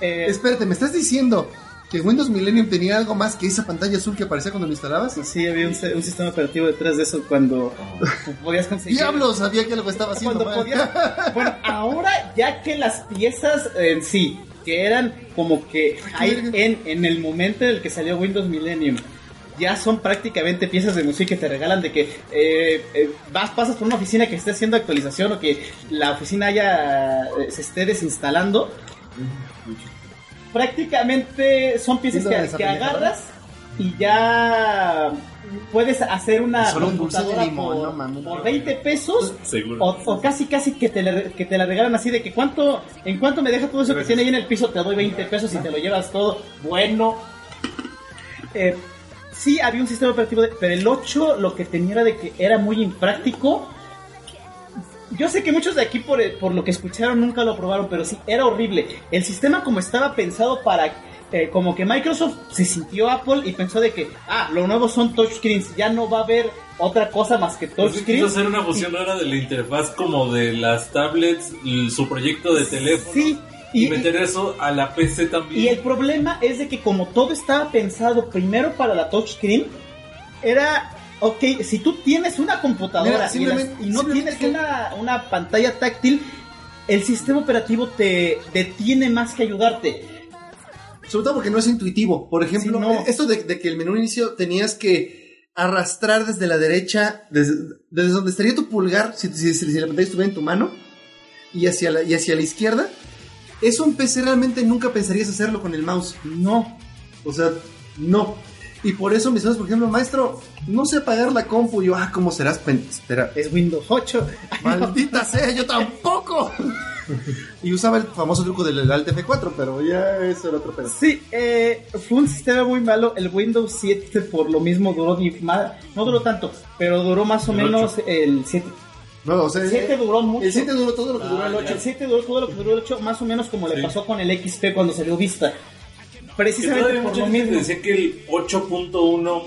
Eh, Espérate, ¿me estás diciendo que Windows Millennium tenía algo más que esa pantalla azul que aparecía cuando lo instalabas? sí, había un, un sistema operativo detrás de eso cuando podías conseguir. Diablo, sabía que algo estaba haciendo Cuando Bueno, ahora ya que las piezas en sí, que eran como que hay en, en el momento en el que salió Windows Millennium, ya son prácticamente piezas de música que te regalan de que eh, eh, vas, pasas por una oficina que esté haciendo actualización o que la oficina ya eh, se esté desinstalando. Prácticamente son piezas ¿Viendo que, agarras y ya puedes hacer una Solo un dulce de computadora limón, por, no mames. por 20 pesos Seguro. o, o casi casi que te, la, que te la regalan así de que cuánto, en cuánto me deja todo eso que tiene ahí en el piso, te doy 20 pesos y te lo llevas todo. Bueno. Eh, sí, había un sistema operativo, de- pero el 8 lo que tenía era de que era muy impráctico. Yo sé que muchos de aquí por, por lo que escucharon nunca lo probaron, pero sí, era horrible. El sistema como estaba pensado para... eh, como que Microsoft se sintió Apple y pensó de que, ah, lo nuevo son touchscreens, ya no va a haber otra cosa más que sí, quiso hacer una fusión rara de la interfaz como de las tablets, su proyecto de teléfono. Sí, Y, y, meter eso a la PC también. y el problema es de que como todo estaba pensado primero para la touchscreen, era, ok, si tú tienes una computadora Mira, y, no tienes que- una, una pantalla táctil, el sistema operativo te detiene más que ayudarte. Sobre todo porque no es intuitivo. Por ejemplo, Sí, no. esto de, de que el menú inicio tenías que arrastrar desde la derecha, desde, desde donde estaría tu pulgar, si, si- si la pantalla estuviera en tu mano, y hacia, la, y hacia la izquierda. Eso en PC realmente nunca pensarías hacerlo con el mouse. No. O sea, no. Y por eso mis amigos, por ejemplo, maestro, no sé apagar la compu. Y yo, ah, ¿cómo serás? Espera. Es Windows 8. Maldita sea, yo tampoco. y usaba el famoso truco del Alt F4, pero ya eso era otro pedo. Sí, eh, fue un sistema muy malo. El Windows 7 por lo mismo duró, ni más, no duró tanto, pero duró más o El menos el 7. No, o sea, El 7 duró mucho. el 7 duró todo lo que duró el 8. El 7 duró todo lo que duró el 8, más o menos como le Sí. pasó con el XP cuando salió Vista. Precisamente por lo gente mismo. decía que el 8.1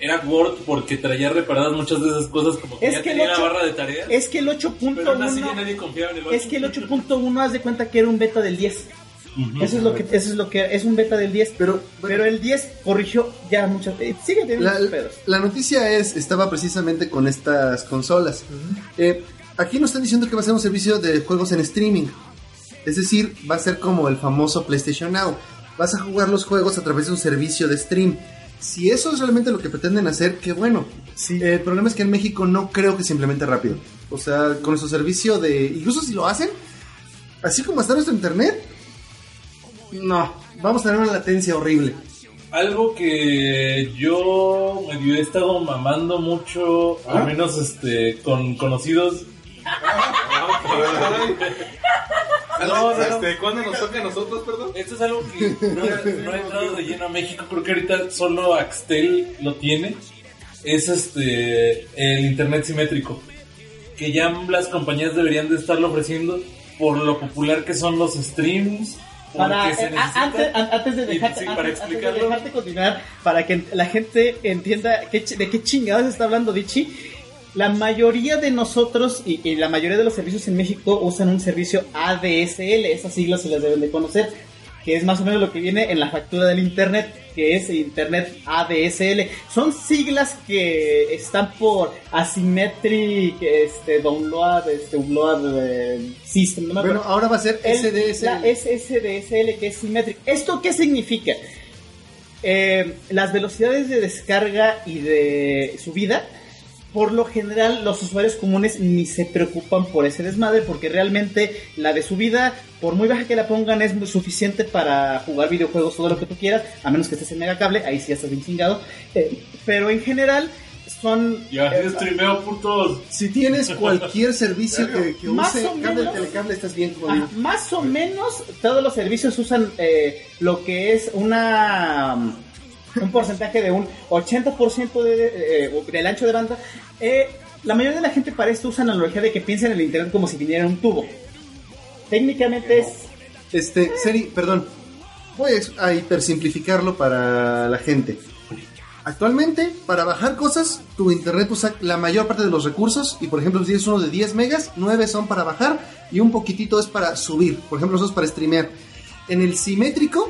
era Word porque traía reparadas muchas de esas cosas como que Es ya que el tenía 8 la barra de tareas. Es que el pero aún así ya 8.1 nadie confiaba en el 8. es que el 8.1 haz de cuenta que era un beta del 10. Eso es lo que eso es lo que es un beta del 10, Pero, pero el 10 corrigió ya muchas eh, sigue teniendo la, muchos pedos. la noticia es, estaba precisamente con estas consolas. Eh, aquí nos están diciendo que va a ser un servicio de juegos en streaming. Es decir, va a ser como el famoso PlayStation Now. Vas a jugar los juegos a través de un servicio de stream. Si eso es realmente lo que pretenden hacer, qué bueno. Eh, el problema es que en México no creo que se implemente rápido. O sea, con nuestro servicio de... Incluso si lo hacen, así como está nuestro internet, no. Vamos a tener una latencia horrible. Algo que yo medio he estado mamando mucho, al menos este con conocidos. No, no. Este, ¿Cuándo nos toca a nosotros, perdón? Esto es algo que no, ha- no ha entrado de lleno a México, creo que ahorita solo Axtel lo tiene. Es este el internet simétrico. Que ya las compañías deberían de estarlo ofreciendo por lo popular que son los streams. Para, se eh, antes, an- antes de dejarte, sí, para antes- antes de dejarte continuar, para que la gente entienda qué de qué chingados está hablando Dichi, la mayoría de nosotros y, y la mayoría de los servicios en México usan un servicio ADSL, esas siglas se las deben de conocer, que es más o menos lo que viene en la factura del Internet, que es Internet ADSL. Son siglas que están por Asymmetric este, Download, este, Upload eh, System, no me Bueno, ahora va a ser El- SDS. La SSDSL, que es Symmetric. ¿Esto qué significa? Eh, las velocidades de descarga y de subida, por lo general los usuarios comunes ni se preocupan por ese desmadre porque realmente la de subida, por muy baja que la pongan, es muy suficiente para jugar videojuegos, todo lo que tú quieras, a menos que estés en mega cable, ahí sí ya estás bien chingado. Eh, pero en general son... Ya, eh, streameo putos. Si tienes cualquier servicio que, que Más use o cable menos. telecable, estás bien Ah, jodido. más o menos todos los servicios usan eh, lo que es una um, un porcentaje de un 80% de, eh, del ancho de banda. Eh, la mayoría de la gente para esto usa la analogía de que piensa en el internet como si viniera un tubo. técnicamente es... Este, Seri, perdón. Voy a hipersimplificarlo para la gente. Actualmente, para bajar cosas, tu internet usa la mayor parte de los recursos. Y por ejemplo, si tienes uno de 10 megas, 9 son para bajar y un poquitito es para subir. Por ejemplo, eso es para streamear. En el simétrico,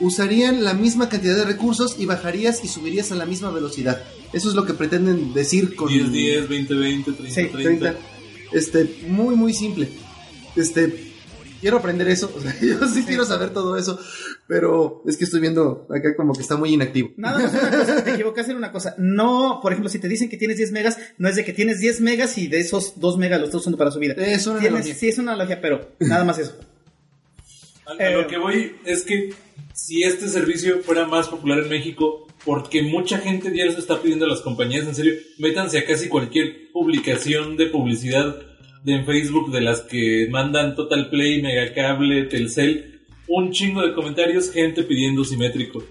usarían la misma cantidad de recursos y bajarías y subirías a la misma velocidad. Eso es lo que pretenden decir con 10, 10, 20, 20, 30, Sí, 30. 30. Este, muy, muy simple. Este, quiero aprender eso. O sea, yo sí quiero saber todo eso. Pero es que estoy viendo acá como que está muy inactivo. Nada más una cosa, te equivocaste en una cosa. No, por ejemplo, si te dicen que tienes 10 megas, no es de que tienes 10 megas y de esos 2 megas los estás usando para subir. Es una Tienes- analogía. sí, es una analogía, pero nada más eso. A, a Eh, lo que voy es que si este servicio fuera más popular en México, porque mucha gente ya se está pidiendo a las compañías, en serio, métanse a casi cualquier publicación de publicidad en Facebook de las que mandan Total Play, Megacable, Telcel, un chingo de comentarios, gente pidiendo simétrico,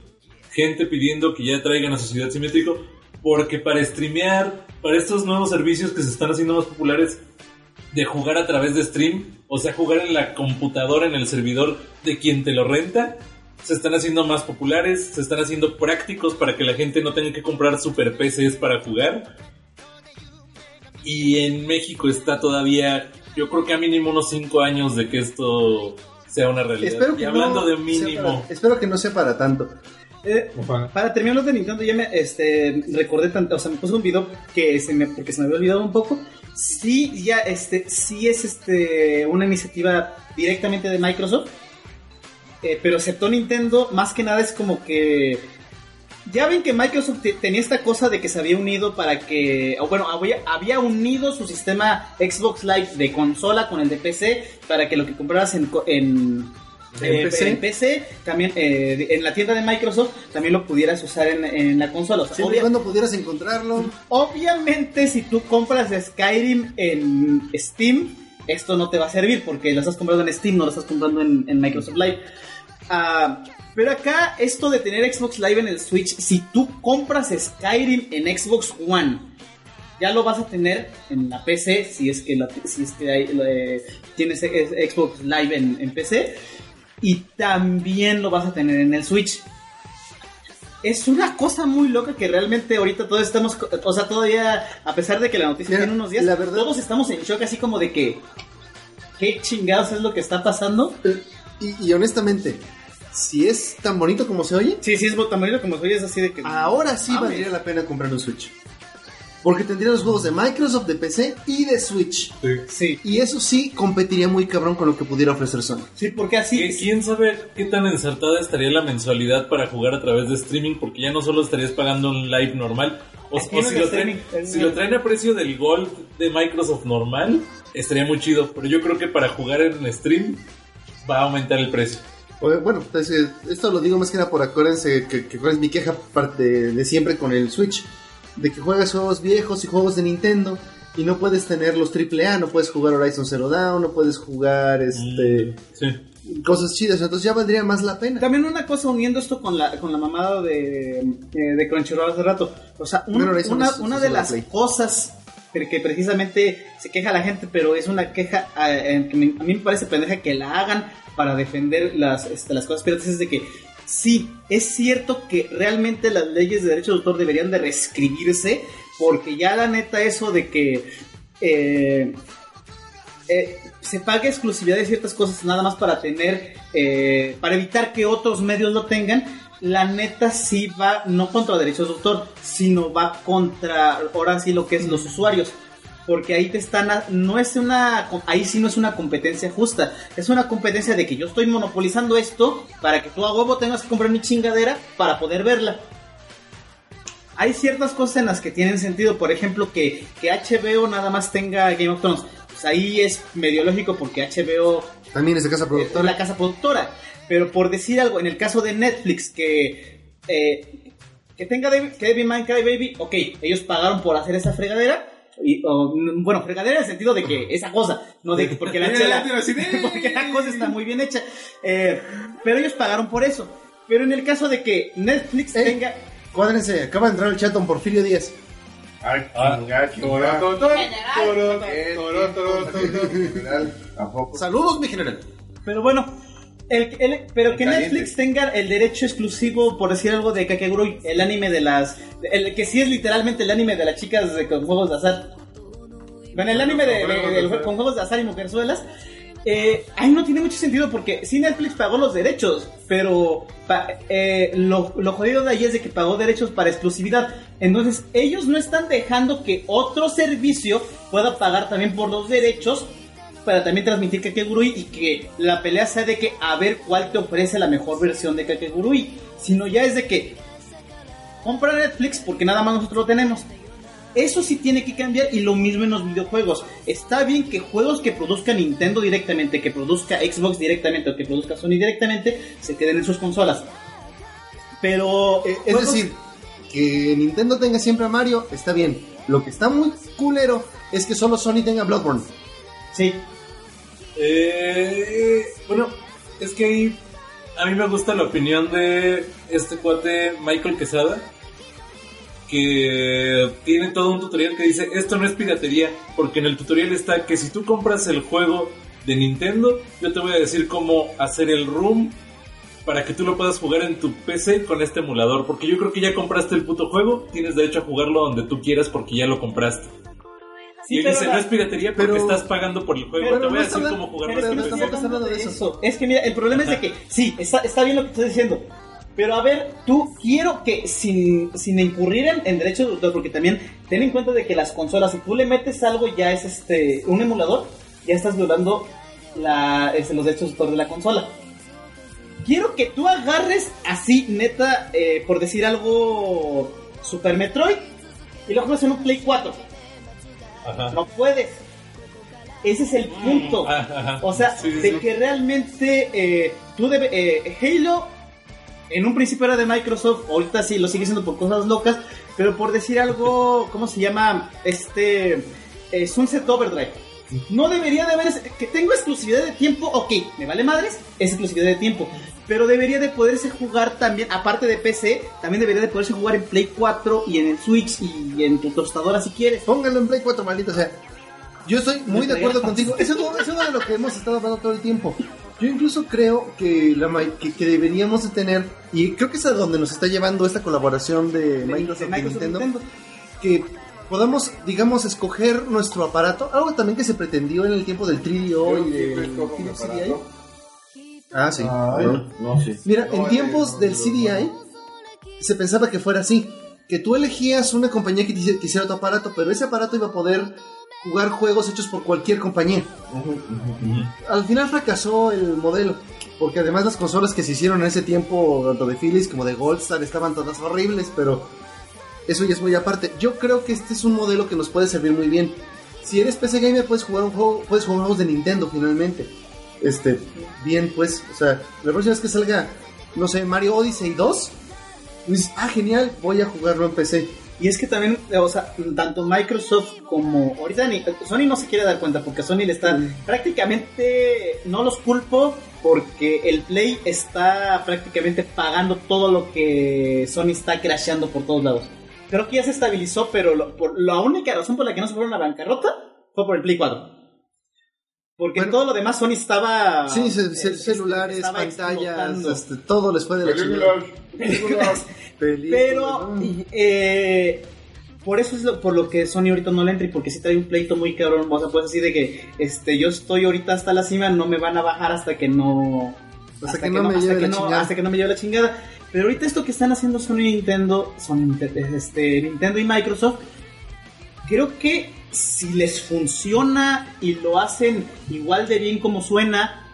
gente pidiendo que ya traigan a su ciudad simétrico, porque para streamear, para estos nuevos servicios que se están haciendo más populares, de jugar a través de stream, o sea, jugar en la computadora, en el servidor de quien te lo renta, se están haciendo más populares, se están haciendo prácticos para que la gente no tenga que comprar super PCs para jugar. Y en México está todavía, yo creo que a mínimo unos 5 años de que esto sea una realidad. Espero que y hablando no de sea mínimo, para- espero que no sea para tanto. Eh, para terminar lo de Nintendo, ya me este, recordé tanto, o sea, me puse un video que se me, porque se me había olvidado un poco. Sí, ya, este, sí es este, una iniciativa directamente de Microsoft. Eh, pero aceptó Nintendo, más que nada es como que. Ya ven que Microsoft te- tenía esta cosa de que se había unido para que. O bueno, había, había unido su sistema Xbox Live de consola con el de PC para que lo que compraras en. en ¿En eh, PC? en PC, también eh, en la tienda de Microsoft, también lo pudieras usar en, en la consola. O sea, obvia- cuando pudieras encontrarlo. Obviamente, si tú compras Skyrim en Steam, esto no te va a servir porque lo estás comprando en Steam, no lo estás comprando en, en Microsoft Live. Ah, pero acá, esto de tener Xbox Live en el Switch, si tú compras Skyrim en Xbox One, ya lo vas a tener en la PC, si es que, la- si es que hay- eh, tienes eh, Xbox Live en, en PC, y también lo vas a tener en el Switch es una cosa muy loca que realmente ahorita todos estamos, o sea, todavía, a pesar de que la noticia Mira, tiene unos días, la verdad- todos estamos en shock así como de que, ¿qué chingados es lo que está pasando? Y, y honestamente, si es tan bonito como se oye, Sí, sí, es tan bonito como soy, es así de que... ahora sí valdría la pena comprar un Switch. Porque tendría los juegos de Microsoft, de PC y de Switch. Sí, Y eso sí competiría muy cabrón con lo que pudiera ofrecer Sony. sí, porque así... ¿Qui- ¿quién sabe qué tan ensartada estaría la mensualidad para jugar a través de streaming? Porque ya no solo estarías pagando un live normal, o, si, lo traen, si lo traen a precio del Gold de Microsoft normal, estaría muy chido. Pero yo creo que para jugar en stream va a aumentar el precio. Bueno, pues, esto lo digo más que nada por acuérdense que, que cuál es mi queja parte de siempre con el Switch. De que juegas juegos viejos y juegos de Nintendo y no puedes tener los AAA, no puedes jugar Horizon Zero Dawn, no puedes jugar este Sí. cosas chidas, entonces ya valdría más la pena. También una cosa uniendo esto con la, con la mamada de, eh, de Crunchyroll hace rato. O sea, un- una, una es de las Play. cosas que precisamente se queja la gente, pero es una queja que a mí me parece pendeja que la hagan para defender las, este, las cosas piratas, es de que sí, es cierto que realmente las leyes de derecho de autor deberían de reescribirse, porque ya la neta eso de que... eh, eh, se paga exclusividad de ciertas cosas nada más para tener, eh, para evitar que otros medios lo tengan, la neta sí va, no contra derechos de autor, sino va contra, ahora sí lo que es los usuarios. Porque ahí te están, a- no es una, ahí sí no es una competencia justa, es una competencia de que yo estoy monopolizando esto para que tú a huevo tengas que comprar mi chingadera para poder verla hay ciertas cosas en las que tienen sentido. Por ejemplo, que, que HBO nada más tenga Game of Thrones. Pues ahí es medio lógico porque HBO También es de casa es productora. la casa productora. Pero por decir algo, en el caso de Netflix, que, eh, que tenga David, que Devil May Cry Baby, ok, ellos pagaron por hacer esa fregadera. Y, o, bueno, fregadera en el sentido de que esa cosa, no de que porque la, chela- porque la cosa está muy bien hecha. Eh, pero ellos pagaron por eso. Pero en el caso de que Netflix Eh. tenga Cuádrense, acaba de entrar el chat don Porfirio Díaz. Saludos, mi general. Pero bueno, el, el- pero que Caliente. Netflix tenga el derecho exclusivo, por decir algo, de Kakegurui, el anime de las... El que sí es literalmente el anime de las chicas de- con juegos de azar. Bueno, el anime de, con juegos de azar y mujerzuelas. Eh, ahí no tiene mucho sentido porque sí Netflix pagó los derechos, pero pa- eh, lo, lo jodido de ahí es de que pagó derechos para exclusividad. Entonces ellos no están dejando que otro servicio pueda pagar también por los derechos para también transmitir Kakegurui y que la pelea sea de que a ver cuál te ofrece la mejor versión de Kakegurui, sino ya es de que compra Netflix porque nada más nosotros lo tenemos. Eso sí tiene que cambiar y lo mismo en los videojuegos. Está bien que juegos que produzca Nintendo directamente, que produzca Xbox directamente o que produzca Sony directamente se queden en sus consolas. Pero Eh, es decir, que Nintendo tenga siempre a Mario está bien. Lo que está muy culero es que solo Sony tenga Bloodborne. sí, Eh, bueno, es que ahí a mí me gusta la opinión de este cuate Michael Quesada, que tiene todo un tutorial que dice, esto no es piratería, porque en el tutorial está que si tú compras el juego de Nintendo, yo te voy a decir cómo hacer el room para que tú lo puedas jugar en tu PC con este emulador, porque yo creo que ya compraste el puto juego, tienes derecho a jugarlo donde tú quieras porque ya lo compraste. Sí, y él dice, la- no es piratería porque pero- estás pagando por el juego, pero te no voy a está decir hablando- cómo jugarlo Pero no PC". estamos hablando de de eso. Es que mira, el problema es de que sí, está, está bien lo que estás diciendo. Pero a ver, tú quiero que sin, sin incurrir en, en derechos de autor, porque también ten en cuenta de que las consolas, si tú le metes algo ya es este un emulador, ya estás violando la, este, los derechos de autor de la consola. Quiero que tú agarres así, neta, eh, por decir algo, Super Metroid, y lo juegues en un Play 4. Ajá. No puedes. Ese es el punto. Ajá, ajá. O sea, Sí, de sí. que realmente eh, tú debes. eh, Halo en un principio era de Microsoft, ahorita sí lo sigue siendo por cosas locas, pero por decir algo, ¿cómo se llama? Este. eh, Sunset Overdrive. No debería de haber. Que tengo exclusividad de tiempo, ok, me vale madres, es exclusividad de tiempo. Pero debería de poderse jugar también, aparte de PC, también debería de poderse jugar en Play 4 y en el Switch y en tu tostadora si quieres. Póngalo en Play 4, maldito sea. Yo estoy muy de acuerdo contigo. Eso es, uno de lo que hemos estado hablando todo el tiempo. Yo incluso creo que, la, que, que deberíamos de tener, y creo que es a donde nos está llevando esta colaboración de, De- Microsoft, de y Microsoft Nintendo, Nintendo. que podamos, digamos, escoger nuestro aparato. Algo también que se pretendió en el tiempo del 3DO y del Ah, sí. Ay, Perdón. no, sí. Mira, No, en ay, tiempos no, del no, CDI se pensaba que fuera así, que tú elegías una compañía que te quisiera tu aparato, pero ese aparato iba a poder jugar juegos hechos por cualquier compañía. Al final fracasó el modelo, porque además las consolas que se hicieron en ese tiempo, tanto de Philips como de Goldstar, estaban todas horribles, pero eso ya es muy aparte. Yo creo que este es un modelo que nos puede servir muy bien. Si eres PC gamer puedes jugar un juego, puedes jugar juegos de Nintendo finalmente. Este, bien pues, o sea, la próxima vez que salga, no sé, Mario Odyssey 2, dices, ah, genial, voy a jugarlo en PC. Y es que también, o sea, tanto Microsoft como ahorita ni, Sony no se quiere dar cuenta porque Sony le está prácticamente, no los culpo porque el Play está prácticamente pagando todo lo que Sony está crasheando por todos lados. Creo que ya se estabilizó, pero lo- por, la única razón por la que no se fueron a bancarrota fue por el Play 4. Porque Bueno. todo lo demás Sony estaba... Sí, ce- eh, celulares, estaba pantallas, este, todo les fue de la Películas, chingada. películas. Películas, Pero ¿no? eh, por eso es lo- por lo que Sony ahorita no le entra y porque sí trae un pleito muy cabrón. O sea, pues así de que este yo estoy ahorita hasta la cima, no me van a bajar hasta que no. Hasta que no me hasta lleve que la no- chingada. hasta que no me lleve la chingada. Pero ahorita esto que están haciendo Sony y Nintendo, Sony, este, Nintendo y Microsoft, creo que si les funciona y lo hacen igual de bien como suena,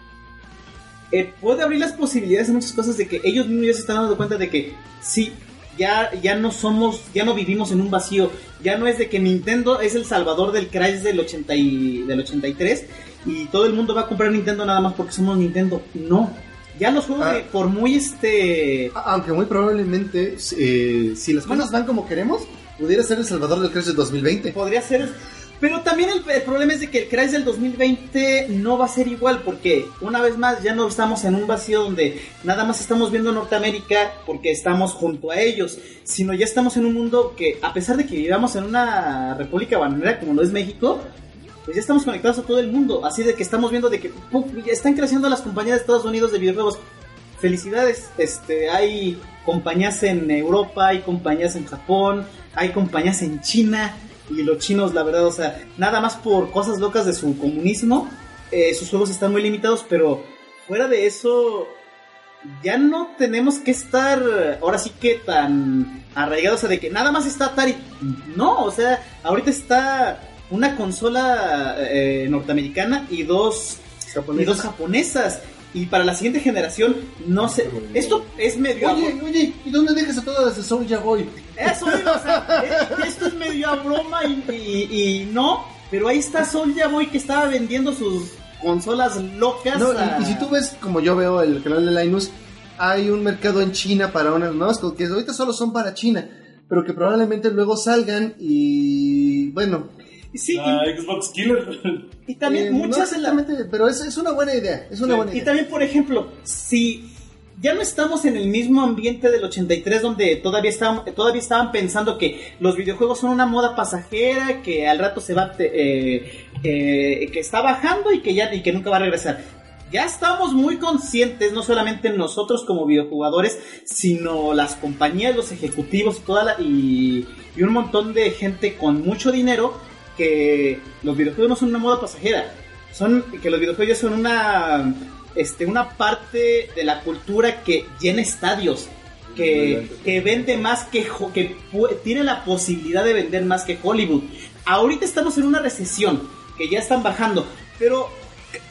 eh, puede abrir las posibilidades de muchas cosas de que ellos mismos ya se están dando cuenta de que sí, ya, ya no somos, ya no vivimos en un vacío, ya no es de que Nintendo es el salvador del crash del, 80 y, del 83 y todo el mundo va a comprar Nintendo nada más porque somos Nintendo. No, ya los juegos, Ah. de- por muy este... A- Aunque muy probablemente, eh, si las cosas van como queremos, pudiera ser el Salvador del Crash de 2020. Podría ser. Pero también el, problema es de que el Crash del 2020 no va a ser igual, porque una vez más ya no estamos en un vacío donde nada más estamos viendo Norteamérica porque estamos junto a ellos, sino ya estamos en un mundo que, a pesar de que vivamos en una república bananera como lo es México, pues ya estamos conectados a todo el mundo. Así de que estamos viendo de que están creciendo las compañías de Estados Unidos de videojuegos. Felicidades, este, hay compañías en Europa, hay compañías en Japón, hay compañías en China. Y los chinos, la verdad, o sea, nada más por cosas locas de su comunismo, eh, sus juegos están muy limitados, pero fuera de eso, ya no tenemos que estar ahora sí que tan arraigados a de que nada más está Atari. No, o sea, ahorita está una consola eh, norteamericana y dos, y dos japonesas. Y para la siguiente generación, no sé. Esto es medio. Oye, oye, ¿y dónde dejas a todas las de Soulja Boy? Eso, digo, o sea, eh, esto es medio a broma y, y- y no. Pero ahí está Soulja Boy que estaba vendiendo sus consolas locas. No, a- y, y si tú ves, como yo veo el canal de Linus, hay un mercado en China para unas nuevas cosas que ahorita solo son para China, pero que probablemente luego salgan y bueno. Sí, Ah, Xbox Killer. y, y también eh, muchas no en la- exactamente, pero es, es una buena idea, es una Sí. buena Y también, por ejemplo, si ya no estamos en el mismo ambiente del 83 donde todavía estaban, todavía estaban pensando que los videojuegos son una moda pasajera, que al rato se va, eh, eh, que está bajando y que ya y que nunca va a regresar. Ya estamos muy conscientes, no solamente nosotros como videojugadores, sino las compañías, los ejecutivos toda la, y, y un montón de gente con mucho dinero que los videojuegos no son una moda pasajera. Son que los videojuegos son una este una parte de la cultura que llena estadios que, que vende más que que tiene la posibilidad de vender más que Hollywood. Ahorita estamos en una recesión que ya están bajando pero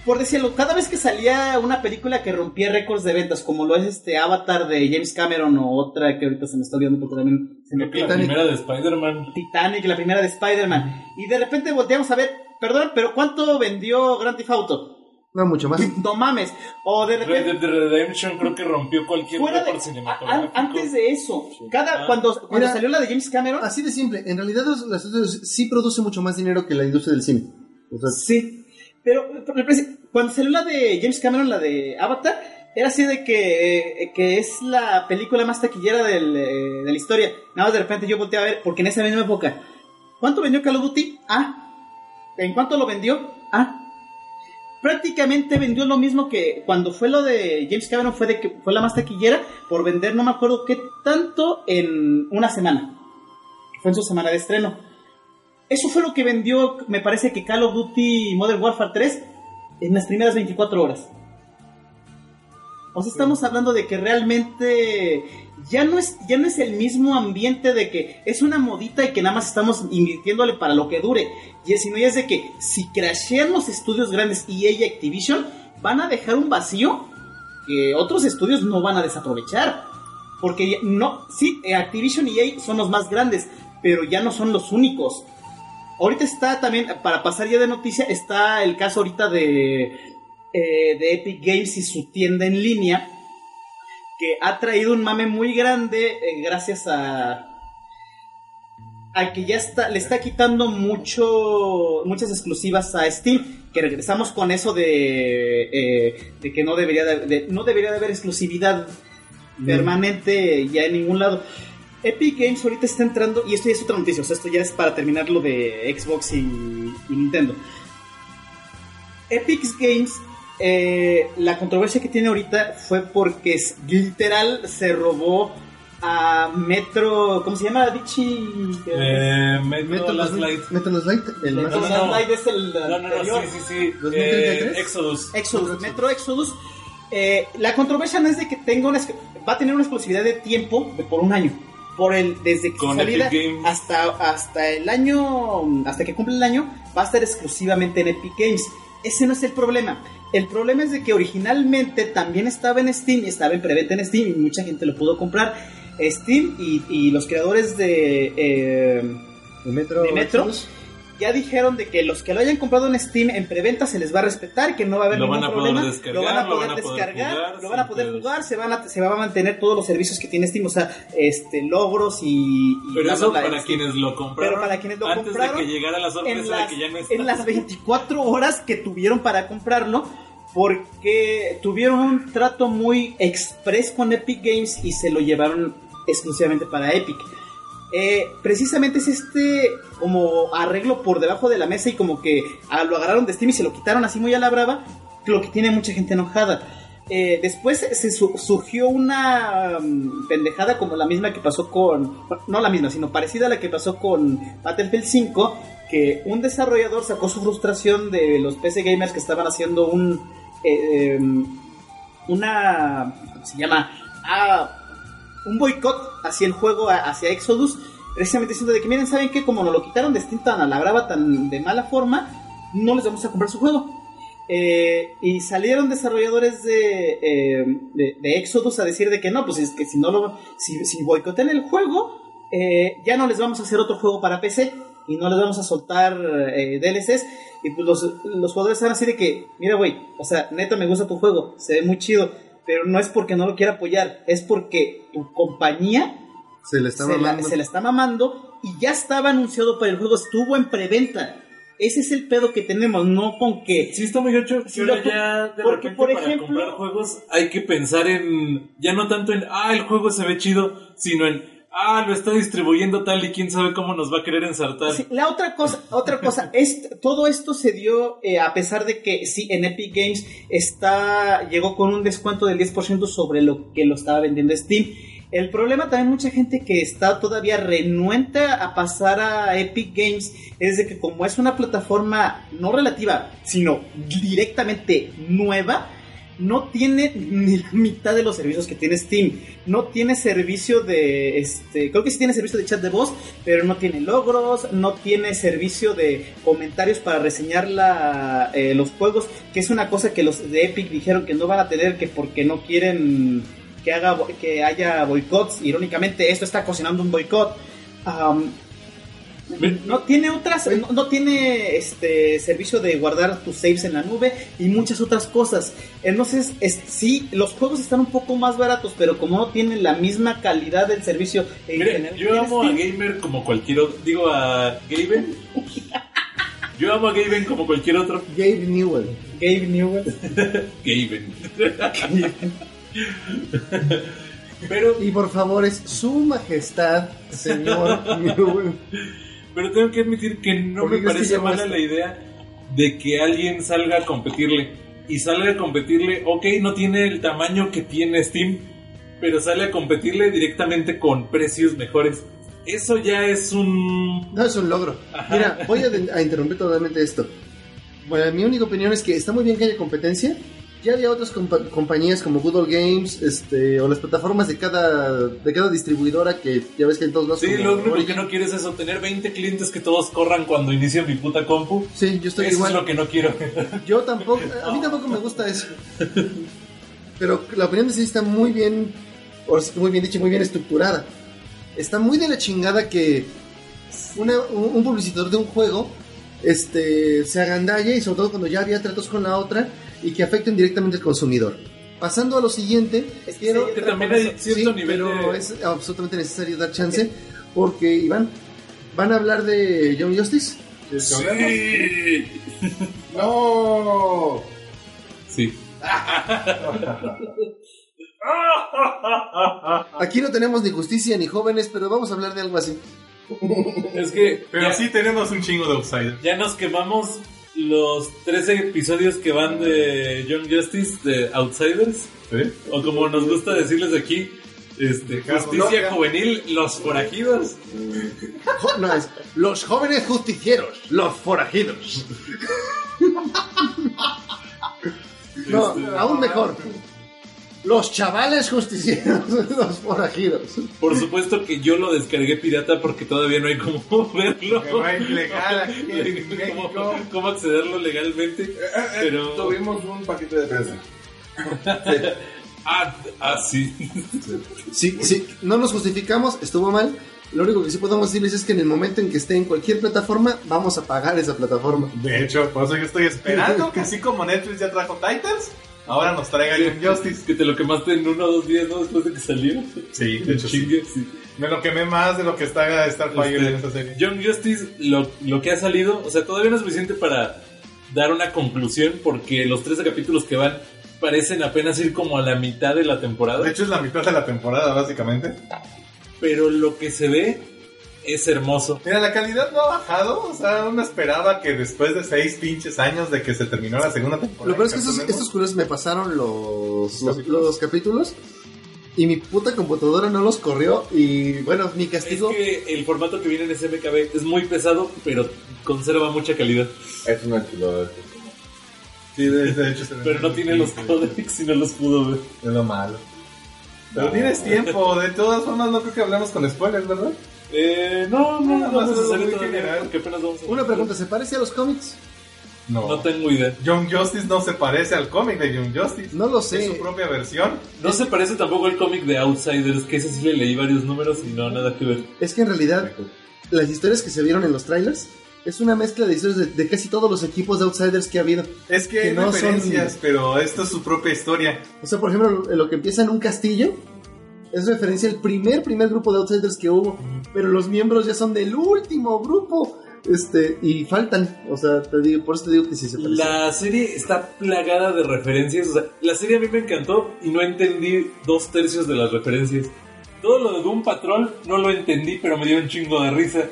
por decirlo cada vez que salía una película que rompía récords de ventas como lo es este Avatar de James Cameron o otra que ahorita se me está olvidando porque también se me la Titanic. primera de Spider-Man. Titanic, la primera de Spider-Man. Y de repente volteamos a ver, perdón, pero ¿cuánto vendió Grand Theft Auto? No, mucho más. No mames. O de Red repente... Dead Redemption creo que rompió cualquier Fuera de, cinematográfico. a- antes de eso, cada Ah. cuando, cuando Mira, salió la de James Cameron, Así de simple, en realidad los estudios sí produce mucho más dinero que la industria del cine. O sea, sí. Pero cuando salió la de James Cameron, la de Avatar, era así de que, eh, que es la película más taquillera eh, de la historia. Nada más de repente yo volteé a ver, porque en esa misma época, ¿cuánto vendió Call of Duty? Ah. ¿En cuánto lo vendió? Ah. Prácticamente vendió lo mismo que cuando fue lo de James Cameron, fue, de que fue la más taquillera por vender no me acuerdo qué tanto en una semana. Fue en su semana de estreno. Eso fue lo que vendió, me parece que Call of Duty Modern Warfare 3 en las primeras 24 horas. O sea, estamos hablando de que realmente ya no es ya no es el mismo ambiente de que es una modita y que nada más estamos invirtiéndole para lo que dure. Y es, sino ya es de que si crashean los estudios grandes EA y Activision, van a dejar un vacío que otros estudios no van a desaprovechar. Porque no, sí, Activision y EA son los más grandes, pero ya no son los únicos. Ahorita está también, para pasar ya de noticia, está el caso ahorita de, eh, de Epic Games y su tienda en línea, que ha traído un mame muy grande eh, gracias a, a que ya está, le está quitando mucho, muchas exclusivas a Steam, que regresamos con eso de, eh, de que no debería de, de- no debería de haber exclusividad permanente ya en ningún lado. Epic Games ahorita está entrando, y esto ya es otra noticia, o sea, esto ya es para terminar lo de Xbox y, y Nintendo. Epic Games, eh, la controversia que tiene ahorita fue porque es- literal se robó a Metro, ¿cómo se llama? Dichi. Eh, Metro, Metro Last Last Light. Metro Last Light, el Metro no. Last Light es el No, no, no, anterior. sí, sí, sí. 2033? Eh, Exodus. Exodus, Metro Exodus. Eh, la controversia no es de que tenga una va a tener una exclusividad de tiempo de por un año. Por el, desde que Con salida hasta, hasta el año, hasta que cumple el año, va a estar exclusivamente en Epic Games. Ese no es el problema. El problema es de que originalmente también estaba en Steam y estaba en preventa en Steam y mucha gente lo pudo comprar. Steam y, y los creadores de, eh, de Metro. de Metro Exodus. Ya dijeron de que los que lo hayan comprado en Steam en preventa se les va a respetar, que no va a haber Lo ningún van a poder problema, descargar, lo van a lo poder van a poder descargar, jugar lo van a poder pedos. jugar, se van a se van a mantener todos los servicios que tiene Steam, o sea, este logros y, y Pero eso para Steam. quienes lo compraron. Pero para quienes lo antes compraron, de que llegara la sorpresa las, de que ya no está. en las 24 horas que tuvieron para comprarlo, porque tuvieron un trato muy express con Epic Games y se lo llevaron exclusivamente para Epic. Eh, precisamente es este como arreglo por debajo de la mesa y como que ah, lo agarraron de Steam y se lo quitaron así muy a la brava, lo que tiene mucha gente enojada. Eh, después se su- surgió una mm, pendejada como la misma que pasó con, no la misma, sino parecida a la que pasó con Battlefield 5, que un desarrollador sacó su frustración de los PC gamers que estaban haciendo un, eh, em, una, ¿cómo se llama? Ah, un boicot hacia el juego, hacia Exodus, precisamente diciendo de que miren, ¿saben qué? Como nos lo quitaron de Steam tan la brava, tan de mala forma, no les vamos a comprar su juego. Eh, y salieron desarrolladores de, eh, de, de Exodus a decir de que no, pues es que si no lo, si, si boicotean el juego, eh, ya no les vamos a hacer otro juego para PC y no les vamos a soltar eh, DLCs. Y pues los, los jugadores están así de que, mira, güey, o sea, neta me gusta tu juego, se ve muy chido, pero no es porque no lo quiera apoyar, es porque tu compañía Se le está se la, mamando. se la está mamando y ya estaba anunciado para el juego, estuvo en preventa. Ese es el pedo que tenemos, no con que... Sí, está muy gacho. Sí, pero ya de porque, repente por para ejemplo- comprar juegos hay que pensar en. Ya no tanto en. Ah, el juego se ve chido. Sino en. Ah, lo está distribuyendo tal y quién sabe cómo nos va a querer ensartar. La otra cosa, otra cosa, es, todo esto se dio eh, a pesar de que sí, en Epic Games está, llegó con un descuento del 10% sobre lo que lo estaba vendiendo Steam. El problema también mucha gente que está todavía renuente a pasar a Epic Games es de que como es una plataforma no relativa, sino directamente nueva, no tiene ni la mitad de los servicios que tiene Steam. No tiene servicio de, este, creo que sí tiene servicio de chat de voz, pero no tiene logros, no tiene servicio de comentarios para reseñar la, eh, los juegos, que es una cosa que los de Epic dijeron que no van a tener, que porque no quieren que haga que haya boicots. Irónicamente, esto está cocinando un boicot. No tiene otras, no, no tiene este servicio de guardar tus saves en la nube y muchas otras cosas. Entonces, es, sí, los juegos están un poco más baratos, pero como no tienen la misma calidad del servicio en Mire, general yo amo a Steam, Gamer como cualquier otro. Digo a Gaben. Yo amo a Gaben como cualquier otro. Gabe Newell. Gabe Newell. Gaben. Pero, Y por favor, es su majestad, señor Newell. pero tengo que admitir que no ¿Por qué me parece mala esto? la idea de que alguien salga a competirle. Y salga a competirle, ok, no tiene el tamaño que tiene Steam, pero sale a competirle directamente con precios mejores. Eso ya es un... No, es un logro. Mira, voy a interrumpir totalmente esto. Bueno, mi única opinión es que está muy bien que haya competencia. Ya había otras compa- compañías como Google Games este, o las plataformas de cada, de cada distribuidora que ya ves que en todos lados. Sí, lo único que no quieres es eso, tener 20 clientes que todos corran cuando inicia mi puta compu. Sí, yo estoy Eso igual. es lo que no quiero. Yo tampoco, a mí tampoco me gusta eso. Pero la opinión de sí está muy bien, muy bien dicha, muy bien estructurada. Está muy de la chingada que una- un, un publicitador de un juego este, se agandalle y sobre todo cuando ya había tratos con la otra y que afecten directamente al consumidor. Pasando a lo siguiente, Es que quiero... que también hay cierto Sí, nivel pero de... es absolutamente necesario dar chance porque, Iván, ¿van a hablar de John Justice? Sí. ¡No! Sí. Aquí no tenemos ni justicia ni jóvenes, pero vamos a hablar de algo así. Es que Pero ya, sí tenemos un chingo de outsiders. ya nos quemamos los 13 episodios que van de Young Justice de Outsiders. O como nos gusta decirles aquí, este, justicia juvenil, los forajidos. Jo- No, es los jóvenes justicieros, los forajidos. No, Este, aún mejor. Los chavales justicieros, los forajidos. Por supuesto que yo lo descargué pirata porque todavía no hay cómo verlo. No es legal aquí en cómo, México. cómo accederlo legalmente. Pero. Tuvimos un paquete de prensa. Ah, ah, sí. Sí, sí, no nos justificamos, estuvo mal. Lo único que sí podemos decirles es que en el momento en que esté en cualquier plataforma, vamos a pagar esa plataforma. De hecho, por eso yo estoy esperando que así como Netflix ya trajo Titans, ahora nos traiga Young Justice. Que te lo quemaste en uno o dos días ¿no? después de que salió. Sí, de hecho sí. Chingue, sí. Me lo quemé más de lo que está Starfire Este, en esta serie. Young Justice, lo, lo que ha salido, o sea, todavía no es suficiente para dar una conclusión porque los 13 capítulos que van parecen apenas ir como a la mitad de la temporada. De hecho, es la mitad de la temporada, básicamente. pero lo que se ve es hermoso. Mira, la calidad no ha bajado. O sea, uno esperaba que después de seis pinches años de que se terminó la segunda temporada. Lo peor es que estos, culeros me pasaron los, los, capítulos. los capítulos y mi puta computadora no los corrió y bueno, mi castigo... Es que el formato que viene en SMKB es muy pesado, pero conserva mucha calidad. Es una chulada. Sí, de, de hecho se Pero no tiene los códex y no los pudo ver. Es lo malo. Pero tienes tiempo. De todas formas, no creo que hablemos con spoilers, ¿verdad? Eh, no, no, Nada no, vamos a Una pregunta, ¿se parece a los cómics? No. No tengo idea. Young Justice no se parece al cómic de Young Justice. No lo Es su sé. propia versión. No se parece tampoco al cómic de Outsiders, que ese sí le leí varios números y no, nada que ver. Es que en realidad las historias que se vieron en los trailers es una mezcla de historias de, de casi todos los equipos de Outsiders que ha habido. Es que, Que hay no son- referencias, pero esto es su propia historia. O sea, por ejemplo, lo que empieza en un castillo es referencia al primer, primer grupo de Outsiders que hubo, pero los miembros ya son del último grupo. Este, y faltan, o sea, te digo, por eso te digo que sí se parece. La serie está plagada de referencias. O sea, la serie a mí me encantó y no entendí dos tercios de las referencias. Todo lo de Doom Patrol no lo entendí, pero me dio un chingo de risa.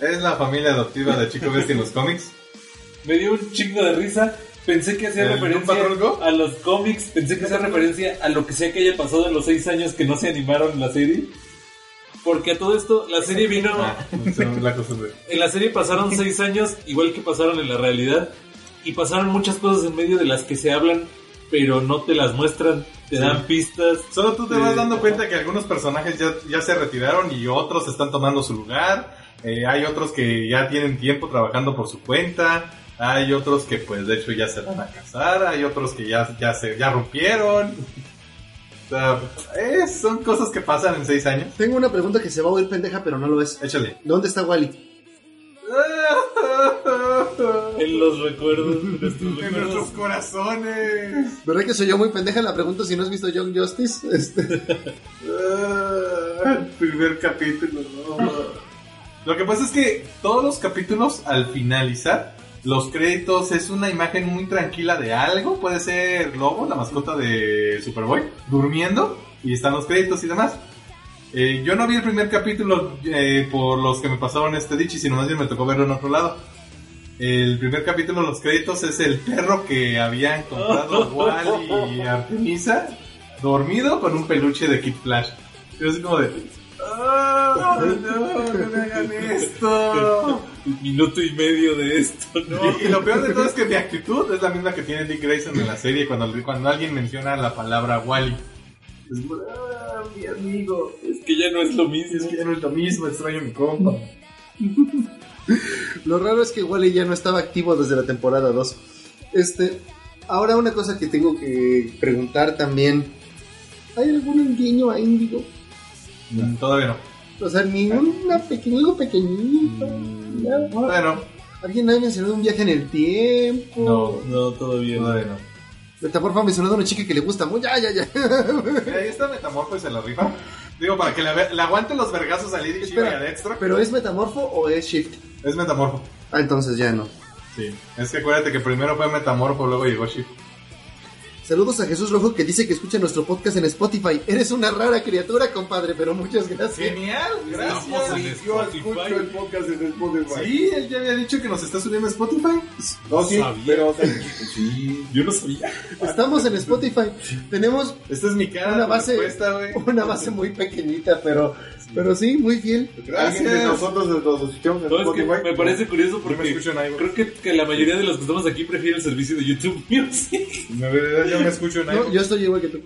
Es la familia adoptiva de Chico Bestia en los cómics. Me dio un chingo de risa. Pensé que hacía ¿El referencia a los cómics. Pensé que hacía referencia a lo que sea que haya pasado en los seis años que no se animaron la serie. Porque a todo esto, la serie vino. Ah, de- En la serie pasaron seis años, igual que pasaron en la realidad, y pasaron muchas cosas en medio de las que se hablan, pero no te las muestran, te dan pistas. Solo tú te vas Eh, dando cuenta que algunos personajes ya, ya se retiraron y otros están tomando su lugar. Eh, hay otros que ya tienen tiempo trabajando por su cuenta. Hay otros que pues de hecho ya se van a casar. Hay otros que ya, ya se ya rompieron. O sea, eh, son cosas que pasan en seis años. Tengo una pregunta que se va a oír pendeja, pero no lo es. Échale. ¿Dónde está Wally? En los recuerdos, en nuestros En nuestros corazones. ¿Verdad que soy yo muy pendeja la pregunta si no has visto Young Justice? Este, el primer capítulo, no. Lo que pasa es que todos los capítulos al finalizar, los créditos es una imagen muy tranquila de algo. Puede ser Lobo, la mascota de Superboy, durmiendo y están los créditos y demás. Eh, yo no vi el primer capítulo eh, por los que me pasaron este dicho, sino más bien me tocó verlo en otro lado. El primer capítulo, los créditos, es el perro que habían comprado Wally y Artemisa, dormido con un peluche de Kid Flash. Yo así como de... "Ah, no, no me hagan esto. Un minuto y medio de esto, ¿no? Y, y lo peor de todo es que mi actitud es la misma que tiene Dick Grayson en la serie cuando, cuando alguien menciona la palabra Wally. Es como, "Ah, mi amigo, Es que ya no es lo mismo. es que ya no es lo mismo, extraño mi compa. lo raro es que Wally ya no estaba activo desde la temporada 2. Este, ahora una cosa que tengo que preguntar también. ¿Hay algún guiño a Índigo? Mm, Todavía no. O sea, ni una pequeña, algo pequeñito. nada. Todavía no. ¿Alguien ha mencionado un viaje en el tiempo? No, No, todavía no. todavía no. Metamorfo ha mencionado a una chica que le gusta mucho. Ya, ya, ya. Ahí está Metamorfo y se la rifa. Digo, para que le, aguanten los vergazos a Lady Shiva y a Espera, Dextra. ¿pero es Metamorfo o es Shift? Es Metamorfo. Ah, entonces ya no. Sí. Es que acuérdate que primero fue Metamorfo, luego llegó Shift. Saludos a Jesús Rojo que dice que escucha nuestro podcast en Spotify. Eres una rara criatura, compadre, pero muchas gracias. Genial, Estamos gracias. en Yo Spotify. escucho el podcast en Spotify. Sí, él ya había dicho que nos está subiendo a Spotify. No, sí, Sabía. pero o sea, sí. Yo no sabía. Estamos en Spotify. Tenemos Esta es mi cara. Una base- respuesta, una base muy pequeñita, pero, pero sí, muy fiel. Alguien de nosotros nos escuchamos en No, es que Spotify. me parece curioso porque escucho en iVoox. creo que, que la mayoría de los que estamos aquí prefieren el servicio de YouTube Music. De verdad, yo me escucho en No, iVoox. yo estoy igual que tú.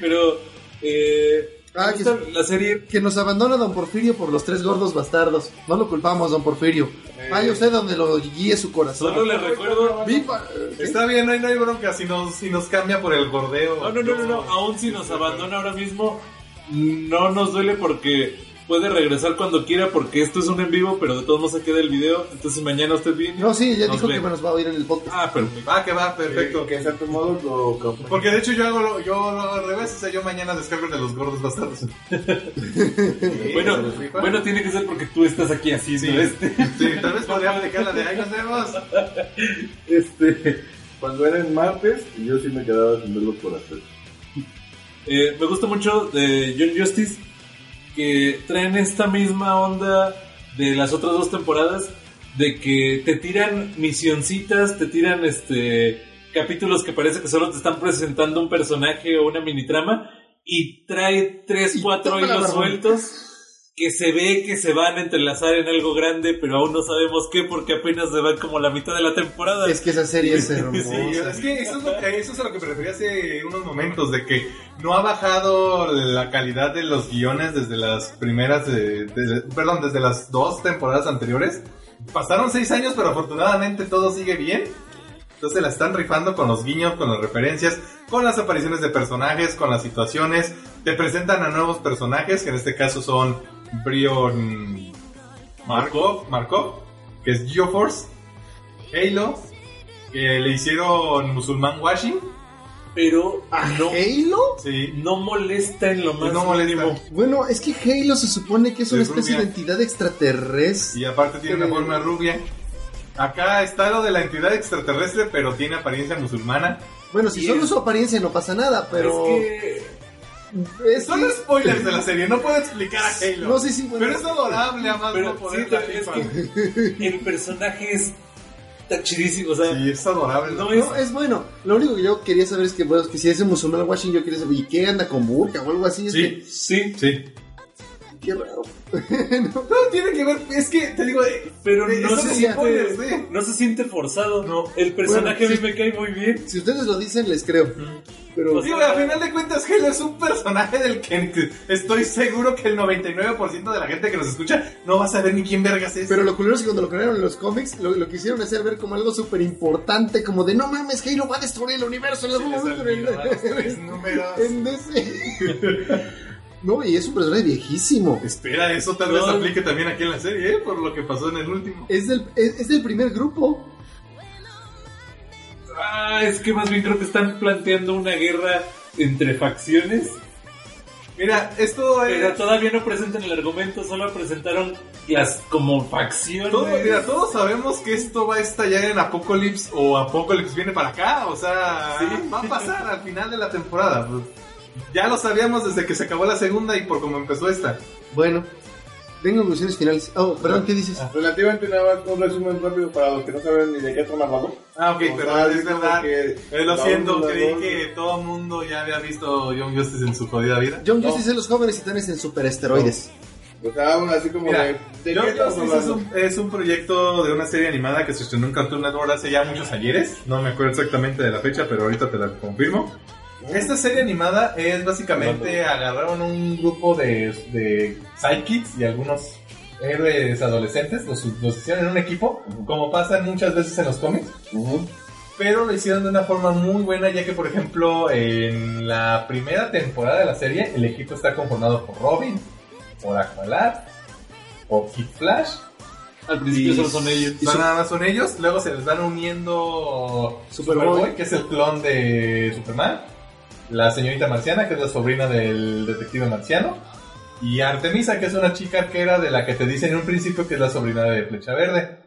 Pero, eh, Ah, que la serie. Que nos abandona Don Porfirio por los tres gordos bastardos. No lo culpamos, Don Porfirio. Vaya usted donde lo guíe su corazón. Solo le recuerdo. Viva- Está bien, no hay, no hay bronca si nos, si nos cambia por el gordeo. No, no, no, no, no. Aún si nos abandona ahora mismo, no nos duele porque puede regresar cuando quiera porque esto es un en vivo, pero de todos modos se queda el video. Entonces mañana usted viene. No, sí, ya dijo ve. que nos va a oír en el podcast. Ah, pero Va, que va, perfecto. Que en cierto modo lo Porque de hecho yo hago lo, yo lo hago al revés, o sea, yo mañana descargo de los gordos bastardos. bueno, Sí, bueno, tiene que ser porque tú estás aquí así, Sí. ¿no? Este. Sí, tal vez podría aplicar la de ahí nos vemos. Este, cuando era en martes, yo sí me quedaba sin verlo por hacer. Eh, me gusta mucho de John Justice que traen esta misma onda de las otras dos temporadas de que te tiran misioncitas, te tiran este capítulos que parece que solo te están presentando un personaje o una mini trama y trae tres, cuatro hilos sueltos que se ve que se van a entrelazar en algo grande, pero aún no sabemos qué porque apenas se van como la mitad de la temporada. Es que esa serie es hermosa. Sí, es que eso es, lo que, eso es a lo que me refería hace unos momentos, de que no ha bajado la calidad de los guiones desde las primeras, de- desde- perdón, desde las dos temporadas anteriores. Pasaron seis años, pero afortunadamente todo sigue bien. Entonces la están rifando con los guiños, con las referencias, con las apariciones de personajes, con las situaciones. Te presentan a nuevos personajes, que en este caso son Brion Markov, Markov que es GeoForce, Halo, que le hicieron musulmán washing. Pero no, ¿Halo? Sí, no molesta en lo más no molesta. mínimo. Bueno, es que Halo se supone que es una Es especie rubia. de entidad extraterrestre. Y aparte tiene una forma rubia. Acá está lo de la entidad extraterrestre, pero tiene apariencia musulmana. Bueno, si solo es- su apariencia no pasa nada, pero... Es que es Son que- spoilers de la serie, no puedo explicar a Halo. No, sí, sí, bueno. Pero es adorable a más Pero no poder. sí, también es que el personaje es está chidísimo, o sea, Sí, es adorable. no es, No, es bueno. Lo único que yo quería saber es que, bueno, que si es un musulmán Washington, yo quería saber, ¿y qué anda con burka o algo así? Es Sí, sí, sí. qué raro. No, No, tiene que ver, es que te digo, eh, pero eh, no se spoilers, siente ¿eh? no se siente forzado, no. El personaje Bueno, a mí me cae muy bien. Si ustedes lo dicen, les creo. Pero, sea, Digo, a final de cuentas, Halo es un personaje del que estoy seguro que el 99% de la gente que nos escucha no va a saber ni quién vergas es. pero lo culero es que cuando lo crearon en los cómics, lo, lo quisieron hacer ver como algo súper importante, como de no mames, Halo va a destruir el universo en algún momento. en- DC. No, y es un personaje viejísimo. Espera, eso tal vez No. aplique también aquí en la serie, ¿eh? Por lo que pasó en el último. Es del, es, es del primer grupo. Ah, es que más bien creo que están planteando una guerra entre facciones, Mira, esto pero es... todavía no presentan el argumento, solo presentaron las como facciones. Todo, mira, todos sabemos que esto va a estallar en Apocalypse o Apocalypse viene para acá, o sea, va a pasar al final de la temporada. Ya lo sabíamos desde que se acabó la segunda y por cómo empezó esta. Bueno, tengo conclusiones finales. Oh, perdón, ¿qué dices? Relativamente nada más un resumen rápido para los que no saben ni de qué están hablando. Ah, ok, pero es verdad. que Eh, lo siento, creí que todo el mundo ya había visto Young Justice en su jodida vida. John. Justice es los jóvenes titanes en superesteroides. O sea, aún así como Mira, de, ¿de qué Young estamos Justice es hablando? un, es un proyecto de una serie animada que se estrenó en Cartoon Network hace ya muchos ayeres. No me acuerdo exactamente de la fecha, pero ahorita te la confirmo. Esta serie animada es básicamente agarraron un grupo de, de sidekicks y algunos héroes adolescentes, los, los hicieron en un equipo, como pasa muchas veces en los cómics. Pero lo hicieron de una forma muy buena, ya que, por ejemplo, en la primera temporada de la serie, el equipo está conformado por Robin, por Aqualad, por Kid Flash. Al principio y solo son ellos. y son nada más son ellos. Luego se les van uniendo Superboy. Superboy, que es el clon de Superman. La señorita marciana, que es la sobrina del detective marciano. Y Artemisa, que es una chica arquera de la que te dicen en un principio que es la sobrina de Flecha Verde.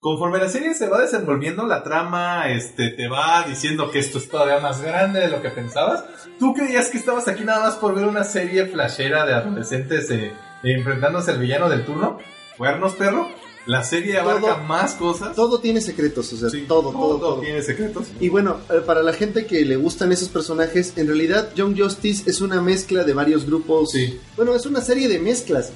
Conforme la serie se va desenvolviendo, la trama este, te va diciendo que esto es todavía más grande de lo que pensabas. Tú creías que estabas aquí nada más por ver una serie flashera de adolescentes eh, enfrentándose al villano del turno. Cuernos, perro. La serie abarca Todo- más cosas. Todo tiene secretos, o sea, Sí, todo, todo, todo. tiene secretos. Y bueno, eh, para la gente que le gustan esos personajes, en realidad Young Justice es una mezcla de varios grupos. Sí. Bueno, es una serie de mezclas.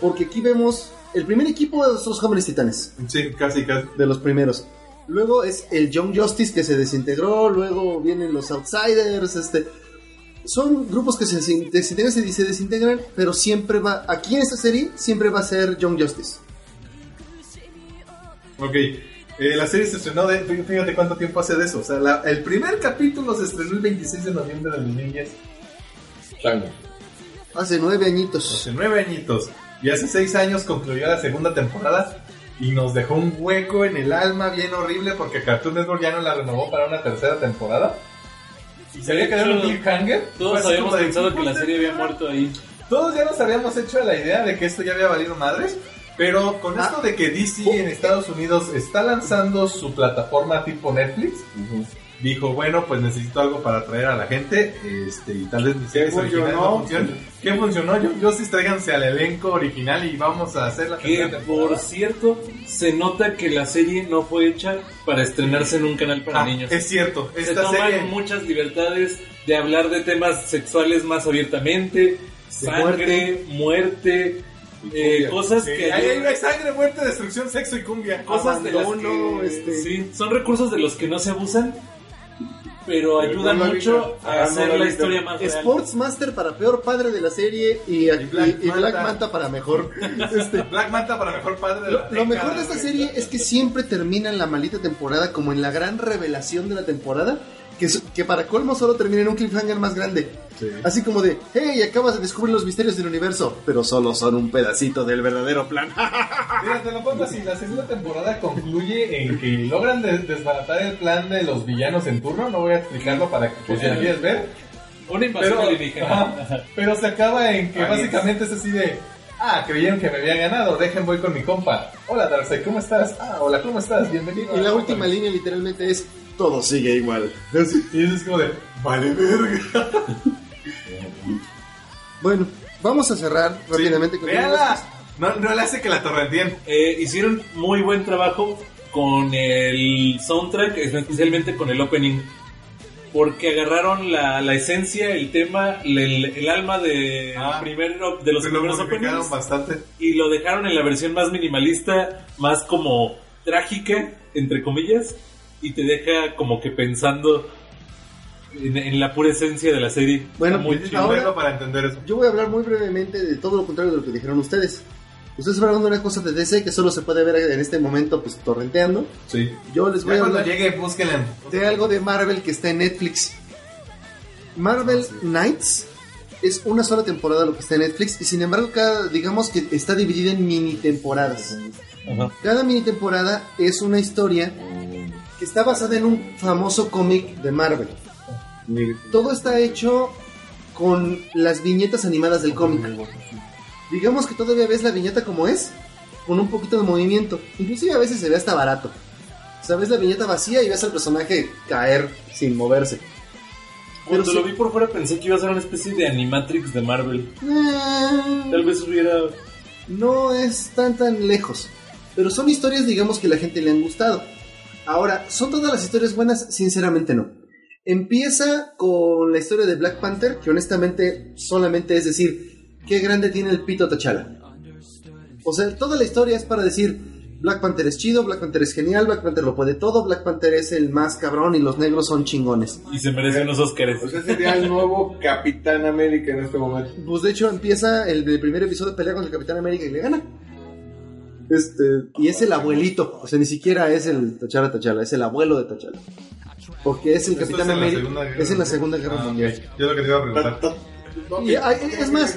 Porque aquí vemos el primer equipo de los jóvenes titanes, Sí, casi, casi. de los primeros. Luego es el Young Justice que se desintegró, luego vienen los Outsiders, este... Son grupos que se desin- desintegran se desintegran, pero siempre va, aquí en esta serie, siempre va a ser Young Justice. Ok. Eh, la serie se estrenó de. fí- Fíjate cuánto tiempo hace de eso. O sea, la- el primer capítulo se estrenó el 26 de noviembre del 2010. Chango. Hace nueve añitos. Hace nueve añitos. Y hace seis años concluyó la segunda temporada. Y nos dejó un hueco en el alma bien horrible porque Cartoon Network ya no la renovó para una tercera temporada. Y se había quedado en un cliffhanger. Todos habíamos de, pensado que la "Puta serie había madre". muerto ahí. Todos ya nos habíamos hecho la idea de que esto ya había valido madres. Pero con esto de que DC en Estados Unidos está lanzando su plataforma tipo Netflix, dijo, bueno, pues necesito algo para atraer a la gente, este, y tal vez mis series originales no funcionen. ¿Qué funcionó? Yo, yo sí tráiganse al elenco original y vamos a hacer la Que por cierto, se nota que la serie no fue hecha para estrenarse en un canal para Ah, niños. es cierto, se esta toman serie... muchas libertades de hablar de temas sexuales más abiertamente, sangre, muerte, eh, cosas Sí, que ahí hay sangre, muerte, destrucción, sexo y cumbia. cosas de las que este- sí, son recursos de los que no se abusan, pero ayudan mucho a Ah, no hacer la historia más real. Sportsmaster para peor padre de la serie y, y- Black y Black Manta. Manta para mejor. Este, Black Manta para mejor padre de Lo, la lo década, mejor de esta serie es que siempre termina en la maldita temporada como en la gran revelación de la temporada, que, que para colmo solo termina en un cliffhanger más grande. Así como de, hey, acabas de descubrir los misterios del universo, pero solo son un pedacito del verdadero plan. Mira, te lo pongo así, la segunda temporada concluye en que logran des- desbaratar el plan de los villanos en turno, no voy a explicarlo para que pues, quieres ver, Una invasión pero, alienígena. ajá, pero se acaba en que Aliens. básicamente es así de, ah, creyeron que me había ganado, dejen voy con mi compa, hola Darkseid, ¿cómo estás? Ah, hola, ¿cómo estás? Bienvenido. y la Compa". última línea literalmente es, todo sigue igual. Y es como de, vale verga. Bueno, vamos a cerrar rápidamente con Véala, no, no le hace que la torrenteen. Eh, hicieron muy buen trabajo con el soundtrack, especialmente con el opening. Porque agarraron la, la esencia, el tema, el, el alma de, Ah. primero, de los primeros openings bastante. y lo dejaron en la versión más minimalista, más como trágica, entre comillas, y te deja como que pensando en, en la pura esencia de la serie. Bueno, muy pues, ahora- para entender eso. Yo voy a hablar muy brevemente de todo lo contrario de lo que dijeron ustedes. Ustedes hablaron de una cosa de DC que solo se puede ver en este momento, pues torrenteando. Sí. Yo les voy Ya a cuando hablar llegue, búsquenla. de algo de Marvel que está en Netflix. Marvel Knights es una sola temporada lo que está en Netflix y sin embargo cada, digamos que está dividida en mini temporadas. Ajá. Cada mini temporada es una historia que está basada en un famoso cómic de Marvel. Todo está hecho con las viñetas animadas del cómic. Digamos que todavía ves la viñeta como es, con un poquito de movimiento. Inclusive a veces se ve hasta barato. O sea, ves la viñeta vacía y ves al personaje caer sin moverse. Cuando Pero lo sí- vi por fuera pensé que iba a ser una especie de animatrix de Marvel. Eh, Tal vez hubiera... no es tan tan lejos. Pero son historias, digamos, que a la gente le han gustado. Ahora, ¿son todas las historias buenas? Sinceramente no. Empieza con la historia de Black Panther, que honestamente solamente es decir, qué grande tiene el pito T'Challa. O sea, toda la historia es para decir, Black Panther es chido, Black Panther es genial, Black Panther lo puede todo, Black Panther es el más cabrón y los negros son chingones. Y se merece unos Oscars. O sea, sería el nuevo Capitán América en este momento. Pues de hecho empieza el, el primer episodio pelea contra el Capitán América y le gana. Este, y es el abuelito, o sea, ni siquiera es el T'Challa T'Challa, es el abuelo de T'Challa. Porque es el Capitán América, es en la Segunda Guerra Ah. Mundial. Yo lo que te iba a preguntar. Y hay- es más,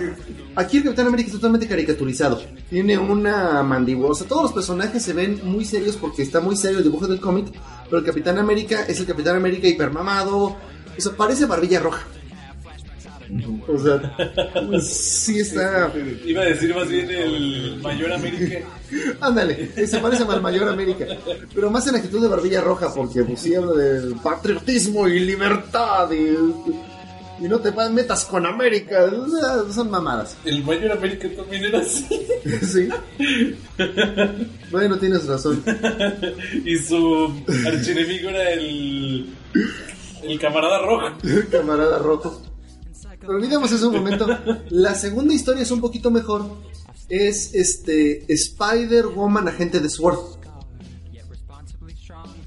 aquí el Capitán América es totalmente caricaturizado. Tiene una mandíbula. O sea, todos los personajes se ven muy serios porque está muy serio el dibujo del cómic. Pero el Capitán América es el Capitán América hipermamado. O sea, parece barbilla roja. O sea, sí está. Iba a decir más bien el Mayor América. Ándale, se parece al Mayor América. Pero más en actitud de barbilla roja, porque pues sí habla del patriotismo y libertad y, y no te metas con América. Son mamadas. El Mayor América también era así. Sí. Bueno, tienes razón. Y su archienemigo era el. El camarada rojo. Camarada rojo. Olvidemos eso un momento. La segunda historia es un poquito mejor. Es este Spider-Woman agente de Sword.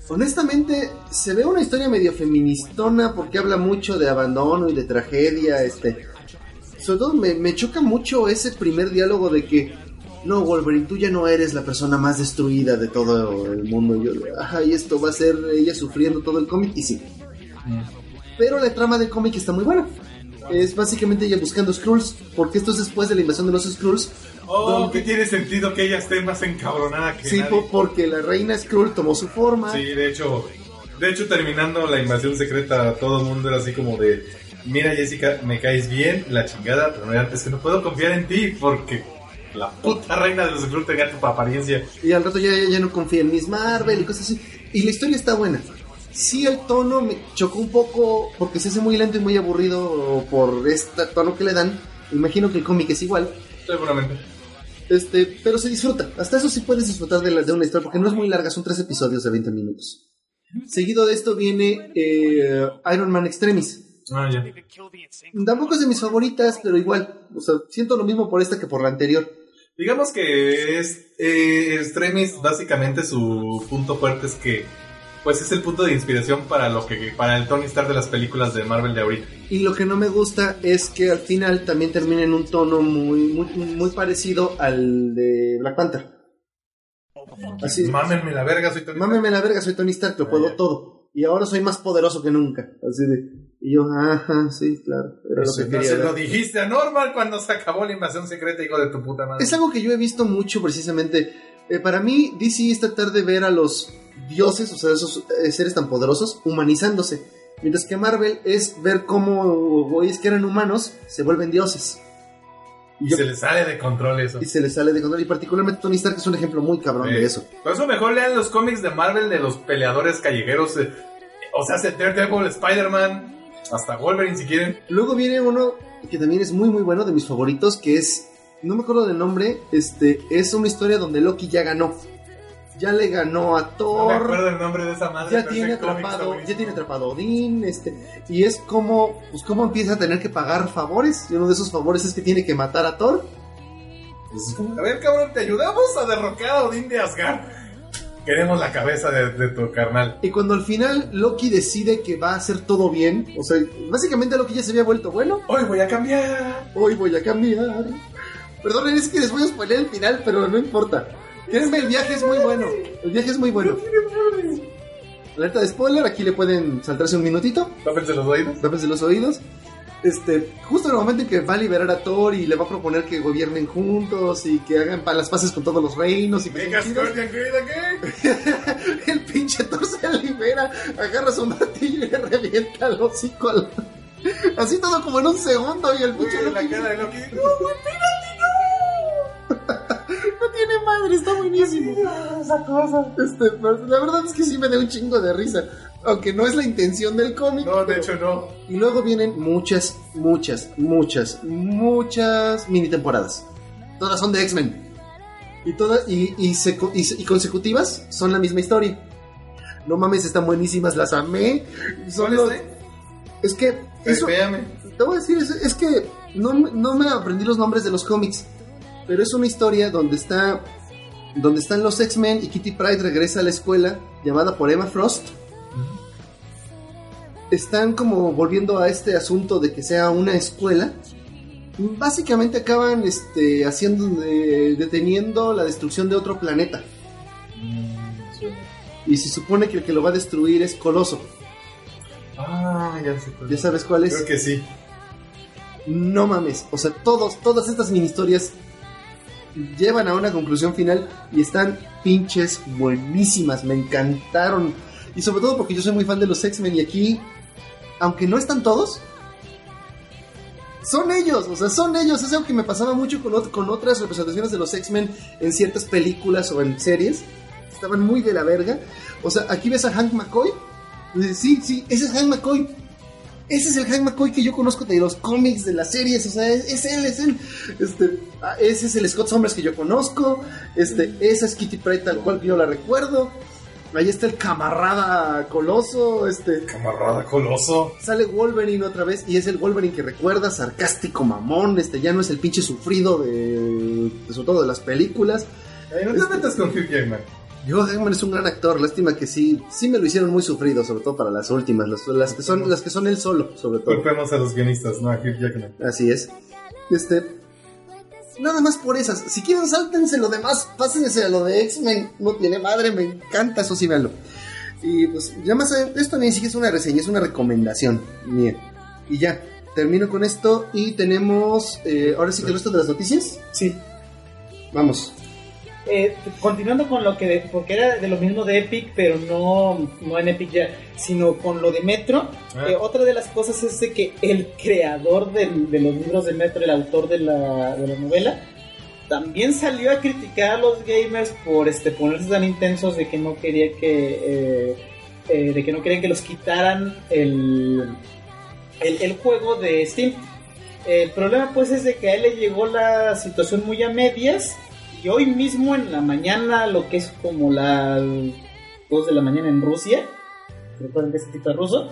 Honestamente, se ve una historia medio feministona porque habla mucho de abandono y de tragedia. Este, sobre todo me, me choca mucho ese primer diálogo de que no, Wolverine, tú ya no eres la persona más destruida de todo el mundo. Y yo, ajá, y esto va a ser ella sufriendo todo el cómic, y sí. Pero la trama del cómic está muy buena. Es básicamente ella buscando Skrulls, porque esto es después de la invasión de los Skrulls. Oh, donde- que tiene sentido que ella esté más encabronada que sí, nadie. porque la reina Skrull tomó su forma. Sí, de hecho, de hecho terminando la invasión secreta, todo el mundo era así como de, mira Jessica, me caes bien, la chingada, pero antes que no puedo confiar en ti porque la puta reina de los Skrull tenía tu apariencia. Y al rato ya, ya no confía en Miss Marvel y cosas así. Y la historia está buena. Sí, el tono me chocó un poco porque se hace muy lento y muy aburrido por este tono que le dan. Imagino que el cómic es igual. Seguramente. Este, pero se disfruta. Hasta eso sí puedes disfrutar de, la- de una historia porque no es muy larga, son tres episodios de 20 minutos. Seguido de esto viene eh, Iron Man Extremis. Ah, ya. Tampoco es de mis favoritas, pero igual. O sea, siento lo mismo por esta que por la anterior. Digamos que es eh, Extremis, básicamente su punto fuerte es que pues es el punto de inspiración para lo que para el Tony Stark de las películas de Marvel de ahorita. Y lo que no me gusta es que al final también termina en un tono muy, muy, muy parecido al de Black Panther. Así, Mámenme la verga, soy Tony mámeme la verga, soy Tony Stark, lo puedo todo. Y ahora soy más poderoso que nunca. Así de. Y yo, ajá, sí, claro. Era lo Eso que quería se lo dijiste a Norman cuando se acabó la invasión secreta, hijo de tu puta madre. Es algo que yo he visto mucho precisamente. Eh, para mí, DC es tratar de ver a los dioses, o sea, esos eh, seres tan poderosos, humanizándose. Mientras que Marvel es ver cómo güeyes que eran humanos se vuelven dioses. Y se le sale de control eso. Y se les sale de control. Y particularmente Tony Stark es un ejemplo muy cabrón Sí. de eso. Por eso mejor lean los cómics de Marvel de los peleadores callejeros. eh, o sea, hace Daredevil, Spider-Man, hasta Wolverine si quieren. Luego viene uno que también es muy muy bueno, de mis favoritos, que es, no me acuerdo del nombre, este, es una historia donde Loki ya ganó. Ya le ganó a No me Thor. acuerdo el nombre de esa madre. ya tiene atrapado, ya tiene atrapado a Odín, este, y es como, pues cómo empieza a tener que pagar favores, y uno de esos favores es que tiene que matar a Thor. A ver, cabrón, te ayudamos a derrocar a Odín de Asgard. Queremos la cabeza de, de tu carnal. Y cuando al final Loki decide que va a hacer todo bien, o sea, básicamente Loki ya se había vuelto bueno. Hoy voy a cambiar. Hoy voy a cambiar. Perdonen, es que les voy a spoiler el final, pero no importa. Créanme, el viaje es muy bueno. El viaje es muy bueno. Alerta de spoiler, aquí le pueden saltarse un minutito. Tápense los oídos. Tápense los oídos. Este, justo en el momento en que va a liberar a Thor y le va a proponer que gobiernen juntos y que hagan pa- las paces con todos los reinos y que Venga, Scorpion, ¿qué? el pinche Thor se libera, agarra su martillo y le revienta el hocico al... Así todo como en un segundo y el pinche la cara de Loki. no tiene madre, está buenísimo. Esa cosa. Este, la verdad es que sí me da un chingo de risa. Aunque no es la intención del cómic. No, de pero- hecho no. Y luego vienen muchas, muchas, muchas, muchas mini temporadas. Todas son de X-Men. Y todas, y, y, y se- y consecutivas son la misma historia. No mames, están buenísimas, las amé. Son ¿Cuál los- es, es que eso, te voy a decir, es, es que no, no me aprendí los nombres de los cómics, pero es una historia donde está donde están los X-Men y Kitty Pryde regresa a la escuela llamada por Emma Frost. Están como volviendo a este asunto de que sea una escuela. Básicamente acaban este, haciendo de- deteniendo la destrucción de otro planeta. Y se supone que el que lo va a destruir es Coloso. Ah, ya sé cuál ¿Ya es. sabes cuál es? Creo que sí. No mames, o sea, todos, todas estas mini historias llevan a una conclusión final y están pinches buenísimas, me encantaron. Y sobre todo porque yo soy muy fan de los X-Men y aquí, aunque no están todos, son ellos, o sea, son ellos. Es algo que me pasaba mucho con, con otras representaciones de los X-Men en ciertas películas o en series. Estaban muy de la verga. O sea, aquí ves a Hank McCoy. Sí, sí, ese es Hank McCoy. Ese es el Hank McCoy que yo conozco de los cómics, de las series, o sea, es, es él, es él. Este, ah, ese es el Scott Summers que yo conozco. Este, esa es Kitty Pryde tal cual que yo la recuerdo. Ahí está el camarada coloso, este, Camarada coloso. sale Wolverine otra vez y es el Wolverine que recuerda, sarcástico, mamón, este, ya no es el pinche sufrido de, de sobre todo de las películas. Ay, no te Este- metas con Hugh Jackman. Hugh Jackman es un gran actor, lástima que sí, sí me lo hicieron muy sufrido, sobre todo para las últimas, las, las que son, las que son él solo, sobre todo. Culpemos a los guionistas, no a Hugh Jackman. Así es. Este. Nada más por esas. Si quieren, sáltense lo demás. Pásense a lo de X-Men. No tiene madre, me encanta, eso sí, véanlo. Y pues, ya más. Esto ni siquiera es una reseña, es una recomendación mía. Y ya, termino con esto. Y tenemos. eh, ahora sí que el resto de las noticias. Sí. Vamos. Eh, continuando con lo que, de- porque era de lo mismo de Epic, pero no, no en Epic ya, sino con lo de Metro. Ah. eh, otra de las cosas es de que el creador del- de los libros de Metro, el autor de la, de la novela, también salió a criticar a los gamers por este ponerse tan intensos de que no quería que, eh, eh, de que no querían que los quitaran el, el, el juego de Steam. El problema pues es de que a él le llegó la situación muy a medias y hoy mismo en la mañana, lo que es como las 2 de la mañana en Rusia, recuerden que este tipo es ruso,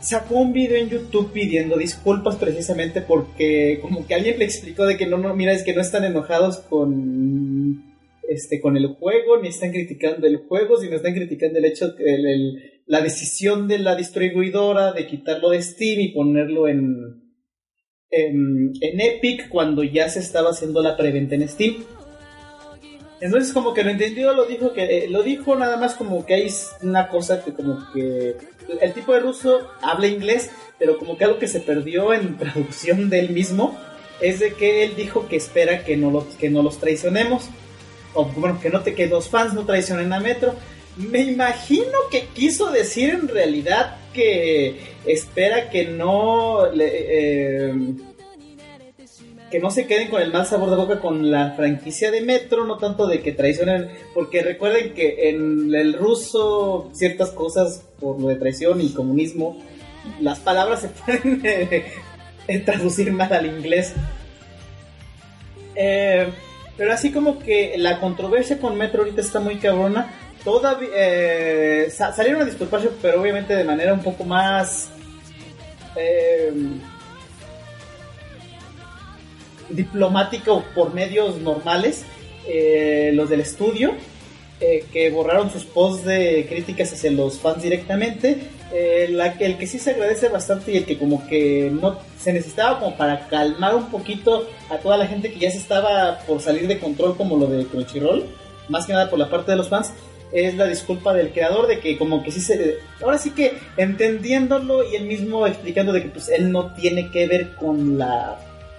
sacó un video en YouTube pidiendo disculpas precisamente porque como que alguien le explicó de que no, no, mira, es que no están enojados con este con el juego, ni están criticando el juego, sino están criticando el hecho el- la decisión de la distribuidora de quitarlo de Steam y ponerlo en, en, Epic cuando ya se estaba haciendo la preventa en Steam. Entonces como que lo entendió, lo dijo que eh, lo dijo nada más como que hay una cosa que como que el tipo de ruso habla inglés, pero como que algo que se perdió en traducción de él mismo es de que él dijo que espera que no lo, que no los traicionemos o bueno, que no te que los fans no traicionen a Metro. Me imagino que quiso decir en realidad que espera que no eh, que no se queden con el mal sabor de boca con la franquicia de Metro, no tanto de que traicionen, porque recuerden que en el ruso ciertas cosas por lo de traición y comunismo, las palabras se pueden eh, traducir mal al inglés. Eh, pero así como que la controversia con Metro ahorita está muy cabrona. Todavía eh, sa- salieron a disculparse, pero obviamente de manera un poco más eh, diplomática o por medios normales. eh, los del estudio eh, que borraron sus posts de críticas hacia los fans directamente. El que sí se agradece bastante y el que como que no se necesitaba como para calmar un poquito a toda la gente que ya se estaba por salir de control como lo de Crunchyroll, más que nada por la parte de los fans, es la disculpa del creador de que como que sí se... Ahora sí que entendiéndolo y él mismo explicando de que pues él no tiene que ver con la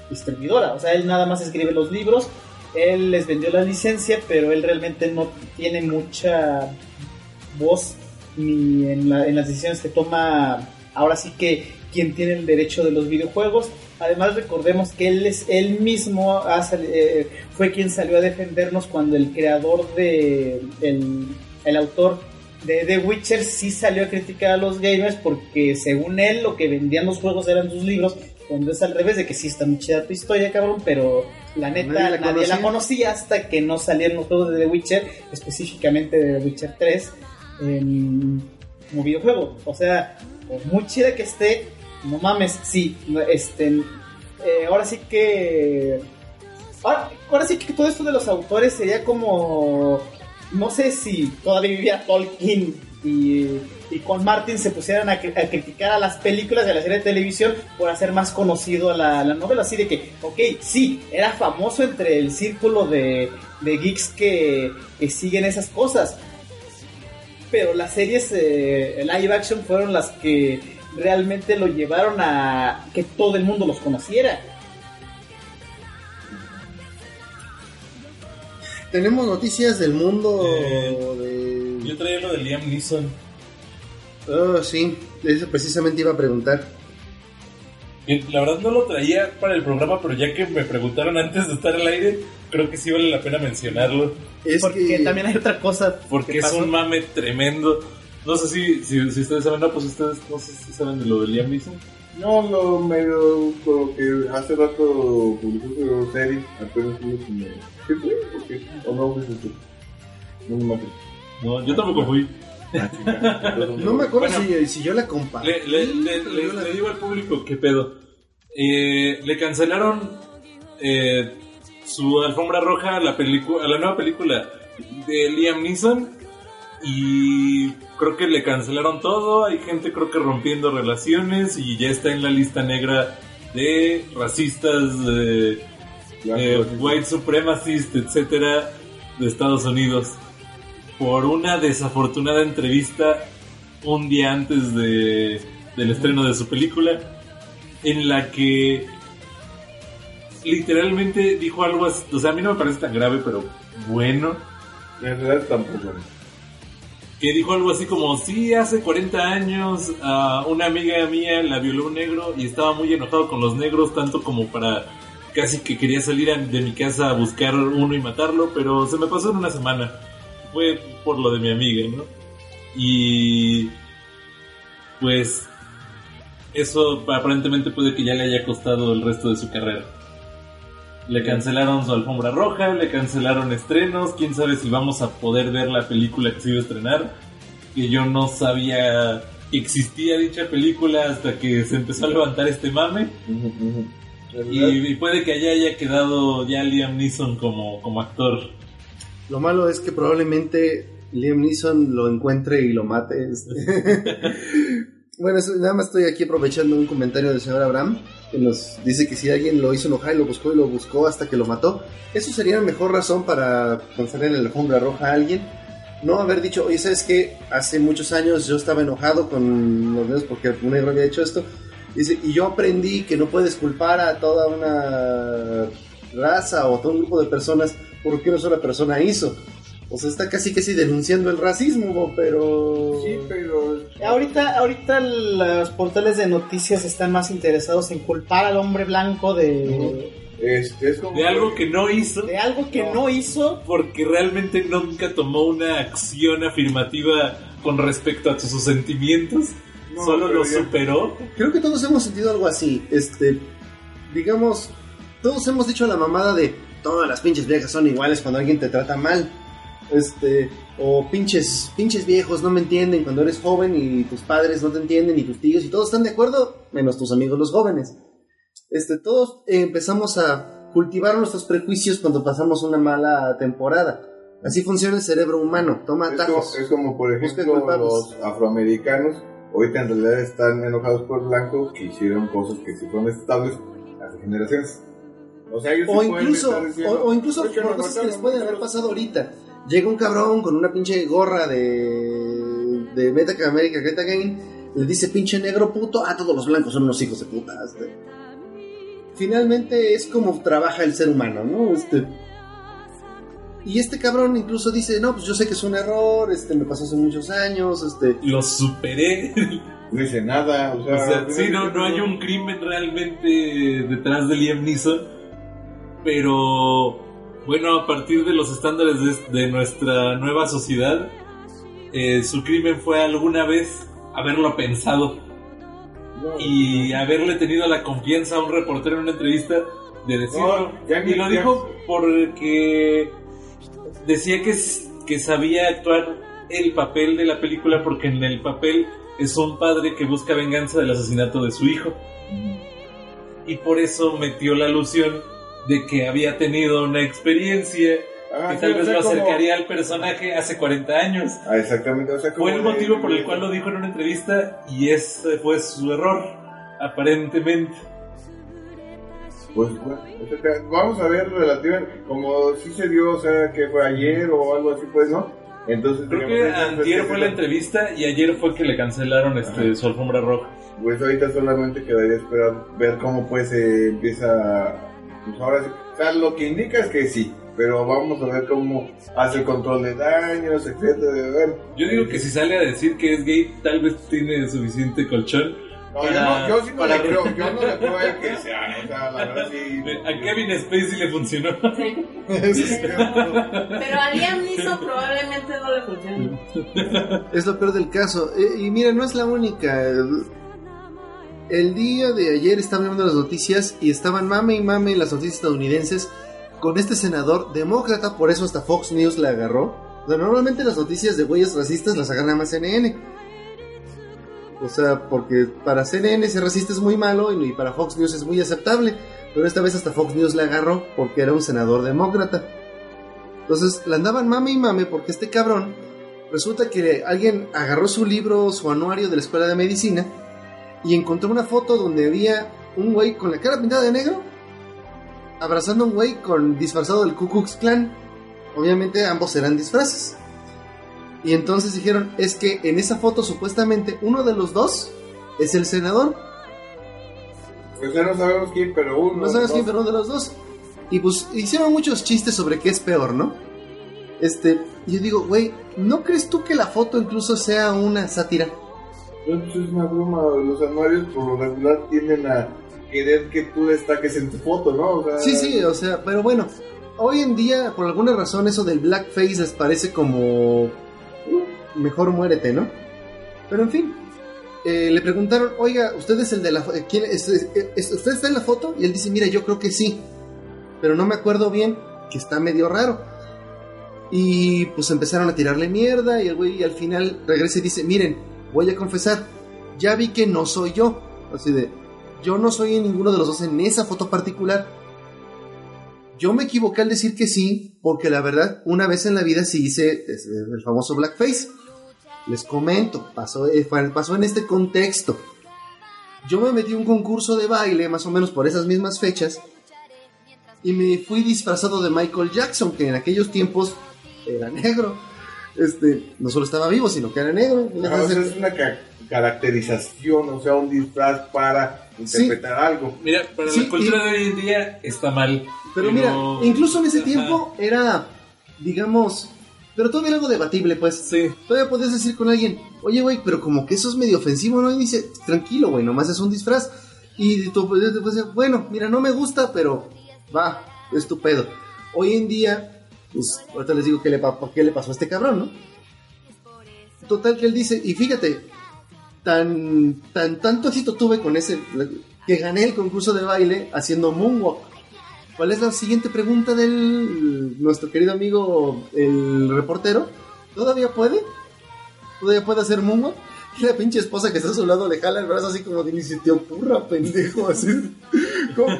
distribuidora, o sea, él nada más escribe los libros, él les vendió la licencia, pero él realmente no tiene mucha voz ni en, la- en las decisiones que toma ahora sí que quien tiene el derecho de los videojuegos. Además recordemos que él es él mismo eh, fue quien salió a defendernos cuando el creador de el, el autor de The Witcher sí salió a criticar a los gamers porque según él lo que vendían los juegos eran sus libros, cuando es al revés de que sí está muy chida tu historia, cabrón, pero la neta Nadie nadie, la la, conocía. hasta que no salieron los juegos de The Witcher, específicamente de The Witcher 3 en- como videojuego. O sea, por muy chida que esté, no mames, sí, este, eh, ahora sí que... Ahora, ahora sí que todo esto de los autores sería como... No sé si todavía vivía Tolkien y, y con Martin se pusieran a, cri- a criticar a las películas de la serie de televisión por hacer más conocido a la, la novela. Así de que, ok, sí, era famoso entre el círculo de, geeks que, que siguen esas cosas pero las series eh, live action fueron las que realmente lo llevaron a que todo el mundo los conociera. Tenemos noticias del mundo Eh, de... Yo traía lo de Liam Neeson. Oh, sí, eso precisamente iba a preguntar. La verdad no lo traía para el programa, pero ya que me preguntaron antes de estar al aire, creo que sí vale la pena mencionarlo. Es porque que también hay otra cosa. Porque que es pasó. un mame tremendo. No sé si, si, si ustedes saben, no, pues ustedes no sé si saben de lo de Liam Neeson. No, lo medio como que hace rato publicó su serie, apenas lo que me... ¿Qué fue? ¿O qué? ¿O no fuiste tú? No me acuerdo. No, yo tampoco fui. No me acuerdo Bueno. si, si yo la compartí. Le, le- le- pero le- yo la- le digo al público qué pedo. Eh, le cancelaron eh, su alfombra roja a la, pelicu- a la nueva película de Liam Neeson y creo que le cancelaron todo. Hay gente creo que rompiendo relaciones y ya está en la lista negra de racistas, eh, white supremacist, etcétera, de Estados Unidos. Por una desafortunada entrevista un día antes de, del estreno de su película en la que literalmente dijo algo así, o sea, a mí no me parece tan grave, pero bueno, En realidad tampoco. que dijo algo así como, sí, hace 40 años a una amiga mía la violó un negro y estaba muy enojado con los negros, tanto como para casi que quería salir de mi casa a buscar uno y matarlo, pero se me pasó en una semana. Fue por lo de mi amiga, ¿no? Y pues eso aparentemente puede que ya le haya costado el resto de su carrera. Le cancelaron su alfombra roja, le cancelaron estrenos, quién sabe si vamos a poder ver la película que se iba a estrenar, que yo no sabía que existía dicha película hasta que se empezó a levantar este mame. Y, y puede que allá haya quedado ya Liam Neeson como, como actor. Lo malo es que probablemente Liam Neeson lo encuentre y lo mate. este. bueno, nada más estoy aquí aprovechando un comentario del señor Abraham que nos dice que si alguien lo hizo enojar y lo buscó y lo buscó hasta que lo mató, eso sería la mejor razón para cancelar en la alfombra roja a alguien. No haber dicho, oye, ¿sabes qué? Hace muchos años yo estaba enojado con los negros porque un negro había hecho esto. Dice, y yo aprendí que no puedes culpar a toda una raza o a todo un grupo de personas porque una sola persona hizo. O sea, está casi casi denunciando el racismo, pero... Sí, pero Ahorita, ahorita los portales de noticias están más interesados en culpar al hombre blanco de, este, es como... De algo que no hizo, de algo que no hizo. porque realmente nunca tomó una acción afirmativa con respecto a sus sentimientos. No, Solo lo superó. Creo que todos hemos sentido algo así. Este, digamos, todos hemos dicho la mamada de todas las pinches viejas son iguales cuando alguien te trata mal. Este, o pinches, pinches viejos no me entienden cuando eres joven y tus padres no te entienden y tus tíos y todos están de acuerdo, menos tus amigos los jóvenes. Este, todos empezamos a cultivar nuestros prejuicios cuando pasamos una mala temporada. Así funciona el cerebro humano, toma Es como, atajos. es como, por ejemplo, los afroamericanos, ahorita en realidad están enojados por blanco que hicieron cosas que si fueron estables hace generaciones. O sea, ellos O sí incluso, diciendo, o, o incluso "Es que por cosas que les pueden haber mataron". pasado ahorita. Llega un cabrón con una pinche gorra de, de Meta America Greta Game, le dice pinche negro puto, ah, todos los blancos son unos hijos de puta. este. Finalmente es como trabaja el ser humano, ¿no? Este, y este cabrón incluso dice, no, pues yo sé que es un error, este, me pasó hace muchos años, este, Lo superé. No dice nada, o sea, O sea, sí, no, no hay un crimen realmente detrás de Liam Neeson. Pero bueno, a partir de los estándares de, de nuestra nueva sociedad, eh, su crimen fue alguna vez haberlo pensado no, y haberle tenido la confianza a un reportero en una entrevista de decirlo. No, ya ni- y lo ya- dijo porque decía que, que sabía actuar el papel de la película porque en el papel es un padre que busca venganza del asesinato de su hijo. Y por eso metió la alusión de que había tenido una experiencia Ah, que tal vez lo como- acercaría al personaje hace 40 años. Ah, exactamente, o sea, como Fue el de- motivo por el cual lo dijo en una entrevista y ese fue su error, aparentemente. Pues vamos a ver relativamente, como si se dio, o sea, que fue ayer o algo así, pues, ¿no? Entonces, Creo que antier fue la entrevista y ayer fue que le cancelaron este, su alfombra roja. Pues ahorita solamente quedaría esperar ver cómo pues se empieza, pues ahora sí, o sea, lo que indica es que sí, pero vamos a ver cómo hace el control de daños, etcétera, de ver. Yo digo que si sale a decir que es gay, tal vez tiene suficiente colchón. No, yo, para- no, yo sí no para- le creo, yo no le creo a él que sea, o sea, la verdad sí. A Kevin Spacey le funcionó. Sí. Pero a Liam Neeson probablemente no le funcione. Es lo peor del caso. Eh, y mira, no es la única. El, el día de ayer estaba viendo las noticias y estaban mame y mame en las noticias estadounidenses con este senador demócrata, por eso hasta Fox News la agarró. O sea, normalmente las noticias de güeyes racistas las agarra más CNN. O sea, porque para CNN ser racista es muy malo y, para Fox News es muy aceptable. Pero esta vez hasta Fox News la agarró porque era un senador demócrata. Entonces la andaban mame y mame porque este cabrón resulta que alguien agarró su libro, su anuario de la escuela de medicina y encontró una foto donde había un güey con la cara pintada de negro abrazando a un güey con disfrazado del Ku Klux Klan. Obviamente ambos eran disfraces. Y entonces dijeron, es que en esa foto supuestamente uno de los dos es el senador. Pues ya no sabemos quién, pero uno. No sabes dos. quién, pero uno de los dos. Y pues hicieron muchos chistes sobre qué es peor, ¿no? Este, yo digo, güey, ¿no crees tú que la foto incluso sea una sátira? No, pues es una broma, los anuarios por lo regular tienden a querer que tú destaques en tu foto, ¿no? O sea, Sí, sí, o sea, pero bueno, hoy en día, por alguna razón, eso del blackface les parece como. Mejor muérete, ¿no? Pero en fin, eh, le preguntaron, oiga, ¿usted es el de la eh, ¿quién ¿Usted está en la foto? Y él dice, mira, yo creo que sí, pero no me acuerdo bien, que está medio raro. Y pues empezaron a tirarle mierda y el güey al final regresa y dice, miren, voy a confesar, ya vi que no soy yo. Así de, yo no soy en ninguno de los dos en esa foto particular. Yo me equivoqué al decir que sí, porque la verdad, una vez en la vida sí hice es, el famoso blackface. Les comento, pasó, eh, pasó en este contexto. Yo me metí a un concurso de baile, más o menos por esas mismas fechas, y me fui disfrazado de Michael Jackson, que en aquellos tiempos era negro. Este, no solo estaba vivo, sino que era negro. Ah, o sea, es una ca- caracterización, o sea, un disfraz para interpretar algo. Mira, para Sí, la cultura y- de hoy en día está mal. Pero mira, incluso en ese Ajá. tiempo era, digamos, pero todavía era algo debatible, pues. Sí. Todavía podías decir con alguien, oye, güey, pero como que eso es medio ofensivo, ¿no? Y dice, tranquilo, güey, nomás es un disfraz. Y tú después dices, bueno, mira, no me gusta, pero va, es tu pedo. Hoy en día, pues, ahorita les digo qué le, qué le pasó a este cabrón, ¿no? Total que él dice, y fíjate, tan, tan, tanto éxito tuve con ese, que gané el concurso de baile haciendo moonwalk. ¿Cuál es la siguiente pregunta del nuestro querido amigo el reportero? ¿Todavía puede? ¿Todavía puede hacer moonwalk? Y la pinche esposa que está a su lado le jala el brazo así como de ni se te ocurra, pendejo, así. Como-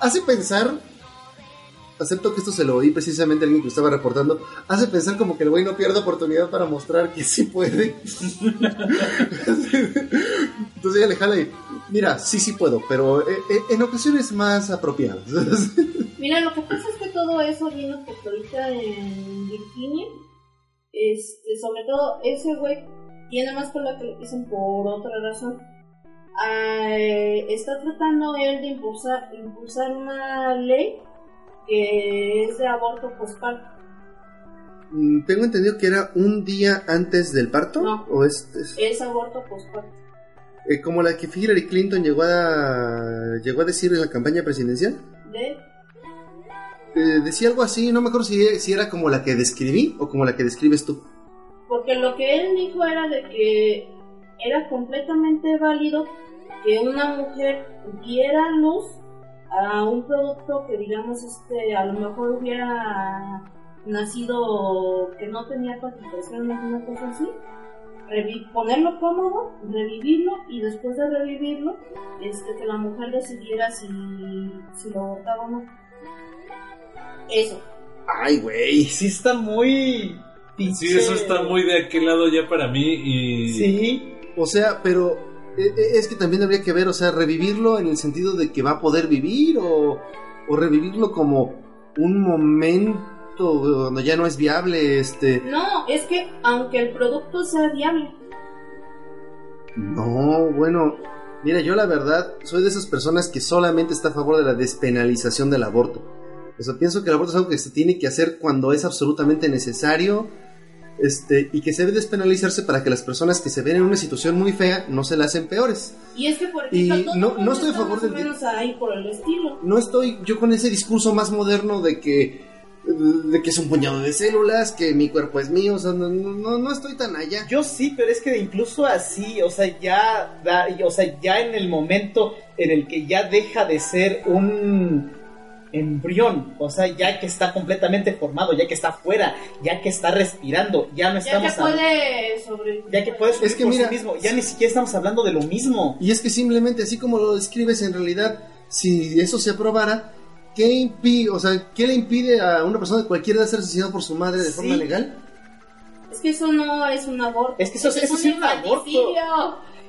Hace pensar, acepto que esto se lo oí precisamente a alguien que estaba reportando, hace pensar como que el güey no pierde oportunidad para mostrar que sí puede. Entonces ella le jala y, mira, sí, sí puedo, pero eh, eh, en ocasiones más apropiadas. Mira, lo que pasa es que todo eso vino porque ahorita en Virginia, este, sobre todo ese güey tiene más cola que lo dicen por otra razón. Ah, está tratando él de impulsar, impulsar una ley que es de aborto postparto. Mm, Tengo entendido que era un día antes del parto. No. ¿O es, es- Es aborto postparto. eh, como la que Hillary Clinton llegó a, llegó a decir en la campaña presidencial? De, Eh, decía algo así, no me acuerdo si, si era como la que describí o como la que describes tú. porque lo que él dijo era de que era completamente válido que una mujer diera luz a un producto que digamos este a lo mejor hubiera nacido que no tenía palpitaciones una cosa así ponerlo cómodo revivirlo y después de revivirlo este que la mujer decidiera si, si lo abortaba o no eso Ay, güey. Sí está muy... Sí, eso está muy de aquel lado ya para mí y... Sí. O sea, pero es que también habría que ver, o sea, revivirlo en el sentido de que va a poder vivir o, o revivirlo como un momento cuando ya no es viable, este... no es que aunque el producto sea viable No, bueno, mira, yo la verdad soy de esas personas que solamente está a favor de la despenalización del aborto. O sea, pienso que el aborto es algo que se tiene que hacer cuando es absolutamente necesario este, y que se debe despenalizarse para que las personas que se ven en una situación muy fea no se la hacen peores. Y es que, por Y ejemplo, todo no- no estoy a favor del- menos ahí por el estilo. No estoy yo con ese discurso más moderno de que de que es un puñado de células, que mi cuerpo es mío, o sea, no, no, no estoy tan allá. Yo sí, pero es que incluso así, o sea, ya da, o sea, ya en el momento en el que ya deja de ser un embrión, o sea, ya que está completamente formado, ya que está fuera, ya que está respirando, ya no Ya que estamos hablando- puede sobre... ya que puede Es que por mira- sí mismo, ya ni siquiera estamos hablando de lo mismo. Y es que simplemente así como lo describes en realidad, si eso se aprobara, ¿qué impide, o sea, qué le impide a una persona de cualquier edad ser asesinado por su madre de forma legal? Es que eso no es un aborto. Es que eso- eso es sí es un aborto.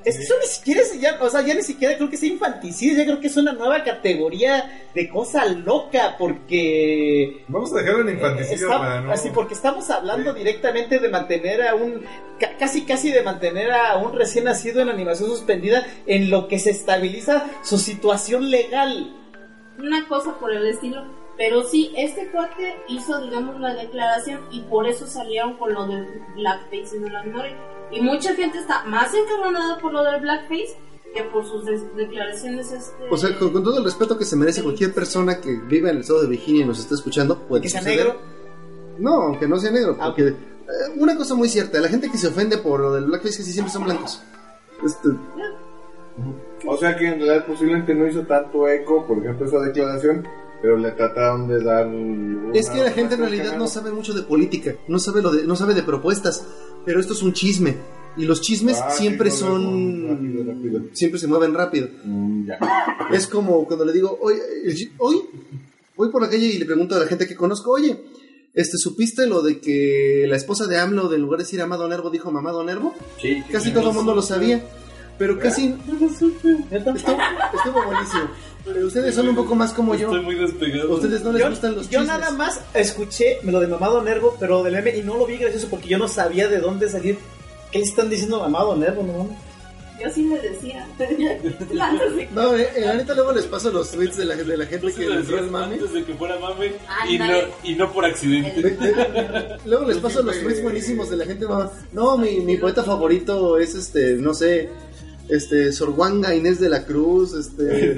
Infanticidio. Es que eso ni siquiera es ya, o sea, ya ni siquiera creo que sea infanticidio, ya creo que es una nueva categoría de cosa loca, porque Vamos a dejarlo en infanticidio Está- para no... Así, porque estamos hablando directamente de mantener a un. ca- casi, casi de mantener a un recién nacido en animación suspendida en lo que se estabiliza su situación legal. Una cosa por el estilo. Pero sí, este cuate hizo, digamos, la declaración y por eso salieron con lo del blackface en la memoria. Y mucha gente está más encabronada por lo del blackface que por sus declaraciones. Este... O sea, con, con todo el respeto que se merece cualquier persona que viva en el estado de Virginia y nos esté escuchando, puede Que sea suceder. negro. No, aunque no sea negro, Ah, porque Eh, una cosa muy cierta, la gente que se ofende por lo del blackface que sí siempre son blancos. Este, O sea que en realidad posiblemente no hizo tanto eco, por ejemplo, esa declaración, pero le trataron de dar... una- es que la gente en realidad no sabe mucho de política, no sabe lo de, no sabe de propuestas, pero esto es un chisme y los chismes Ah, sí, siempre no, son rápido, rápido. siempre se mueven rápido. Mm, ya. Es como cuando le digo, hoy, hoy voy por la calle y le pregunto a la gente que conozco, oye, este, ¿supiste lo de que la esposa de AMLO, en lugar de decir Amado Nervo, dijo Mamado Nervo? Sí, Casi todo el mundo lo sabía, pero casi estuvo, estuvo buenísimo. Pero ustedes son un poco más como yo. Estoy muy despegado. ¿A ustedes no les Yo, gustan los yo chismes? nada más escuché lo de Mamado Nervo, pero del meme, y no lo vi gracioso porque yo no sabía de dónde salir. ¿Qué le están diciendo Mamado Nervo? No, mames? Yo sí me decía. No, eh, eh, la neta luego les paso los tweets de la, de la gente que les dio el mame. antes de que fuera mame y no, y no por accidente. Luego les paso los tweets buenísimos de la gente. va, No, mi, mi poeta favorito es este, no sé, este, Sor Juanga Inés de la Cruz, este.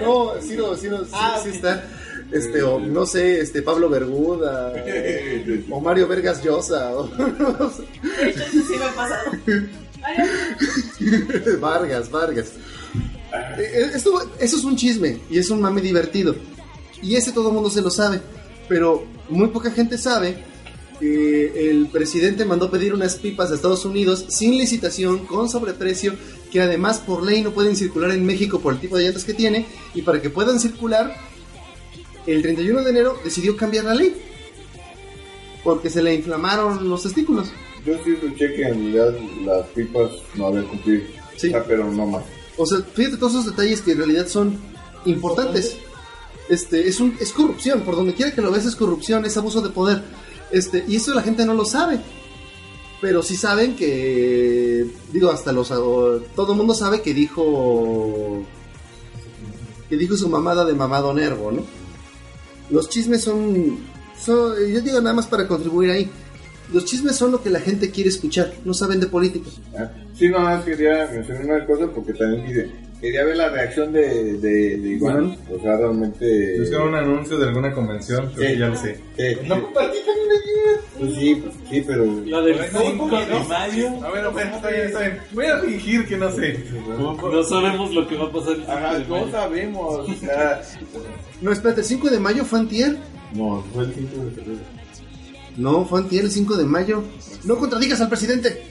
No, sí, no, sí, no, sí, Ah, sí está. Este, o no sé, este, Pablo Berguda, o Mario Vergas Llosa, o no sé, sí me ha pasado. Vargas, Vargas. Eh, Esto, eso es un chisme y es un mame divertido. Y ese todo el mundo se lo sabe. Pero muy poca gente sabe que el presidente mandó pedir unas pipas a Estados Unidos sin licitación, con sobreprecio, que además por ley no pueden circular en México por el tipo de llantas que tiene. Y para que puedan circular, el 31 de enero decidió cambiar la ley. Porque se le inflamaron los testículos. Yo sí escuché que en realidad las pipas no habían cumplido. Sí. Sea, pero no más. O sea, fíjate todos esos detalles que en realidad son importantes. Este, es un, es corrupción, por donde quiera que lo veas es corrupción, es abuso de poder. Este, y eso la gente no lo sabe. Pero sí saben que digo, hasta los todo el mundo sabe que dijo que dijo su mamada de mamado nervo, ¿no? Los chismes son, yo digo nada más para contribuir ahí. Los chismes son lo que la gente quiere escuchar, no saben de política. Ah, Sí, no, más quería mencionar una cosa porque también dice, quería ver la reacción de, de, de Iván. O sea, realmente... Es que era un anuncio de alguna convención, creo Sí. que ya lo sé. Eh, no compartí también ayer. Pues sí, pues sí, pero... La del Bueno, 5 de mayo. A ver, bueno, está bien, está bien. Voy a fingir que no sé. No sabemos lo que va a pasar el 5 Ajá, de no mayo. sabemos. O sea, No, espérate, el 5 de mayo fue antier. no, fue el 5 de febrero. No, fue antier el 5 de mayo. No contradigas al presidente.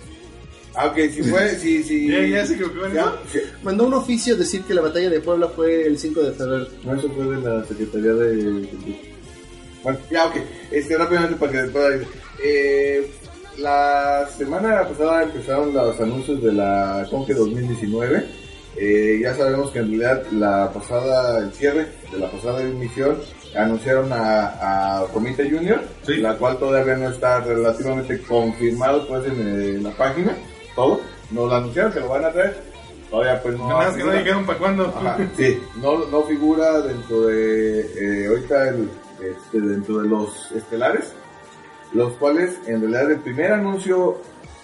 Ah, ok, si fue, si, si... ¿Ya, ya se equivocó en Ya, sí. Mandó un oficio decir que la batalla de Puebla fue el 5 de febrero. No, eso fue de la Secretaría de... Bueno, ya, ok. Este, rápidamente para que después... Eh, la semana pasada empezaron los anuncios de la Conque 2019. Eh, ya sabemos que en realidad la pasada, el cierre de la pasada emisión, anunciaron a, a Comita Junior, Sí. la cual todavía no está relativamente confirmado pues en, eh, la página, todo. Nos lo anunciaron que lo van a traer. Todavía pues no. Nada más que no dijeron para cuándo. Ajá, sí, no, no figura dentro de eh, ahorita el, este, dentro de los estelares, los cuales en realidad el primer anuncio,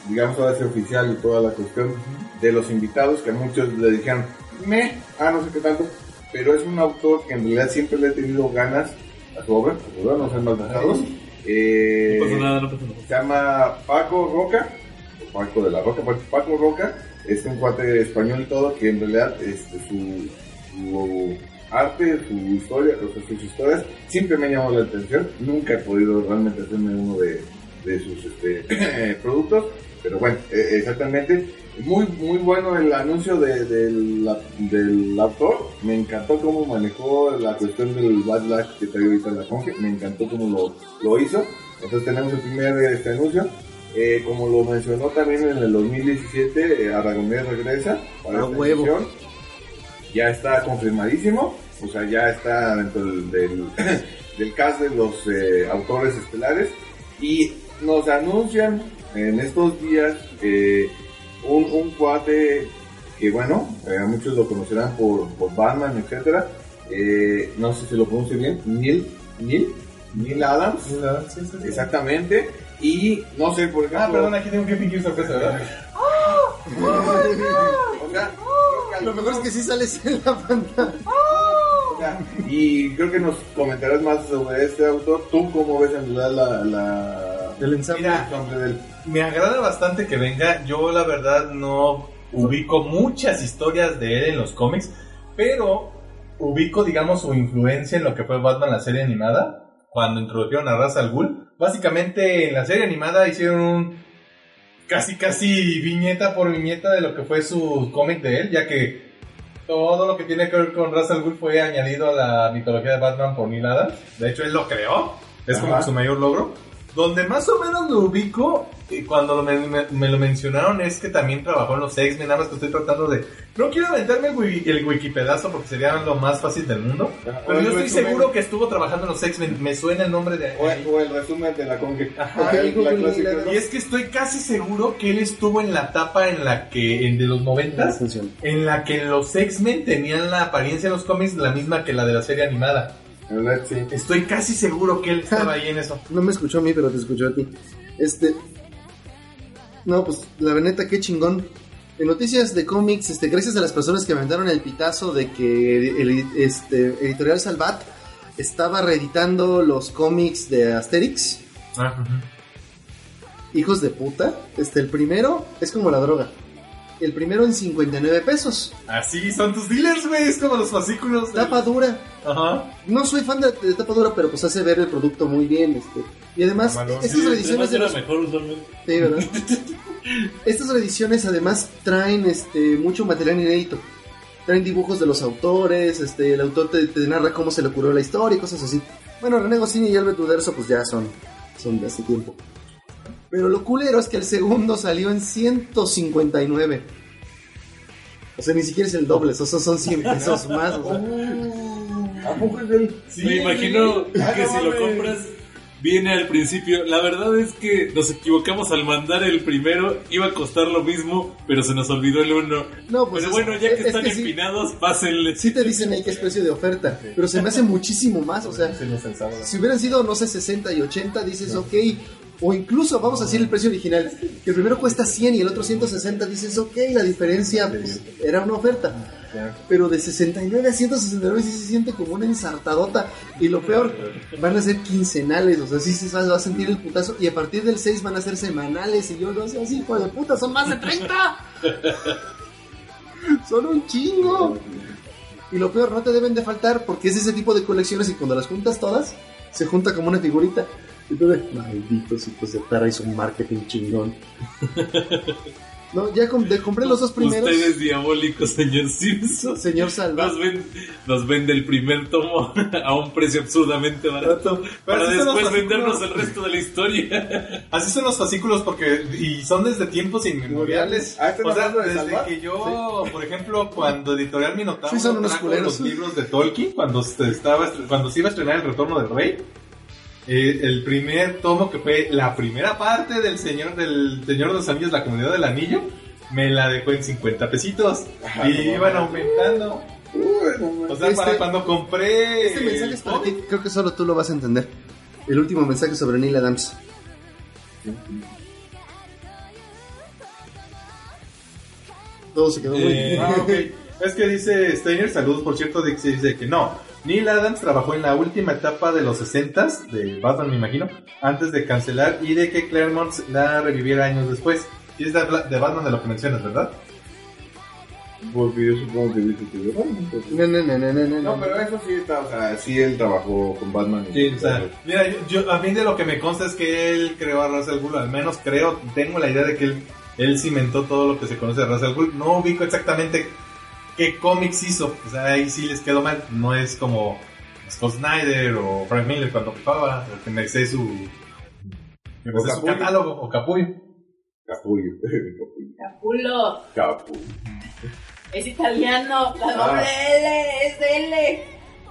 digamos ahora sí oficial y toda la cuestión de los invitados que muchos le dijeron, me, ah no sé qué tanto, pero es un autor que en realidad siempre le he tenido ganas a su obra, no sean maltratados. Eh, No pasa nada, no pasa nada. se llama Paco Roca, Paco de la Roca, Paco- Roca, es un cuate español y todo, que en realidad este, su, su arte, su historia, o sea, sus historias siempre me han llamado la atención. Nunca he podido realmente hacerme uno de, de sus este, productos, pero bueno, eh, exactamente. Muy, muy bueno el anuncio de, del- la- del autor. Me encantó cómo manejó la cuestión del Luck que trae ahorita la Conge. Me encantó cómo lo, lo hizo. Entonces tenemos el primer este, anuncio. Eh, como lo mencionó también en el 2017, eh, Aragonés regresa para A esta huevo. edición. Ya está confirmadísimo. O sea, ya está dentro del, del, del cast de los eh, autores estelares. Y nos anuncian en estos días eh, un, un cuate que, bueno, muchos lo conocerán por, por Batman, etcétera. No sé si lo pronuncio bien. Neil, Neil, Neil Adams. Sí, sí, sí. Exactamente. Y no sé, por ejemplo. Ah, perdón, aquí tengo que fingir sorpresa, ¿verdad? O sea, que Lo mejor es que sí sales en la pantalla. Ok, sea, y creo que nos comentarás más sobre este autor. ¿Tú cómo ves en realidad la, la, El ensamble. Mira, del Me agrada bastante que venga. Yo la verdad no ubico muchas historias de él en los cómics, pero ubico, digamos, su influencia en lo que fue Batman la serie animada, cuando introdujeron a Ra's al Ghul. Básicamente en la serie animada hicieron un casi casi viñeta por viñeta de lo que fue su cómic de él, ya que todo lo que tiene que ver con Ra's al Ghul fue añadido a la mitología de Batman por Neil Adams. De hecho, él lo creó. Es como su mayor logro. Donde más o menos lo ubico, y cuando lo me, me- me lo mencionaron, es que también trabajó en los X-Men. Nada más que estoy tratando de. No quiero aventarme el, wiki- el wikipedazo porque sería lo más fácil del mundo. O Pero yo estoy resumen. seguro que estuvo trabajando en los X-Men. Me suena el nombre de. o, o el resumen de la Conque. Ajá. La. Y es que estoy casi seguro que él estuvo en la etapa en la que, en de los noventas, Funciona. en la que los X-Men tenían la apariencia en los cómics la misma que la de la serie animada. Estoy casi seguro que él estaba ahí en eso. No me escuchó a mí, pero te escuchó a ti. Este. No, pues la neta, qué chingón. En noticias de cómics, este, gracias a las personas que aventaron el pitazo de que el este, editorial Salvat estaba reeditando los cómics de Asterix. Hijos de puta. Este, el primero es como la droga. El primero en 59 pesos. Así son tus dealers, güey. Es como los fascículos. de- Tapa dura. Ajá. No soy fan de, de tapa dura, pero pues hace ver el producto muy bien. Este. Y además, estas Sí, reediciones además de los mejor usualmente. Sí, ¿verdad? Estas reediciones además traen este mucho material inédito. Traen dibujos de los autores, este, el autor te, te narra cómo se le ocurrió la historia y cosas así. Bueno, René Goscinny y Albert Uderzo pues ya son, son de hace tiempo. Pero lo culero es que el segundo salió en 159. O sea, ni siquiera es el doble, sea, son 100 pesos más. o sea. ¿A poco es él? Me imagino Ah, que no si lo mames. compras viene al principio. La verdad es que nos equivocamos al mandar el primero. Iba a costar lo mismo, pero se nos olvidó el uno. No, pues pero es- bueno, ya que es están que sí. empinados, pásenle. Sí te dicen ahí que es precio de oferta, pero se me hace muchísimo más, o sea, Sí. Si hubieran sido, no sé, 60 y 80, dices, ok. O incluso, vamos a decir el precio original, que el primero cuesta 100 y el otro 160, dices, ok, la diferencia pues, era una oferta. Pero de 69 a 169 sí se siente como una ensartadota. Y lo peor, van a ser quincenales, o sea, sí se va va a sentir el putazo. Y a partir del 6 van a ser semanales. Y yo no sé, así, hijo de puta, son más de 30. son un chingo. Y lo peor, no te deben de faltar porque es ese tipo de colecciones y cuando las juntas todas, se junta como una figurita. Y de, malditos hijos de perra, hizo un marketing chingón. no, ya com- de- compré los dos primeros. Ustedes diabólicos, señor Simpson. Señor Salva. Nos, ven- nos vende el primer tomo a un precio absurdamente barato para así son los después fascículos. vendernos el resto de la historia. Así son los fascículos porque y son desde tiempos inmemoriales. Ah, ¿están O sea, de desde que yo, por ejemplo, cuando Editorial Minotauro Sí, son unos trajo culeros. los libros de Tolkien, cuando se estaba cuando se iba a estrenar El Retorno del Rey, eh, el primer tomo que fue la primera parte del Señor del Señor de los Anillos, la Comunidad del Anillo, me la dejó en 50 pesitos Ajá, y no iban aumentando. No. O sea, Este- para cuando compré Este mensaje es para ti, creo que solo tú lo vas a entender. El último mensaje sobre Neil Adams. Todo se quedó muy Eh, ah, ok. Es que dice Steiner, saludos por cierto, de- dice que no. Neil Adams trabajó en la última etapa de los 60s de Batman, me imagino, antes de cancelar y de que Claremont la reviviera años después. Y es de, de Batman de lo que mencionas, ¿verdad? Porque yo supongo que dice que pues, No, no, no, no, no, no. Pero eso sí está, o sea, sí él trabajó con Batman. y- Sí, o sea, mira, yo, yo- a mí de lo que me consta es que él creó a al Ghul, al menos creo, tengo la idea de que él, él cimentó todo lo que se conoce de al Ghul. No ubico exactamente qué cómics hizo, o sea, ahí sí les quedó mal. No es como Scott Snyder o Frank Miller cuando ocupaba, o que me sé su, me su Capullo. catálogo, o Capullo. Capullo. Capulo, Capu. es italiano, la Ah. doble L es L.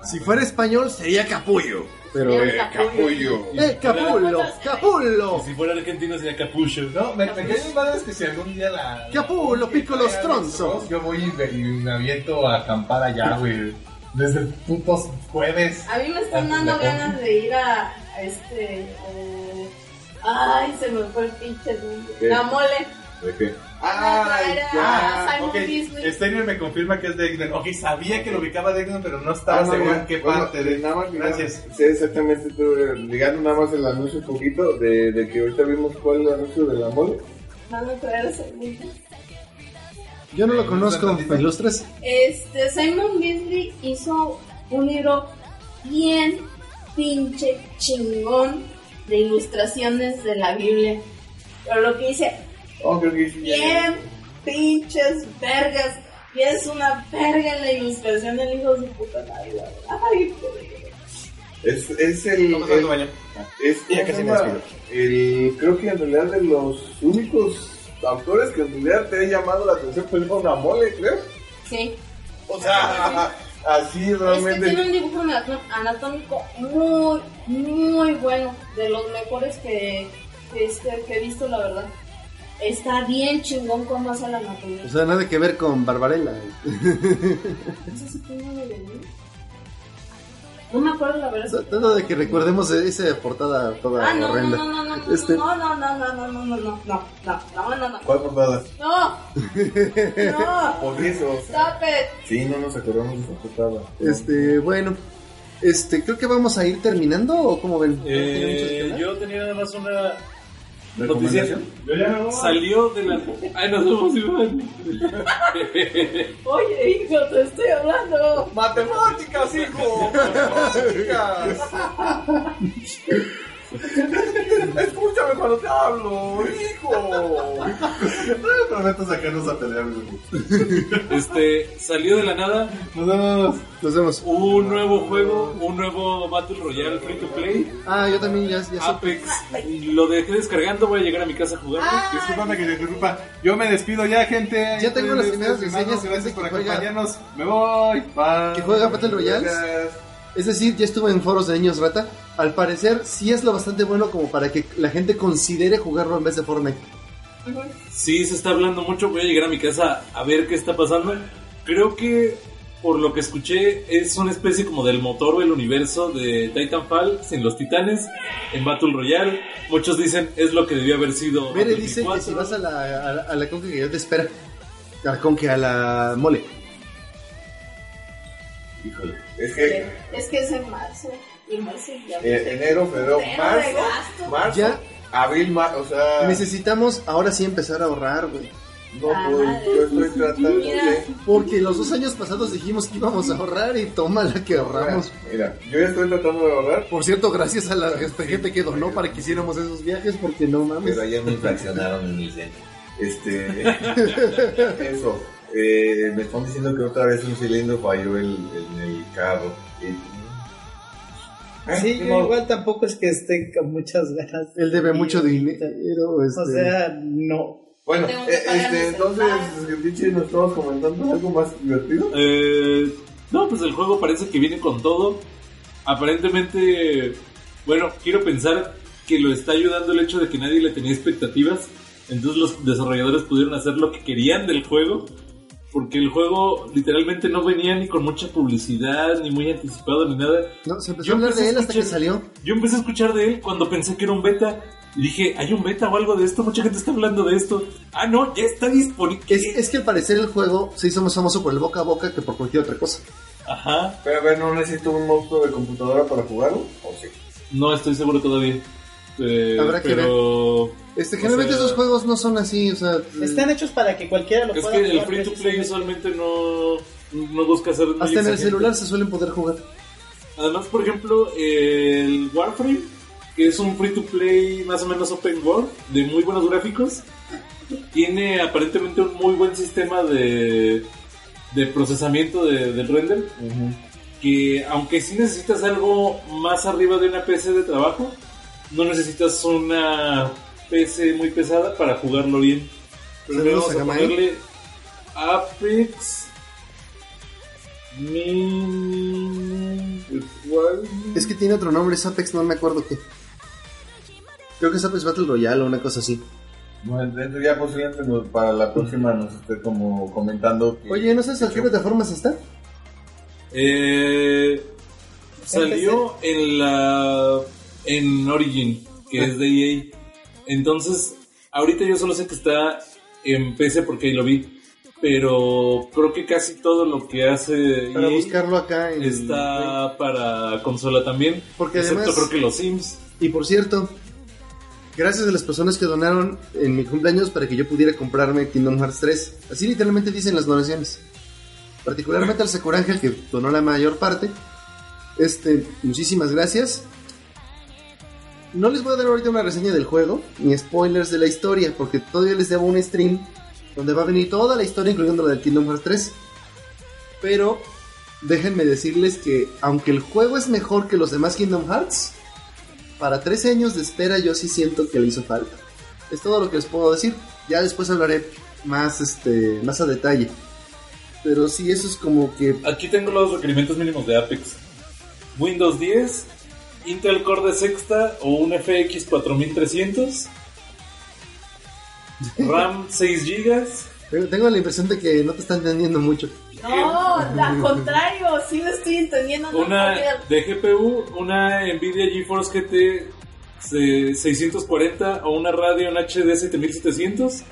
Si fuera español sería capullo. Pero, eh, Capullo. Capullo. ¡Eh, capullo! ¡Capullo! Si fuera argentino sería Capucho. No, me, me quedé bien padre que si algún día la... Capulo, la- piccolo la- stronzo. Yo voy y me, y me aviento a acampar allá, güey. Desde el putos jueves. A mí me están dando ganas de ir a, a este. eh, ay, se me fue el pinche. La mole. ¿De qué? Ah, Ay, Simon ok, Beasley. Steiner me confirma que es Degner. Ok, sabía que lo ubicaba Degner, pero no estaba Ah, no, seguro en qué Bueno, parte de... nada más, Gracias. Sé exactamente, estuve ligando nada más el anuncio un poquito de, de que ahorita vimos cuál es el anuncio de la mole. Van a traer a Simon. Yo no lo conozco, ¿me ilustras? Este, Simon Beasley hizo un libro bien pinche chingón de ilustraciones de la Biblia. Pero lo que dice, Oh, creo que sí, bien pinches vergas. Y es una verga la ilustración del hijo de su puta verdad. Ay, joder. Es, es el. ¿Cómo el- baño? es Ya ¿cómo casi se me llama? despido. El, creo que en realidad de los únicos autores que en realidad te ha llamado la atención, fue una mole, creo. Sí. O sea, así Es que realmente. tiene un dibujo anatómico muy, muy bueno. De los mejores que, que, este, que he visto, la verdad. Está bien chingón cómo hace la anatomía. O sea, nada que ver con Barbarella. Sí que no. No me acuerdo la verdad. Todo de que recordemos esa portada toda Ah, no, no, horrenda. no, no, no, no, Este- no, no, no, no, no, no, no, no, no, no, no, no, no, ¿Cuál portada? no, no, Por eso. o sea, stop it. Sí, no nos acordamos de esa portada. Este, bueno. Este, creo que vamos a ir terminando o como ven. ¿Tiene mucho que Eh, yo tenía nada más una voy. Salió de la. Ay, nos vemos, Iván. Oye, hijo, te estoy hablando. ¡Matemáticas, hijo! ¡Matemáticas! Escúchame cuando te hablo, hijo. Prometo sacarnos a pelear. güey. Este, salió de la nada Nos vemos. Nos vemos. un nuevo juego, un nuevo Battle Royale free to play, Ah, yo también ya, ya sé. Apex. Lo dejé descargando, voy a llegar a mi casa a jugar. Disculpame que te interrumpa. Yo me despido ya, gente. Ya tengo las primeras reseñas de Gracias por acompañarnos. Me voy. Bye. Que juega Battle Royale. Es decir, ya estuve en foros de niños rata. Al parecer, sí es lo bastante bueno como para que la gente considere jugarlo en vez de Fortnite. Sí, se está hablando mucho. Voy a llegar a mi casa a ver qué está pasando. Creo que, por lo que escuché, es una especie como del motor del universo de Titanfall sin los titanes en Battle Royale. Muchos dicen es lo que debió haber sido. Mere dice que 4. si vas a la, a la, a la conca que ya te espera. A la conca, a la mole. Híjole. Es que Es que es en marzo. Eh, enero, febrero, marzo, marzo, Ya. abril, marzo, o sea, Necesitamos ahora sí empezar a ahorrar, güey. no, Ah, pues, yo estoy tratando Mira. de... Porque los dos años pasados dijimos que íbamos a ahorrar y toma la que ahorramos. Mira, yo ya estoy tratando de ahorrar, Por cierto, gracias a la gente que donó para que hiciéramos esos viajes, porque no mames. pero ayer me infraccionaron en el centro. Este, eso, eh, me están diciendo que otra vez un cilindro falló el, en el carro. Y- Sí, yo modo. igual tampoco es que esté con muchas ganas. Él debe mucho dinero. Este, O sea, no. Bueno, eh, este, entonces. Richie, nos estamos comentando algo más divertido. Eh, no, pues el juego parece que viene con todo. Aparentemente, bueno, quiero pensar que lo está ayudando el hecho de que nadie le tenía expectativas. Entonces los desarrolladores pudieron hacer lo que querían del juego. Porque el juego literalmente no venía ni con mucha publicidad, ni muy anticipado, ni nada. no, se empezó Yo a hablar de él hasta que salió. Yo empecé a escuchar de él cuando pensé que era un beta. Y dije, ¿hay un beta o algo de esto? Mucha gente está hablando de esto. Ah, no, ya está disponible. Es, es que al parecer el juego se hizo más famoso por el boca a boca que por cualquier otra cosa. Ajá, Pero a ver, ¿no necesito un monstruo de computadora para jugarlo? ¿O sí? no estoy seguro todavía. Eh, Habrá que pero... Este, O generalmente sea- esos juegos no son así, o sea... Están hechos para que cualquiera lo Es pueda que el jugar free to play usualmente no, no busca ser Hasta en el celular se suelen poder jugar. Además, por ejemplo, el Warframe, que es un free to play más o menos open world, de muy buenos gráficos, tiene aparentemente un muy buen sistema de, de procesamiento de- del render. Que aunque sí necesitas algo más arriba de una PC de trabajo, no necesitas una PC muy pesada para jugarlo bien. Primero Saludos vamos a a ponerle Apex Min... ¿Cuál? Es que tiene otro nombre, es Apex, no me acuerdo qué. Creo que es Apex Battle Royale o una cosa así. Bueno, dentro ya posiblemente para la próxima nos esté como comentando que... Oye, ¿no sabes a qué plataformas está? Eh, salió en la en Origin, que es de EA. Entonces, ahorita yo solo sé que está en PC porque ahí lo vi. pero creo que casi todo lo que hace Para EA buscarlo acá en está para consola también, Porque excepto además- creo que los Sims. Y por cierto, gracias a las personas que donaron en mi cumpleaños para que yo pudiera comprarme Kingdom Hearts 3. Así literalmente dicen las donaciones. Particularmente al Sakura Ángel que donó la mayor parte. Este, muchísimas gracias. No les voy a dar ahorita una reseña del juego, ni spoilers de la historia, porque todavía les debo un stream donde va a venir toda la historia, incluyendo la del Kingdom Hearts 3. Pero déjenme decirles que, aunque el juego es mejor que los demás Kingdom Hearts, para 13 años de espera yo sí siento que le hizo falta. Es todo lo que les puedo decir. Ya después hablaré más, este, más a detalle. Pero sí, eso es como que... Aquí tengo los requerimientos mínimos de Apex. Windows 10, Intel Core de sexta o un FX 4300, RAM 6 GB, Tengo, tengo la impresión de que no te está entendiendo mucho. No, al contrario, sí lo estoy entendiendo. una de GPU, una Nvidia GeForce GT se- 640 o una Radeon HD 7700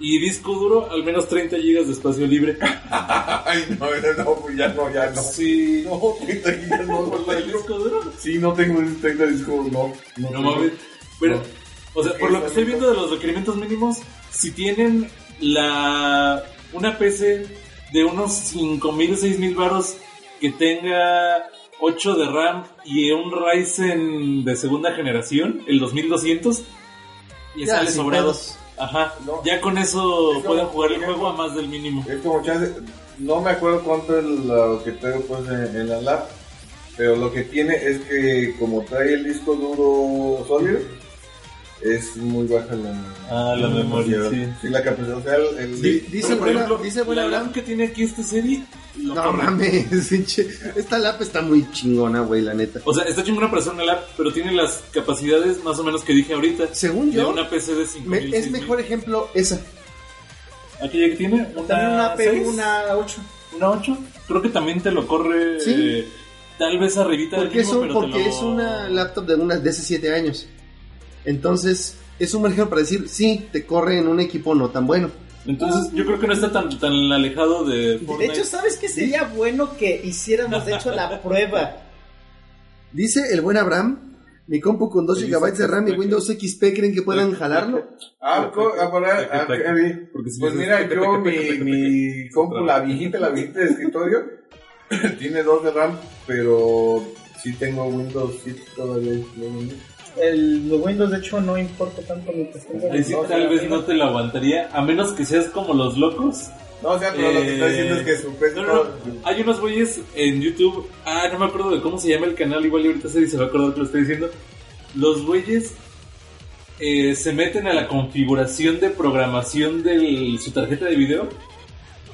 y disco duro al menos 30 GB de espacio libre. Ay, no, no, no, pues ya no, ya no. Sí. No, 30 gigas no, no, ¿El disco duro? Sí, no tengo ese 30 discos, no. No tengo. mames. Pero, No. o sea, por lo que estoy viendo de los requerimientos mínimos, si tienen la una PC de unos 5000, 6000 varos que tenga 8 de RAM y un Ryzen de segunda generación, el 2200, y Ya, sale sin sobrado. pedos. Ajá, No. ya con eso Es pueden jugar el juego a más del mínimo. Es como chance, no me acuerdo cuánto es lo que tengo pues en, en la lab, pero lo que tiene es que como trae el disco duro sólido, es muy baja la, Ah, la memoria, sí. Sí, la capacidad, o sea, el, el- Di- dice por buena, ejemplo, dice buena la. RAM que tiene aquí este serie, No corre. mames. Esta lap está muy chingona, güey, la neta. O sea, está chingona para hacer una lap, pero tiene las capacidades más o menos que dije ahorita. Según de yo, una PC de me- 5000. es mejor ejemplo esa. Aquí ya tiene una, También una seis, PU, una 8. una 8. Creo que también te lo corre Sí. eh, tal vez arribita del Porque, es, mismo, un- pero te porque lo- es una laptop de, una, de hace 7 años. Entonces, es un ejemplo para decir, sí, te corre en un equipo no tan bueno. Entonces, yo creo que no está tan, tan alejado de De Fortnite. hecho, ¿sabes qué sería bueno que hiciéramos, de hecho, la prueba? Dice el buen Abraham, mi compu con 2 GB de RAM y Windows XP, ¿creen que puedan jalarlo? Ah, Pues mira, yo mi, mi compu, la viejita, la viejita de escritorio, tiene 2 de RAM, pero sí tengo Windows 7 todavía. ¿no? El Windows, de hecho, no importa tanto tenga Ahí sí, tal vez no te lo aguantaría, a menos que seas como los locos. No, o sea, pero lo que está Eh, diciendo es que su PC No, no, no. Hay unos güeyes en YouTube. Ah, no me acuerdo de cómo se llama el canal. Igual y ahorita se se va a acordar que lo estoy diciendo. Los güeyes eh, se meten a la configuración de programación de su tarjeta de video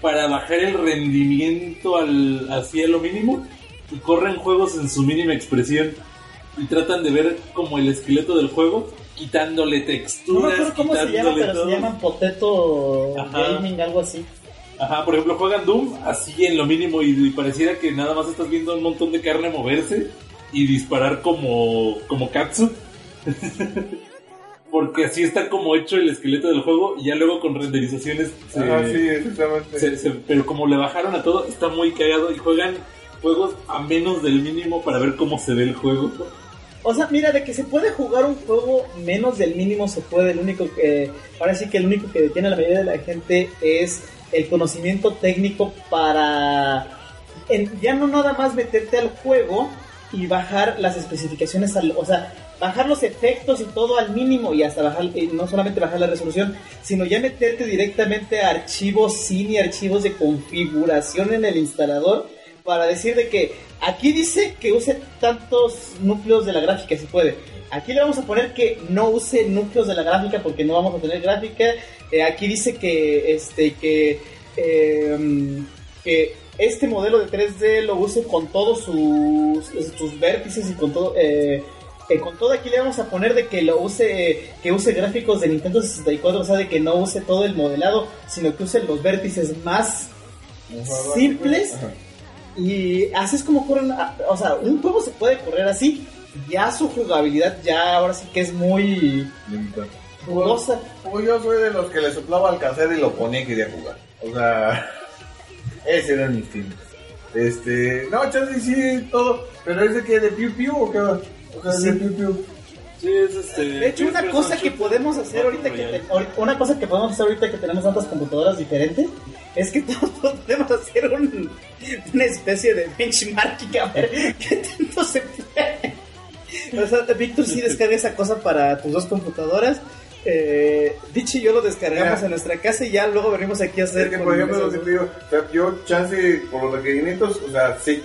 para bajar el rendimiento al, hacia lo mínimo y corren juegos en su mínima expresión y tratan de ver como el esqueleto del juego quitándole No texturas, me acuerdo cómo se llama, pero todo. se llaman Potato Ajá. Gaming, algo así. Ajá, por ejemplo, juegan Doom así en lo mínimo y, y pareciera que nada más estás viendo un montón de carne moverse y disparar como, como Katsu. Porque así está como hecho el esqueleto del juego y ya luego con renderizaciones se- Ah, sí, exactamente. se- se- pero como le bajaron a todo, está muy cagado y juegan juegos a menos del mínimo para ver cómo se ve el juego. O sea, mira, de que se puede jugar un juego menos del mínimo se puede. El único que, ahora sí que el único que detiene a la mayoría de la gente es el conocimiento técnico para en- ya no nada más meterte al juego y bajar las especificaciones, al, o sea, bajar los efectos y todo al mínimo y hasta bajar, y no solamente bajar la resolución, sino ya meterte directamente a archivos sin y archivos de configuración en el instalador para decir de que aquí dice que use tantos núcleos de la gráfica si puede. Aquí le vamos a poner que no use núcleos de la gráfica porque no vamos a tener gráfica. Eh, aquí dice que este que eh, que este modelo de 3D lo use con todos sus, sus vértices y con todo eh, eh, con todo aquí le vamos a poner de que lo use que use gráficos de Nintendo 64, o sea, de que no use todo el modelado, sino que use los vértices más simples Ajá. Y así es como corren, o sea, un juego se puede correr así, ya su jugabilidad ya ahora sí que es muy jugosa. Pues yo soy de los que le soplaba al cassette y lo ponía y quería jugar. O sea, ese era mi instinto. Este, no, chance sí, todo. Pero ese que de Piu Piu o qué va? O sea, de Piu Piu. Sí, es este. De hecho, una cosa que podemos hacer ahorita que te- una cosa que podemos hacer ahorita que tenemos tantas computadoras diferentes es que todos podemos hacer un, una especie de benchmarking a ver qué tanto se puede. O sea, Víctor sí descarga esa cosa para tus dos computadoras. Eh, Dicho y yo lo descargamos en nuestra casa y ya luego venimos aquí a hacer. Es que, por ejemplo, lo esas que dos. te digo, o sea, yo chance por los requerimientos, o sea, sí.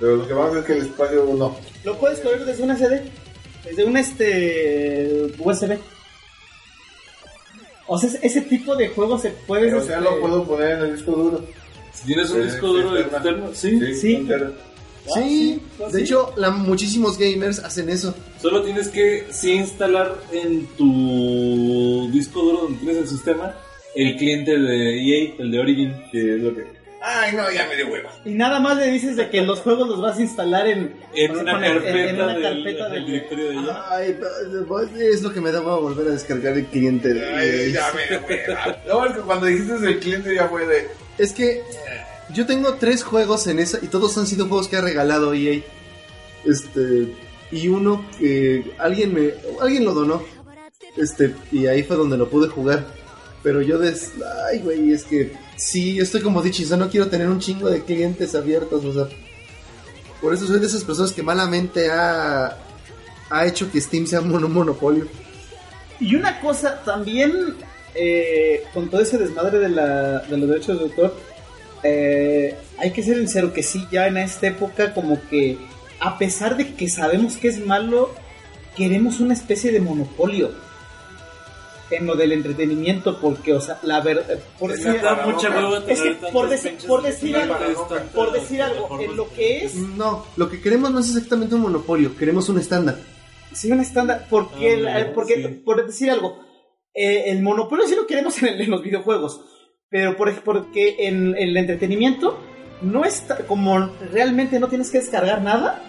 Pero lo que vamos a hacer es que el espacio no. Lo puedes correr desde una CD, desde un este USB. O sea, ese tipo de juegos se puede. O sea, lo puedo poner en el disco duro. Si tienes un Eh, disco duro externo, sí. Sí. Sí, Ah, de sí. hecho, la, muchísimos gamers hacen eso. Solo tienes que sí instalar en tu disco duro donde tienes el sistema el cliente de EA, el de Origin. Que es lo que. Ay, no, ya me dio hueva. Y nada más le dices de que los juegos los vas a instalar en, una con el- carpeta, en una del, carpeta del del- directorio de ella. Ay, es lo que me da para volver a descargar el cliente. de- Ay, ya me dio hueva. No, es que cuando dijiste el cliente ya fue de. Es que yo tengo tres juegos en esa y todos han sido juegos que ha regalado EA. Este y uno que alguien me alguien lo donó. Este y ahí fue donde lo pude jugar. Pero yo des ay güey, es que sí, estoy como dicho, o sea, no quiero tener un chingo de clientes abiertos, o sea, por eso soy de esas personas que malamente ha ha hecho que Steam sea un monopolio. Y una cosa también, eh, con todo ese desmadre de, la, de los derechos de autor, eh, hay que ser sincero que sí, ya en esta época como que, a pesar de que sabemos que es malo, queremos una especie de monopolio en lo del entretenimiento, porque, o sea, la verdad, por Es decir, por, decir algo, por decir algo, en lo que es No, lo que queremos no es exactamente un monopolio, queremos un estándar. Sí, un estándar. Porque, el- Ah, eh, porque sí. por decir algo, eh, el monopolio sí lo queremos en, el- en los videojuegos. Pero por, porque en, el entretenimiento no está. Como realmente no tienes que descargar nada.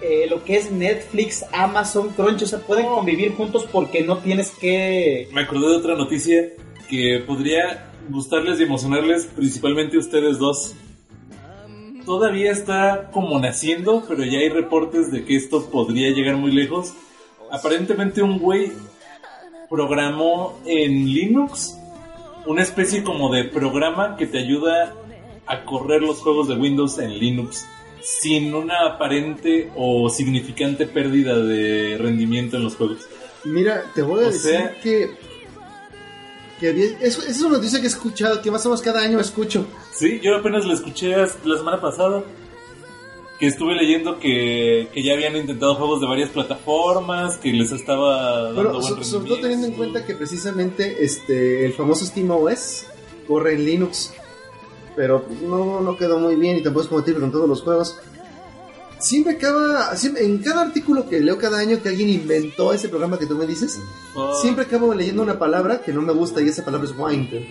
Eh, lo que es Netflix, Amazon, Crunch, o sea, pueden convivir juntos porque no tienes que. Me acordé de otra noticia que podría gustarles y emocionarles principalmente a ustedes dos. Todavía está como naciendo, pero ya hay reportes de que esto podría llegar muy lejos. Aparentemente un güey programó en Linux una especie como de programa que te ayuda a correr los juegos de Windows en Linux sin una aparente o significante pérdida de rendimiento en los juegos. Mira, te voy a O decir sea- que. que había- eso, esa es una noticia que he escuchado, que más o menos cada año escucho. Sí, yo apenas la escuché la semana pasada. Que estuve leyendo que, que ya habían intentado juegos de varias plataformas, que les estaba dando Bueno, buen so- sobre todo teniendo en cuenta que precisamente este el famoso SteamOS corre en Linux, pero no, no quedó muy bien y tampoco es compatible con todos los juegos. Siempre acaba, siempre- en cada artículo que leo cada año que alguien inventó ese programa que tú me dices, Ah, siempre acabo leyendo una palabra que no me gusta y esa palabra es wine.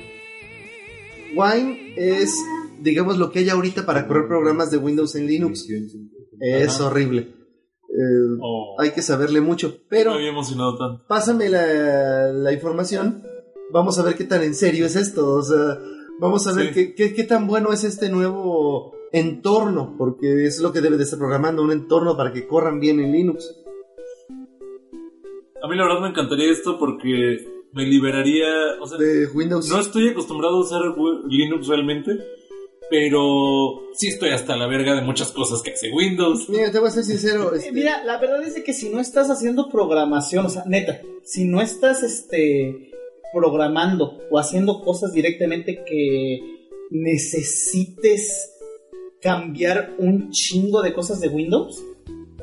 Wine es, digamos, lo que hay ahorita para correr programas de Windows en Linux. Es Ajá. horrible. Eh, oh, hay que saberle mucho, pero no me había emocionado tanto. pásame la, la información. Vamos a ver qué tan en serio es esto. O sea, vamos a ver Sí. qué, qué, qué tan bueno es este nuevo entorno, porque es lo que debe de estar programando, un entorno para que corran bien en Linux. A mí la verdad me encantaría esto porque me liberaría... O sea, De Windows. no estoy acostumbrado a usar Linux realmente, pero sí estoy hasta la verga de muchas cosas que hace Windows. Mira, te voy a ser sincero. Este, Mira, la verdad es que si no estás haciendo programación, o sea, neta, si no estás este programando o haciendo cosas directamente que necesites cambiar un chingo de cosas de Windows,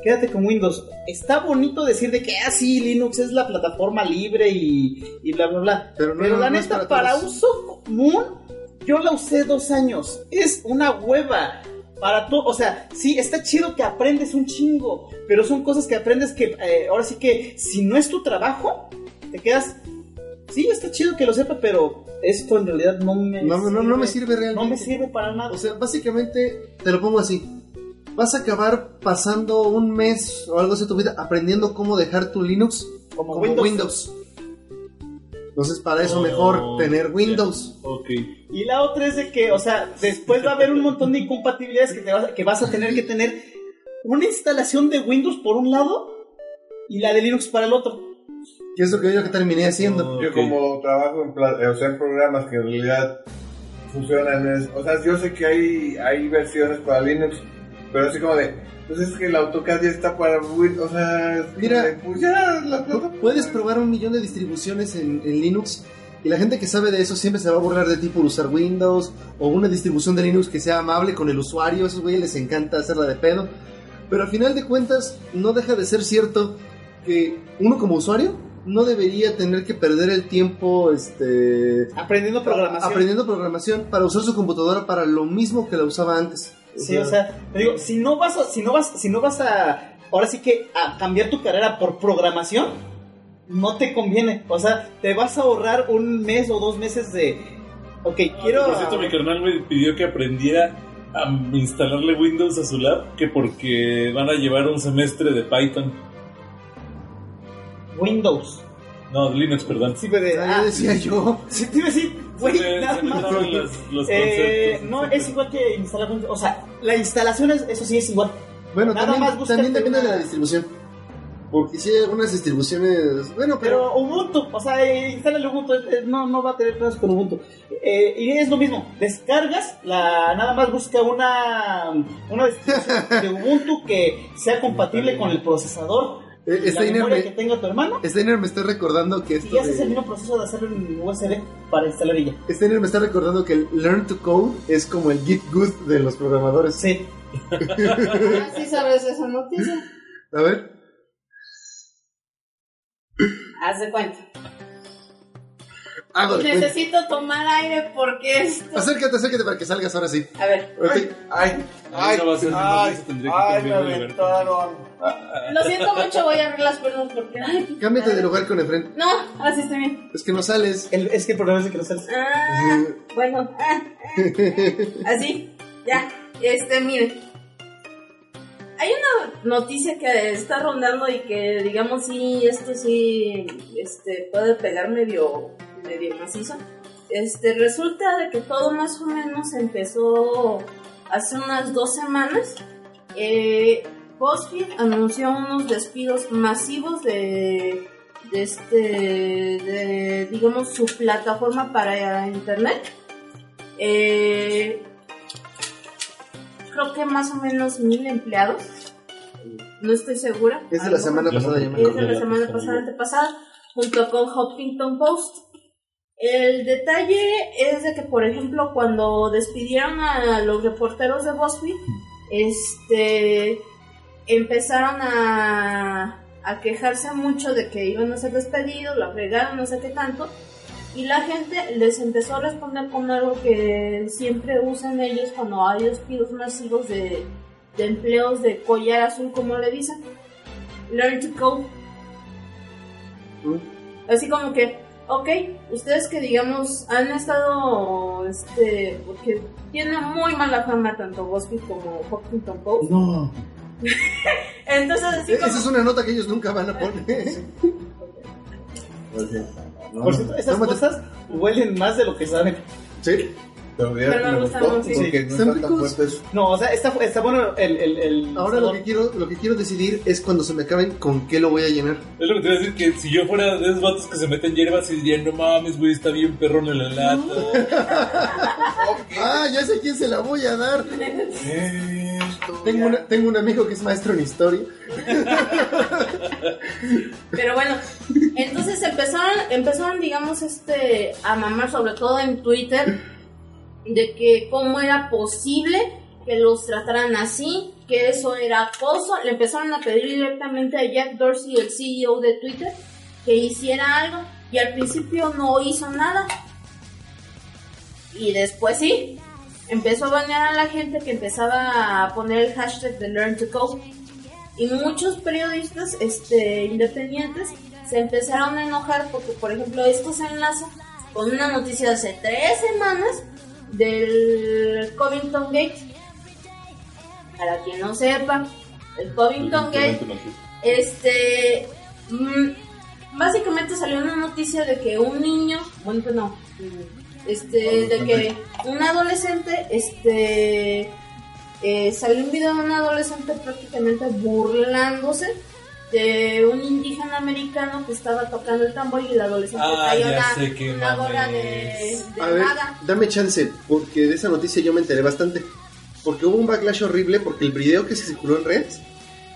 quédate con Windows. Está bonito decir de que, ah, sí, Linux es la plataforma libre y, y bla, bla, bla. Pero Pero, no, la no es neta, para para, uso común, yo la usé dos años. Es una hueva. Para todo, o sea, sí, está chido que aprendes un chingo, pero son cosas que aprendes que eh, ahora sí que si no es tu trabajo, te quedas. Sí, está chido que lo sepa, pero esto en realidad no me. no, no, no me sirve realmente. No me sirve para nada. O sea, básicamente, te lo pongo así. Vas a acabar pasando un mes o algo así de tu vida aprendiendo cómo dejar tu Linux como, como Windows. Windows. Entonces, para eso Oh, mejor tener Windows. Ok. Y la otra es de que, o sea, después va a haber un montón de incompatibilidades que, te vas, a- que vas a tener que tener una instalación de Windows por un lado y la de Linux para el otro. Que es lo que yo que terminé haciendo. Yo como trabajo en, pla- o sea, en programas que en realidad funcionan, es- o sea, yo sé que hay, hay versiones para Linux, pero así como de, pues es que el AutoCAD ya está para Windows, o sea, Mira, de, pues ya, la Puedes probar un millón de distribuciones en, en Linux y la gente que sabe de eso siempre se va a burlar de ti por usar Windows o una distribución de Linux que sea amable con el usuario. A esos güeyes les encanta hacerla de pedo. Pero al final de cuentas, no deja de ser cierto que uno como usuario no debería tener que perder el tiempo este, Aprendiendo programación. aprendiendo programación para usar su computadora para lo mismo que la usaba antes. Sí, o sea, te digo, si no vas a, si no vas, si no vas a, ahora sí que a cambiar tu carrera por programación, no te conviene. O sea, te vas a ahorrar un mes o dos meses de, ok, quiero. Por cierto, mi carnal me pidió que aprendiera a instalarle Windows a su lab, que porque van a llevar un semestre de Python. Windows. No, Linux, perdón. Sí, pero Ah, ah, decía yo. sí, te iba a decir, güey, Se nada se más. los- los Eh, no, es igual que instalar Windows. O sea, la instalación, es, eso sí es igual. Bueno, Nada también, más también depende una- de la distribución. Porque si hay algunas distribuciones. Bueno, pero. Pero Ubuntu, o sea, eh, instálale Ubuntu, eh, no, no va a tener problemas con Ubuntu. Eh, y es lo mismo, descargas, la, nada más busca una, una distribución de Ubuntu que sea compatible con el procesador, eh, y la Steiner, memoria me, que tenga tu hermano, Steiner me está recordando que esto. y haces de- el mismo proceso de hacerlo en USB para instalar ella. Steiner me está recordando que el Learn to Code es como el Git Good de los programadores. Sí. Ah, sí sabes esa noticia. A ver. Haz de cuenta. Hago de. Necesito tomar aire porque esto. Acércate, acércate para que salgas ahora sí. A ver, Ok. Ay, ay, Eso va a ser más, ay, que ay, me aventaron. lo siento mucho, voy a abrir las piernas porque. Ay, Cámbiate de lugar con el frente. No, así está bien. Es que no sales. El- es que el problema es que no sales. Ah, bueno, ah, ah. así, ya. Este, miren. Hay una noticia que está rondando y que, digamos, sí, esto sí, este, puede pegar medio, medio macizo. Este, resulta de que todo más o menos empezó hace unas dos semanas. Eh, BuzzFeed anunció unos despidos masivos de, de este, de, digamos, su plataforma para internet. Eh, creo que más o menos mil empleados. No estoy segura. Es de la semana pasada, ya me es de la semana pasada, antepasada, junto con Huffington Post. El detalle es de que, por ejemplo, cuando despidieron a los reporteros de BuzzFeed, este, empezaron a, a quejarse mucho de que iban a ser despedidos, la fregaron, no sé qué tanto, y la gente les empezó a responder con algo que siempre usan ellos cuando hay despidos masivos de, de empleos de collar azul, como le dicen. Learn to code. Así como que, ok, ustedes que digamos han estado, este, porque tiene muy mala fama tanto BuzzFeed como Huffington Post. No. Entonces así Esa es una nota que ellos nunca van a poner. Por cierto, esas Tómate. cosas huelen más de lo que saben. Sí. Pero me gustó porque no Están tan ricos. fuertes. No, o sea, está, está bueno el... el, el Ahora lo que quiero, lo que quiero decidir es cuando se me acaben con qué lo voy a llenar. Es lo que te iba a decir, que si yo fuera de esos vatos que se meten hierbas y dirían, no mames, güey, está bien perrón en la lata. Ah, ya sé quién se la voy a dar. Tengo, una- tengo un amigo que es maestro en historia. Pero bueno, entonces empezaron, empezaron, digamos, este, a mamar, sobre todo en Twitter, de que cómo era posible que los trataran así, que eso era acoso. Le empezaron a pedir directamente a Jack Dorsey, el CEO de Twitter, que hiciera algo. Y al principio no hizo nada. Y después sí. Empezó a banear a la gente que empezaba a poner el hashtag de Learn to Code y muchos periodistas este, independientes se empezaron a enojar porque, por ejemplo, esto se enlaza con una noticia de hace tres semanas del Covington Gate. Para quien no sepa, el Covington Gate, este, mm, básicamente salió una noticia de que un niño, bueno, pues no, este, de que un adolescente, este, eh, salió un video de un adolescente prácticamente burlándose de un indígena americano que estaba tocando el tambor y el adolescente Ah, traía una, una gorra de, de A ver, nada. dame chance, porque de esa noticia yo me enteré bastante. Porque hubo un backlash horrible, porque el video que se circuló en redes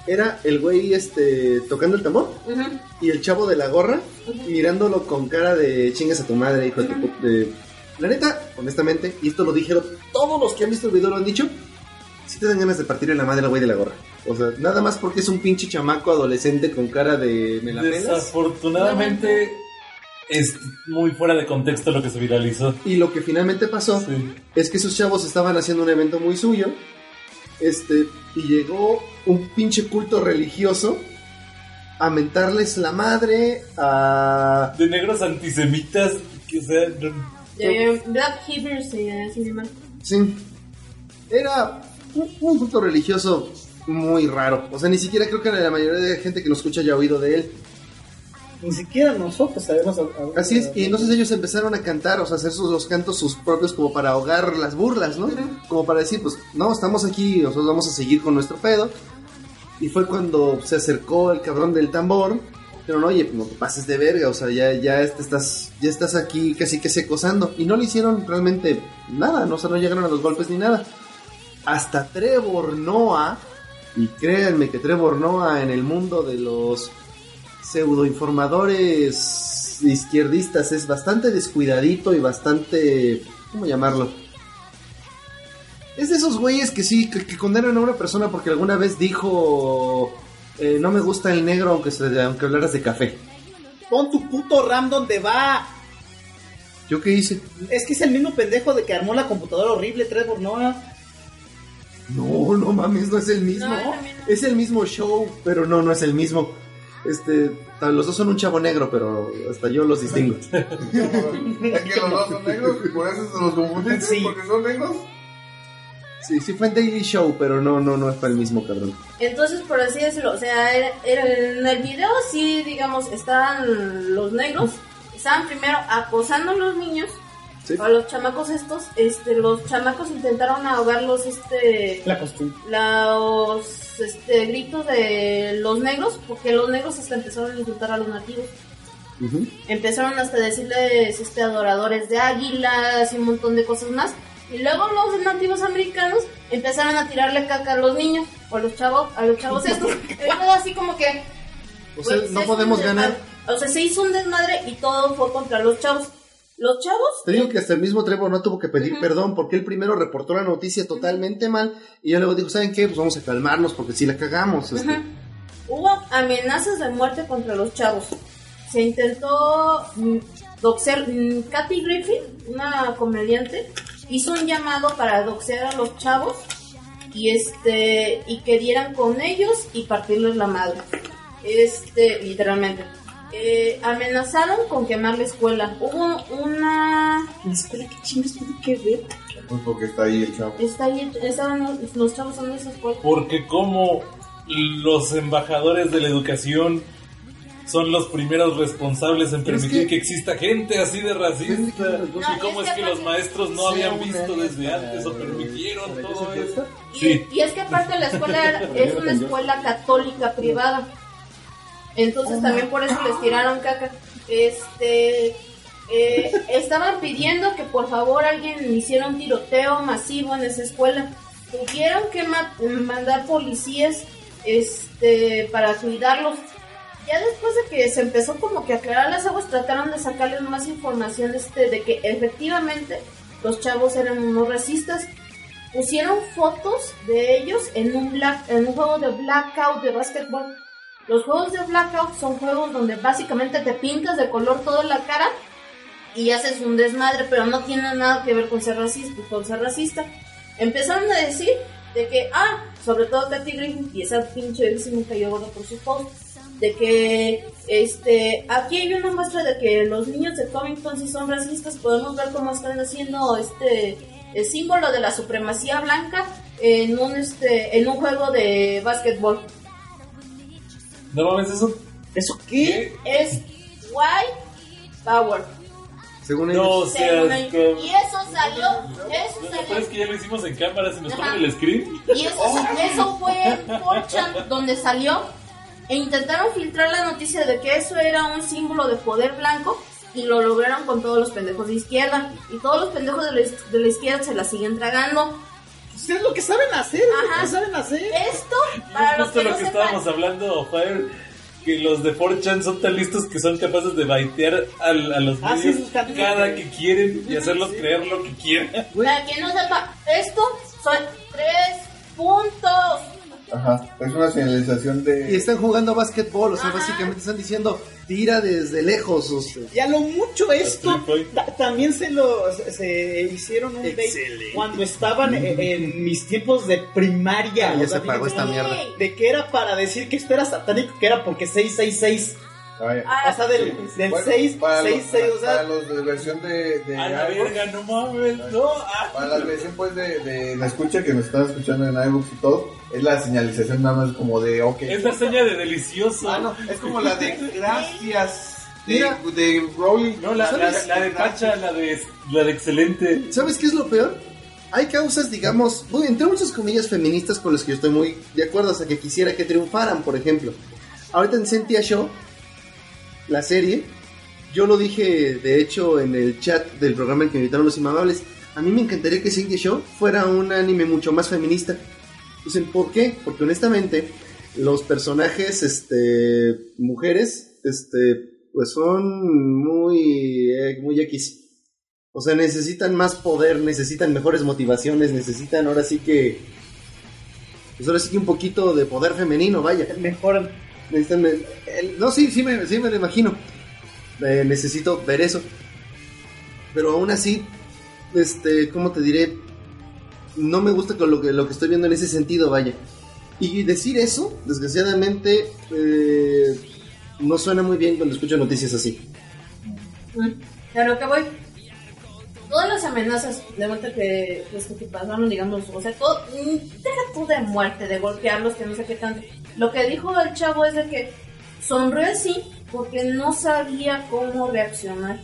era el güey este, tocando el tambor Ujú. y el chavo de la gorra mirándolo con cara de chingas a tu madre, hijo de tu de... La neta, honestamente, y esto lo dijeron todos los que han visto el video lo han dicho, si te dan ganas de partirle la madre al güey de la gorra. O sea, nada más porque es un pinche chamaco adolescente con cara de me la. Desafortunadamente es muy fuera de contexto lo que se viralizó. Y lo que finalmente pasó Sí. es que esos chavos estaban haciendo un evento muy suyo. Este, y llegó un pinche culto religioso a mentarles la madre, a. De negros antisemitas, que sea, De Black Hebrews, así llaman. Sí. Era un, un culto religioso muy raro. O sea, ni siquiera creo que la mayoría de gente que lo escucha haya oído de él. Ni siquiera nosotros sabemos. a- a- Así es, y entonces ellos empezaron a cantar, o sea, hacer sus, los cantos sus propios como para ahogar las burlas, ¿no? Como para decir, pues, no, estamos aquí, nosotros vamos a seguir con nuestro pedo. Y fue cuando se acercó el cabrón del tambor. Pero no, oye, no te pases de verga, o sea, ya, ya este estás, ya estás aquí casi que se acosando. Y no le hicieron realmente nada, no, o sea, no llegaron a los golpes ni nada. Hasta Trevor Noah, y créanme que Trevor Noah en el mundo de los pseudoinformadores izquierdistas es bastante descuidadito y bastante... ¿Cómo llamarlo? Es de esos güeyes que sí, que, que condenan a una persona porque alguna vez dijo... eh, no me gusta el negro aunque, se, aunque hablaras de café. Pon tu puto RAM donde va. ¿Yo qué hice? Es que es el mismo pendejo de que armó la computadora horrible, Trevor Noah. No, no mames, no es el mismo. No, también no. Es el mismo show, pero no, no es el mismo. Este, los dos son un chavo negro, pero hasta yo los distingo. Es que los dos son negros y por eso se los confunden Sí. porque son negros. Sí, sí fue en Daily Show, pero no, no, no fue el mismo, cabrón. Entonces, por así decirlo, o sea, era, era- en el video sí, digamos, estaban los negros, estaban primero acosando a los niños, Sí. a los chamacos estos, este, los chamacos intentaron ahogarlos, este, La costumbre. los este, gritos de los negros, porque los negros hasta empezaron a insultar a los nativos. Empezaron hasta decirles este, adoradores de águilas y un montón de cosas más. Y luego los nativos americanos empezaron a tirarle caca a los niños, o a los chavos, a los chavos estos. Era todo así como que... O sea, pues, no podemos ganar. O sea, se hizo un desmadre y todo fue contra los chavos. Los chavos Te digo que hasta el mismo Trevor no tuvo que pedir perdón porque él primero reportó la noticia totalmente mal y yo luego dijo, ¿saben qué? Pues vamos a calmarnos porque si la cagamos. Este. Hubo amenazas de muerte contra los chavos. Se intentó mm, doxear. mm, Kathy Griffin, una comediante, hizo un llamado para doxear a los chavos y este y que dieran con ellos y partirles la madre. Este, literalmente. Eh, amenazaron con quemar la escuela. Hubo una. ¿La escuela qué chingas tiene que ver? Pues porque está ahí el chavo. Está ahí, estaban los, los chavos en esa escuela. porque como los embajadores de la educación son los primeros responsables en es permitir que- que, exista gente así de racista. No, y cómo es es que los maestros no habían una visto desde antes o permitieron todo eso. Y, Sí. y es que aparte la escuela es una escuela católica privada. Entonces también por eso les tiraron caca. Este eh, estaban pidiendo que por favor alguien hiciera un tiroteo masivo en esa escuela. Tuvieron que ma- mandar policías este para cuidarlos. Ya después de que se empezó como que a aclarar las aguas, trataron de sacarles más información este, de que efectivamente los chavos eran unos racistas pusieron fotos de ellos en un black, en un juego de blackout de básquetbol. Los juegos de blackout son juegos donde básicamente te pintas de color toda la cara y haces un desmadre, pero no tiene nada que ver con ser racista, con ser racista. Empezaron a decir de que, ah, sobre todo Katy Griffin y esa pinche él sí me cayó gorda por su post, de que este aquí hay una muestra de que los niños de Covington sí son racistas, podemos ver cómo están haciendo este el símbolo de la supremacía blanca en un este en un juego de básquetbol. ¿No mames eso? ¿Eso qué? Es White Power. Según No, ellos. o Según sea, ellos. con- Y eso salió, eso es que ya lo hicimos en cámara, se nos Ajá. pone el screen. Y eso, eso fue en 4chan donde salió e intentaron filtrar la noticia de que eso era un símbolo de poder blanco y lo lograron con todos los pendejos de izquierda. Y todos los pendejos de la, iz- de la izquierda se la siguen tragando. Es lo que saben hacer, es lo que saben hacer. Esto, para es los justo que lo no que sepan, estábamos hablando, Fire, que los de 4chan son tan listos que son capaces de baitear al- a, los Ah, sí, medios sus cada que quieren y hacerlos creer lo que quieran. para quien no sepa, esto son tres puntos. Ajá, es una señalización de... Y están jugando básquetbol, o sea, Ajá. básicamente están diciendo, tira desde lejos. O sea. Y a lo mucho esto también se lo se, se hicieron un date cuando estaban en, en mis tiempos de primaria. Ah, ya O sea, se apagó fíjense, esta mierda. De que era para decir que esto era satánico, que era porque 666. Ah, O sea, del, Sí. del Bueno, 6, para, 6, los, 6, o para sea, los de versión de, de A la verga, no mames, no. ah. para la versión pues de, de la escucha que nos están escuchando en iBooks y todo, es la señalización nada más como de ok. Es la seña de delicioso. Ah, no, es como la de gracias de, Mira. de Rowling. No, la, la, la de Pacha, la de, la de excelente. ¿Sabes qué es lo peor? Hay causas, digamos, entre muchas comillas feministas con las que yo estoy muy de acuerdo, o sea, que quisiera que triunfaran, por ejemplo. Ahorita en Sentia Show, la serie, yo lo dije, de hecho, en el chat del programa en que me invitaron los inmamables, a mí me encantaría que Sentia Show fuera un anime mucho más feminista. Dicen, ¿por qué? Porque honestamente, los personajes, este, mujeres, este, pues son muy, eh, muy X. O sea, necesitan más poder, necesitan mejores motivaciones, necesitan ahora sí que. Pues ahora sí que un poquito de poder femenino, vaya. mejoran. No, sí, sí me, sí me lo imagino. Necesito ver eso. Pero aún así, este, ¿cómo te diré? No me gusta con lo que, lo que estoy viendo en ese sentido, vaya. Y decir eso, desgraciadamente, eh, no suena muy bien cuando escucho noticias así. Mm, A lo que voy. Todas las amenazas de muerte que, pues, que pasaron, digamos, o sea, todo, deja tú de muerte, de golpearlos, que no sé qué tanto. Lo que dijo el chavo es de que sonrió así porque no sabía cómo reaccionar.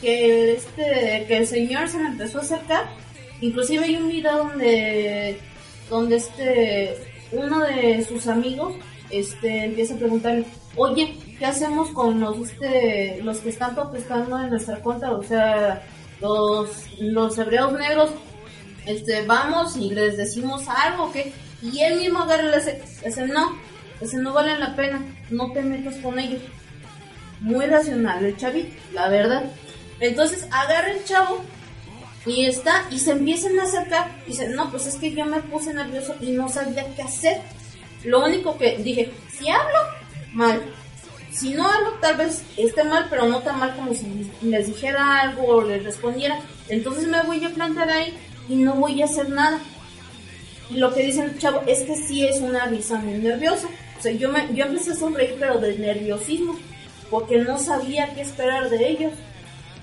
Que este, que el señor se le empezó a acercar. Inclusive hay un video donde, donde este, uno de sus amigos, este, empieza a preguntarle, oye, ¿qué hacemos con los, este, los que están protestando en nuestra contra? O sea, los, los hebreos negros, este, vamos y les decimos algo, que Y él mismo agarra dice, dice, no, dice, no valen la pena, no te metas con ellos. Muy racional el chavito, la verdad. Entonces agarra el chavo y está, y se empiezan a acercar. Y dice, no, pues es que yo me puse nervioso y no sabía qué hacer. Lo único que dije, si hablo, mal. Si no hablo, tal vez esté mal, pero no tan mal como si les dijera algo o les respondiera. Entonces me voy a plantar ahí y no voy a hacer nada. Y lo que dice el chavo es que sí es una risa muy nerviosa. O sea, yo, me, yo empecé a sonreír, pero de nerviosismo, porque no sabía qué esperar de ellos.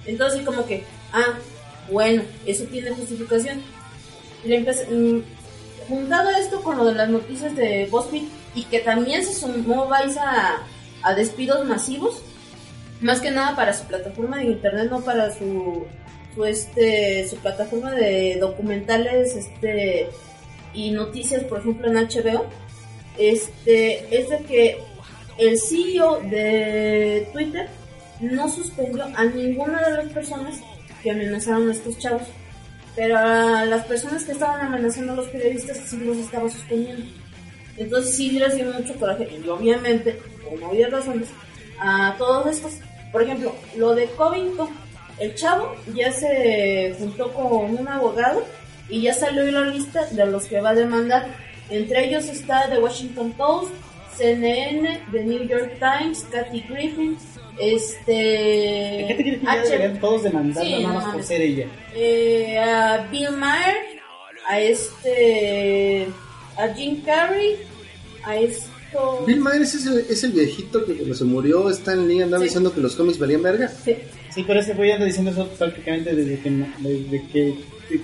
Entonces, como que, ah, bueno, eso tiene justificación. Le empecé, mm, juntado esto con lo de las noticias de BuzzFeed y que también se sumó Vice a, a despidos masivos, más que nada para su plataforma de internet, no para su, su, este, su plataforma de documentales este, y noticias, por ejemplo, en HBO, este, es de que el CEO de Twitter no suspendió a ninguna de las personas que amenazaron a estos chavos. Pero a las personas que estaban amenazando a los periodistas sí los estaba suspendiendo. Entonces sí les dio mucho coraje. Y obviamente, por obvias razones, a todos estos. Por ejemplo, lo de Covington. El chavo ya se juntó con un abogado y ya salió la lista de los que va a demandar. Entre ellos está The Washington Post, CNN, The New York Times, Kathy Griffin, este... Fíjate que ya H- deberían todos demandarla Sí, nada no más por ser ella. eh, a Bill Maher, a este, a Jim Carrey, a esto. Bill Myers es el, es el viejito que cuando se murió Stan Lee andaba Sí. diciendo que los cómics valían verga. Sí. Sí, pero ese güey anda diciendo eso prácticamente desde que, desde que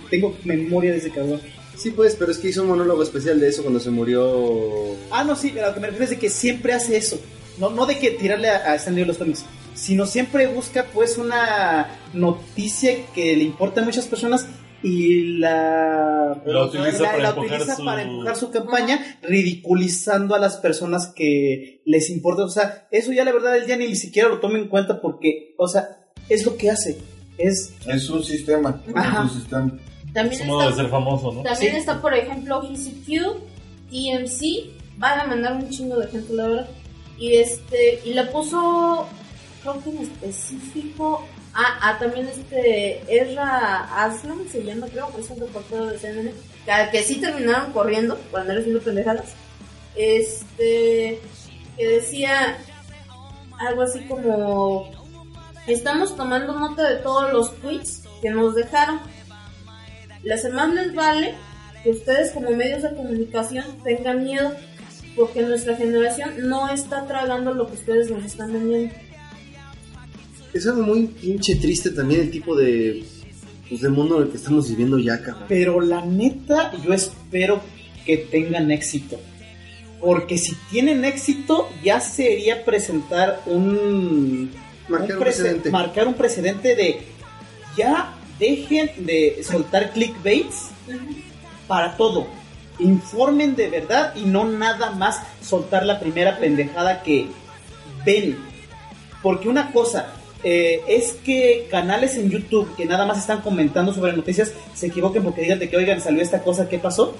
tengo memoria de ese cabrón. Sí, pues, pero es que hizo un monólogo especial de eso cuando se murió. Ah, no, sí, a lo que me refiero es de que siempre hace eso. No, no de que tirarle a, a Stan Lee los cómics, sino siempre busca pues una noticia que le importa a muchas personas y la, La utiliza para la empujar utiliza su- para empujar su campaña, ridiculizando a las personas que les importa. O sea, eso ya la verdad él ya ni siquiera lo toma en cuenta porque, o sea, es lo que hace. Es Es un sistema. Ajá. Es un sistema. También modo de está, ser famoso, ¿no? también Sí. está, por ejemplo, ECQ, TMC, van a mandar un chingo de gente, la verdad. Y este, y le puso, creo que en específico, ah, ah, también este, Ezra Aslan se llama, creo, es un reportero de CNN, que, que sí terminaron corriendo cuando eran haciendo pendejadas. Este, que decía algo así como, estamos tomando nota de todos los tweets que nos dejaron. Las más les vale que ustedes como medios de comunicación tengan miedo porque nuestra generación no está tragando lo que ustedes nos están vendiendo. Es algo muy pinche triste también el tipo de, pues, de mundo en el que estamos viviendo ya, cabrón. Pero la neta, yo espero que tengan éxito. Porque si tienen éxito, ya sería presentar un. Marcar un prece- precedente. Marcar un precedente de. Ya dejen de soltar clickbaits para todo. Informen de verdad y no nada más soltar la primera pendejada que ven. Porque una cosa eh, es que canales en YouTube que nada más están comentando sobre noticias se equivoquen porque digan de que, oigan, salió esta cosa, ¿qué pasó?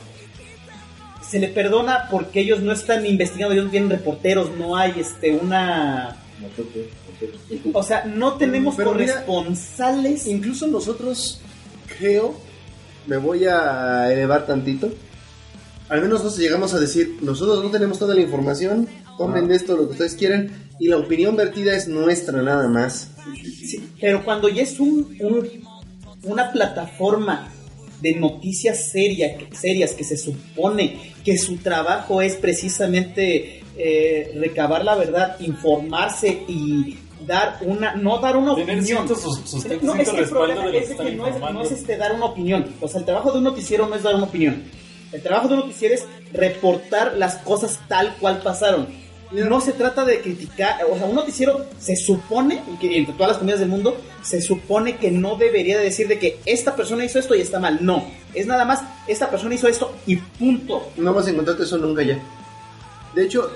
Se le perdona porque ellos no están investigando, ellos tienen reporteros, no hay este una... O sea, no tenemos Pero mira, corresponsales. Incluso nosotros, creo, me voy a elevar tantito. Al menos nos llegamos a decir, nosotros no tenemos toda la información, tomen de esto lo que ustedes quieran, y la opinión vertida es nuestra nada más. Sí, pero cuando ya es un, un- una plataforma de noticias seria, serias que se supone que su trabajo es precisamente eh, recabar la verdad, informarse y dar una, no dar una Tener opinión. sus- No, es cierto que el respaldo problema de lo es que de están que no es, informando. no es este dar una opinión. O sea, el trabajo de un noticiero no es dar una opinión. El trabajo de un noticiero es reportar las cosas tal cual pasaron. No se trata de criticar, o sea, un noticiero se supone, y que entre todas las comunidades del mundo, se supone que no debería de decir de que esta persona hizo esto y está mal. No, es nada más, esta persona hizo esto y punto. No vas a encontrarte eso nunca ya. De hecho,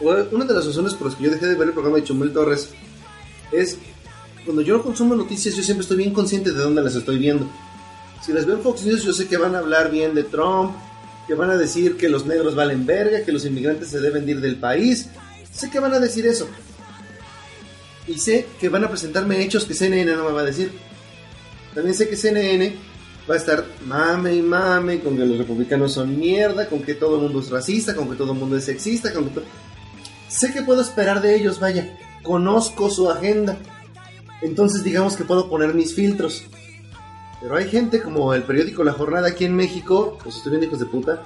una de las razones por las que yo dejé de ver el programa de Chumel Torres es cuando yo consumo noticias, yo siempre estoy bien consciente de dónde las estoy viendo. Si las veo en Fox News, yo sé que van a hablar bien de Trump, que van a decir que los negros valen verga, que los inmigrantes se deben de ir del país. Sé que van a decir eso. Y sé que van a presentarme hechos que CNN no me va a decir. También sé que CNN va a estar mame y mame con que los republicanos son mierda, con que todo el mundo es racista, con que todo el mundo es sexista, con que Sé que puedo esperar de ellos, vaya. Conozco su agenda. Entonces digamos que puedo poner mis filtros. Pero hay gente como el periódico La Jornada aquí en México, pues estoy viendo hijos de puta,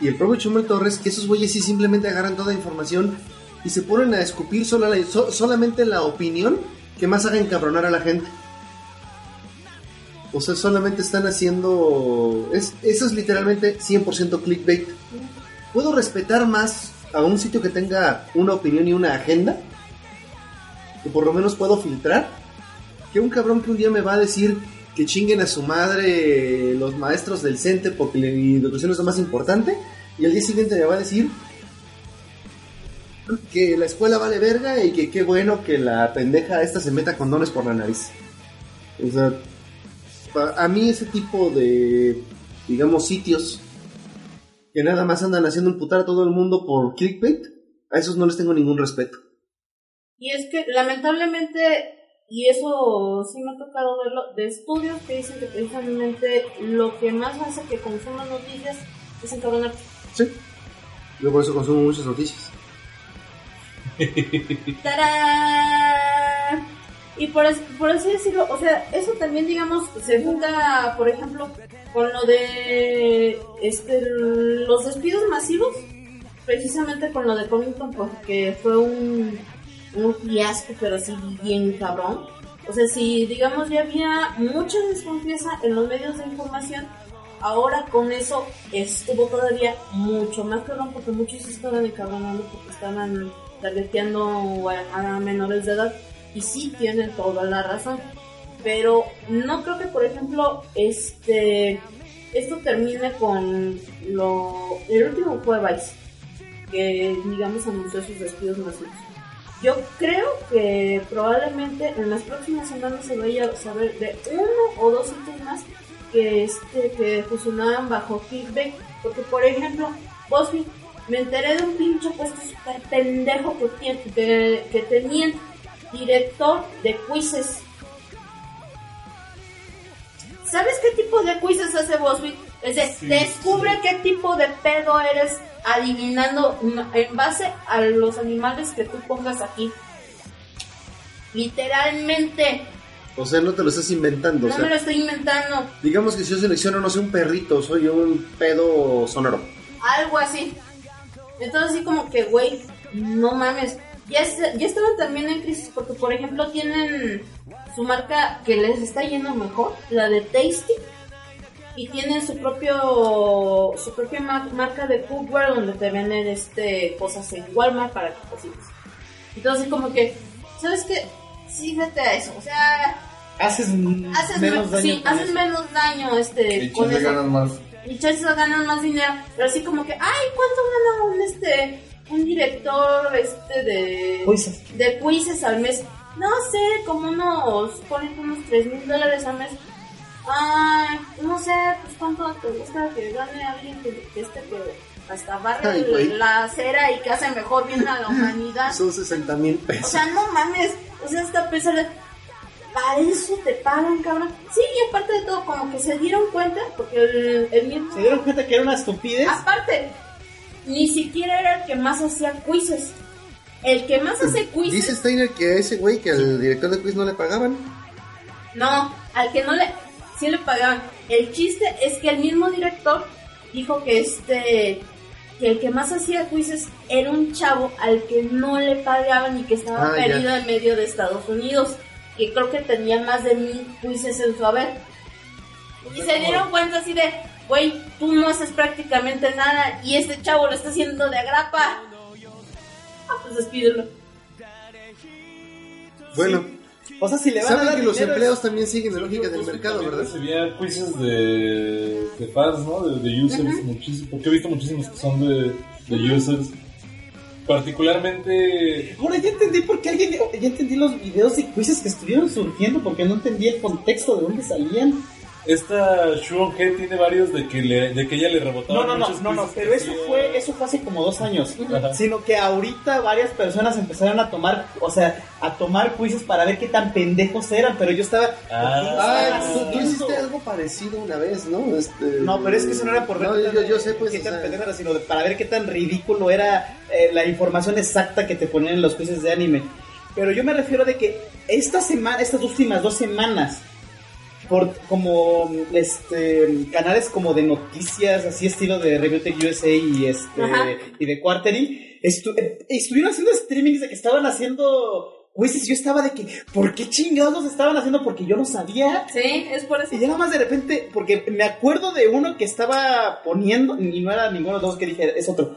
y el propio Chumel Torres, que esos güeyes sí simplemente agarran toda información y se ponen a escupir sola la- so- solamente la opinión que más haga encabronar a la gente. O sea, solamente están haciendo... Es, eso es literalmente 100% clickbait. ¿Puedo respetar más a un sitio que tenga una opinión y una agenda? Que por lo menos puedo filtrar. Que un cabrón que un día me va a decir que chinguen a su madre los maestros del CENTE porque la educación es lo más importante. Y al día siguiente me va a decir que la escuela vale verga y que qué bueno que la pendeja esta se meta condones por la nariz. O sea, a mí ese tipo de, digamos, sitios que nada más andan haciendo imputar a todo el mundo por clickbait, a esos no les tengo ningún respeto. Y es que lamentablemente, y eso sí me ha tocado verlo, de estudios que dicen que precisamente lo que más hace que consuman noticias es encabronarte. Sí. Yo por eso consumo muchas noticias. ¡Tarán! Y por, as- por así decirlo, o sea, eso también, digamos, se junta, por ejemplo, con lo de este, los despidos masivos, precisamente con lo de Covington, porque fue un, un fiasco, pero así bien cabrón. O sea, si, digamos, ya había mucha desconfianza en los medios de información, ahora con eso estuvo todavía mucho más cabrón, porque muchos estaban encabronando porque estaban targeteando a menores de edad. Y sí tienen toda la razón. Pero no creo que, por ejemplo, este esto termine con lo el último fue Vice, que digamos anunció sus despidos masivos. Yo creo que probablemente en las próximas semanas se vaya a saber de uno o dos sitios más que este que fusionaban bajo Kickback, porque por ejemplo, BuzzFeed me enteré de un pinche puesto super pendejo que, tiene- que, que tenían director de quizzes. ¿Sabes qué tipo de quizzes hace BuzzFeed? Es decir, descubre qué tipo de pedo eres adivinando en base a los animales que tú pongas aquí. Literalmente, O sea, no te lo estás inventando. no o me lo estoy inventando. digamos que si yo selecciono, no sé, un perrito, soy un pedo sonoro. Algo así. Entonces así como que, güey, no mames. Ya, es- ya estaban también en crisis porque, por ejemplo, tienen su marca que les está yendo mejor, la de Tasty. Y tienen su propio su propia ma- marca de cookware donde te venden este cosas en Walmart para que cocines. Entonces como que, ¿sabes qué? Sí, vete a eso. O sea, Haces, haces, menos me- daño. sí, con haces eso. menos daño este, Y con eso ganas más. y chances ganan más dinero, pero así como que, ay, ¿cuánto gana un este un director este de Quizzes. de quizzes al mes? No sé, como unos, ponen unos 3 mil dólares al mes. Ay, no sé, pues cuánto te gusta que gane alguien que, que este que hasta barre Ay, la acera y que hace mejor bien a la humanidad. Son 60 mil O pesos. sea, no mames. O sea, hasta pensar, para eso te pagan, cabrón. Sí, y aparte de todo, como que se dieron cuenta, porque el, el mismo. Se dieron cuenta que era una estupidez. Aparte, ni siquiera era el que más hacía quizzes. El que más hace quizzes. Dice Steiner que a ese güey, que al director de quiz no le pagaban. No, al que no le. Sí le pagaban. El chiste es que el mismo director dijo que este. Que el que más hacía quizzes era un chavo al que no le pagaban y que estaba Ah, ya. perdido en medio de Estados Unidos. Que creo que tenía más de mil quizzes en su haber. Y se dieron cuenta así de, güey, tú no haces prácticamente nada y este chavo lo está haciendo de agrapa. Ah, pues despídelo. Bueno, O sea, si le van a saben dar que los dinero, empleados también siguen la lógica del mercado, ¿verdad? Recibía quizzes de, de fans, ¿no? De, de users, muchísimo. Porque he visto muchísimos que son de, de users. Particularmente. Ahora ya entendí por qué alguien. Ya entendí los videos y quizzes que estuvieron surgiendo porque no entendí el contexto de dónde salían. Esta Shuon He tiene varios de que, le, de que ella le rebotaba. No, no, no, no, no, pero eso fue, eso fue hace como dos años. Ajá. Sino que ahorita varias personas empezaron a tomar, o sea, a tomar quizzes para ver qué tan pendejos eran, pero yo estaba. Ah, ¿qué tú, hiciste algo parecido una vez, ¿no? Este, No, pero es que eso no era por ver No, qué yo, tan- yo sé, pues. qué tan sea, era, sino de- para ver qué tan ridículo era eh, la información exacta que te ponían en los quizzes de anime. Pero yo me refiero de que esta semana, estas últimas dos semanas, por como este canales como de noticias, así estilo de Review USA y este Ajá. y de Quarterly, estu- eh, estuvieron haciendo streamings de que estaban haciendo quizzes. Yo estaba de que, ¿por qué chingados los estaban haciendo? Porque yo no sabía. Sí, es por eso. Y ya nada más de repente, porque me acuerdo de uno que estaba poniendo, y no era ninguno de los dos que dije, es otro,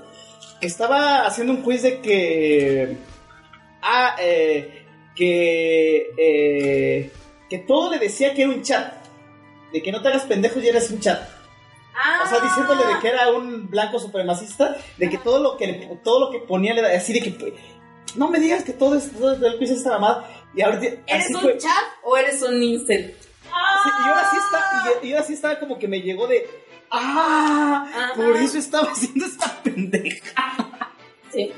que estaba haciendo un quiz de que. Ah, eh, que. eh, que todo le decía que era un chat. De que no te hagas pendejos y eres un chat. Ah, O sea, diciéndole de que era un blanco supremacista, de que todo lo que todo lo que ponía le da así de que no me digas que todo es todo el quiz esta mamada. Y ahorita ¿Eres así un fue. chat o eres un incel? Sí, y ahora sí está, y, y ahora sí estaba como que me llegó de ¡Ah! Ajá. Por eso estaba haciendo esta pendeja. Sí.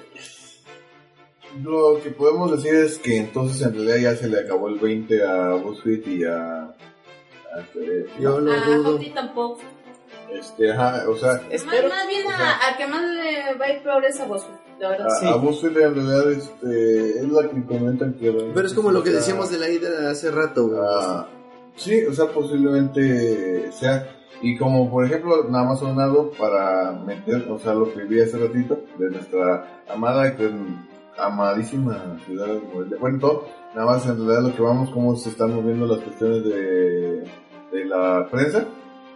Lo que podemos decir es que entonces en realidad ya se le acabó el 20 a BuzzFeed y a... a este, Yo lo Ah, dudo. Joti tampoco. este, ajá, o sea, Espero. más bien o a, al que más le va a ir peor es a vos, la verdad. a, Sí. a BuzzFeed en realidad este, es la que comentan que... Pero es como lo que decíamos de la Hydra hace rato, güey. Ah, sí, o sea, posiblemente sea. Y como por ejemplo, nada más sonado para meter, o sea, lo que vi hace ratito de nuestra amada con- amadísima ciudad de Morelia. Bueno, todo, nada más en realidad lo que vamos, cómo se están moviendo las cuestiones de, de la prensa.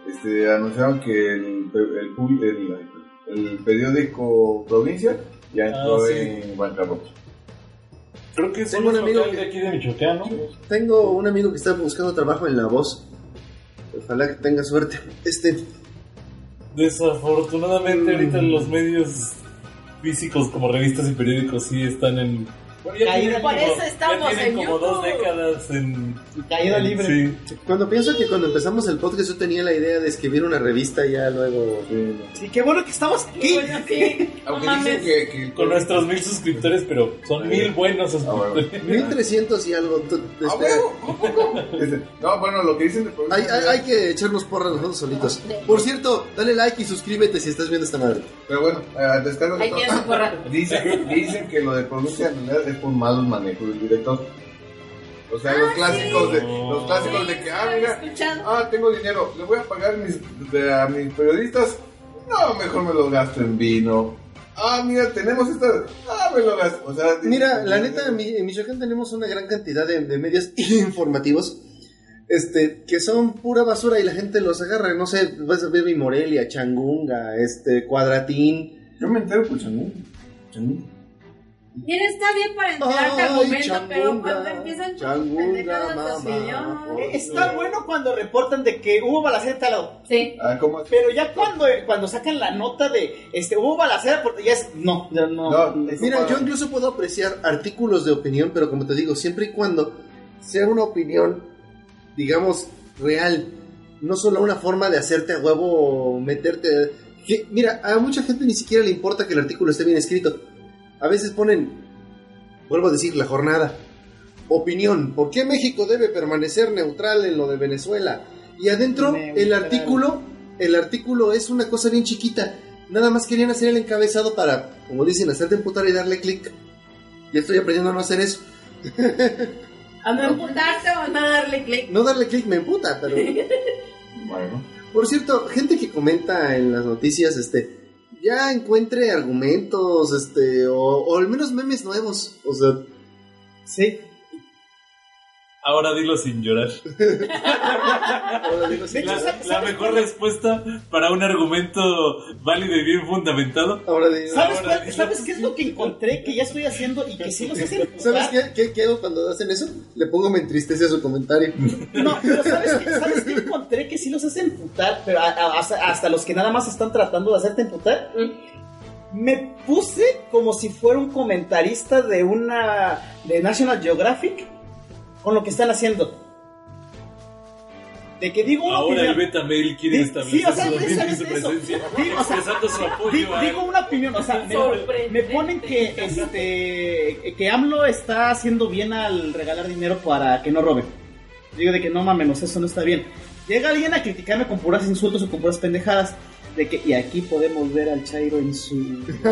Este, anunciaron que el, el, el, el periódico Provincia ya entró Ah, sí. en bancarrota. Creo que es Tengo un amigo que- de aquí de Michoacán, ¿no? Tengo un amigo que está buscando trabajo en La Voz. Ojalá que tenga suerte. Este, Desafortunadamente ahorita los medios físicos como revistas y periódicos sí están en... Bueno, ya Caída Por como- eso estamos en como dos décadas en... Caída libre. Sí. cuando pienso que cuando empezamos el podcast yo tenía la idea de escribir una revista ya luego... Sí, qué bueno que estamos aquí. Bueno. No Aunque dicen que, que Con nuestros mil suscriptores, pero son mil buenos Ah, suscriptores. 1300 y algo. Ah, espera. huevo, ¿a poco? Dice, No, bueno, lo que dicen de Hay, hay, hay que echarnos porras nosotros solitos. Por cierto, dale like y suscríbete si estás viendo esta madre. Pero bueno, eh, descargo de Ahí todo. tienes su porra. Dicen, dicen que lo de pronuncia es por malos manejos del director. O sea, los Ah, clásicos sí. de los clásicos de que ah mira, escuchado. ah tengo dinero, le voy a pagar mis, de- a mis periodistas. No, mejor me lo gasto en vino. Ah, mira, tenemos esta. Ah, me lo gasto. O sea, Mira, la neta, en, mi- en Michoacán tenemos una gran cantidad de, de medios informativos este, que son pura basura y la gente los agarra. No sé, vas a ver mi Morelia, Changunga, este, Cuadratín. Yo me entero por Changún. Changún. Mira, está bien para enterarte al momento, changunga, pero cuando empiezan changunga, mamá, yo- Está bueno cuando reportan de que hubo balacera en tal lado. Sí. Ah, ¿cómo es? Pero ya cuando, cuando sacan la nota de este hubo balacera, porque ya es. No, ya no. No, es- Mira, yo incluso puedo apreciar artículos de opinión, pero como te digo, siempre y cuando sea una opinión, digamos, real, no solo una forma de hacerte a huevo, meterte... Que, mira, a mucha gente ni siquiera le importa que el artículo esté bien escrito. A veces ponen, vuelvo a decir, la jornada. Opinión, ¿por qué México debe permanecer neutral en lo de Venezuela? Y adentro, el artículo, el artículo es una cosa bien chiquita. Nada más querían hacer el encabezado para, como dicen, hacerte emputar y darle clic. Ya estoy aprendiendo a no hacer eso. A no emputarte o a no darle clic. No darle clic me emputa, pero... Bueno. Por cierto, gente que comenta en las noticias, este, ya encuentre argumentos, este, o, o al menos memes nuevos. O sea, Sí. Ahora dilo sin llorar. ahora De hecho, La, ¿sabes- la mejor respuesta para un argumento válido y bien fundamentado. ahora digo, ¿Sabes, Ahora, cuál- dilo. ¿Sabes qué es lo que encontré que ya estoy haciendo y que sí los hacen? ¿Sabes qué, qué, qué hago cuando hacen eso? Le pongo me entristece a su comentario. No, pero ¿sabes qué, ¿sabes qué encontré que sí los hacen emputar? Pero a- a- hasta, hasta los que nada más están tratando de hacerte emputar. Me puse como si fuera un comentarista de una. de National Geographic con lo que están haciendo. De que digo una Ahora el opinión. beta mail quiere Sí, establecer sí, o sea, su dominio y su precisamente eso. presencia, Sí, o sea, expresando su apoyo Digo, a digo una opinión, o sea, me ponen que este que AMLO está haciendo bien al regalar dinero para que no roben. Digo de que no mames, eso no está bien. Llega alguien a criticarme con puras insultos o con puras pendejadas. De que, y aquí podemos ver al Chairo en su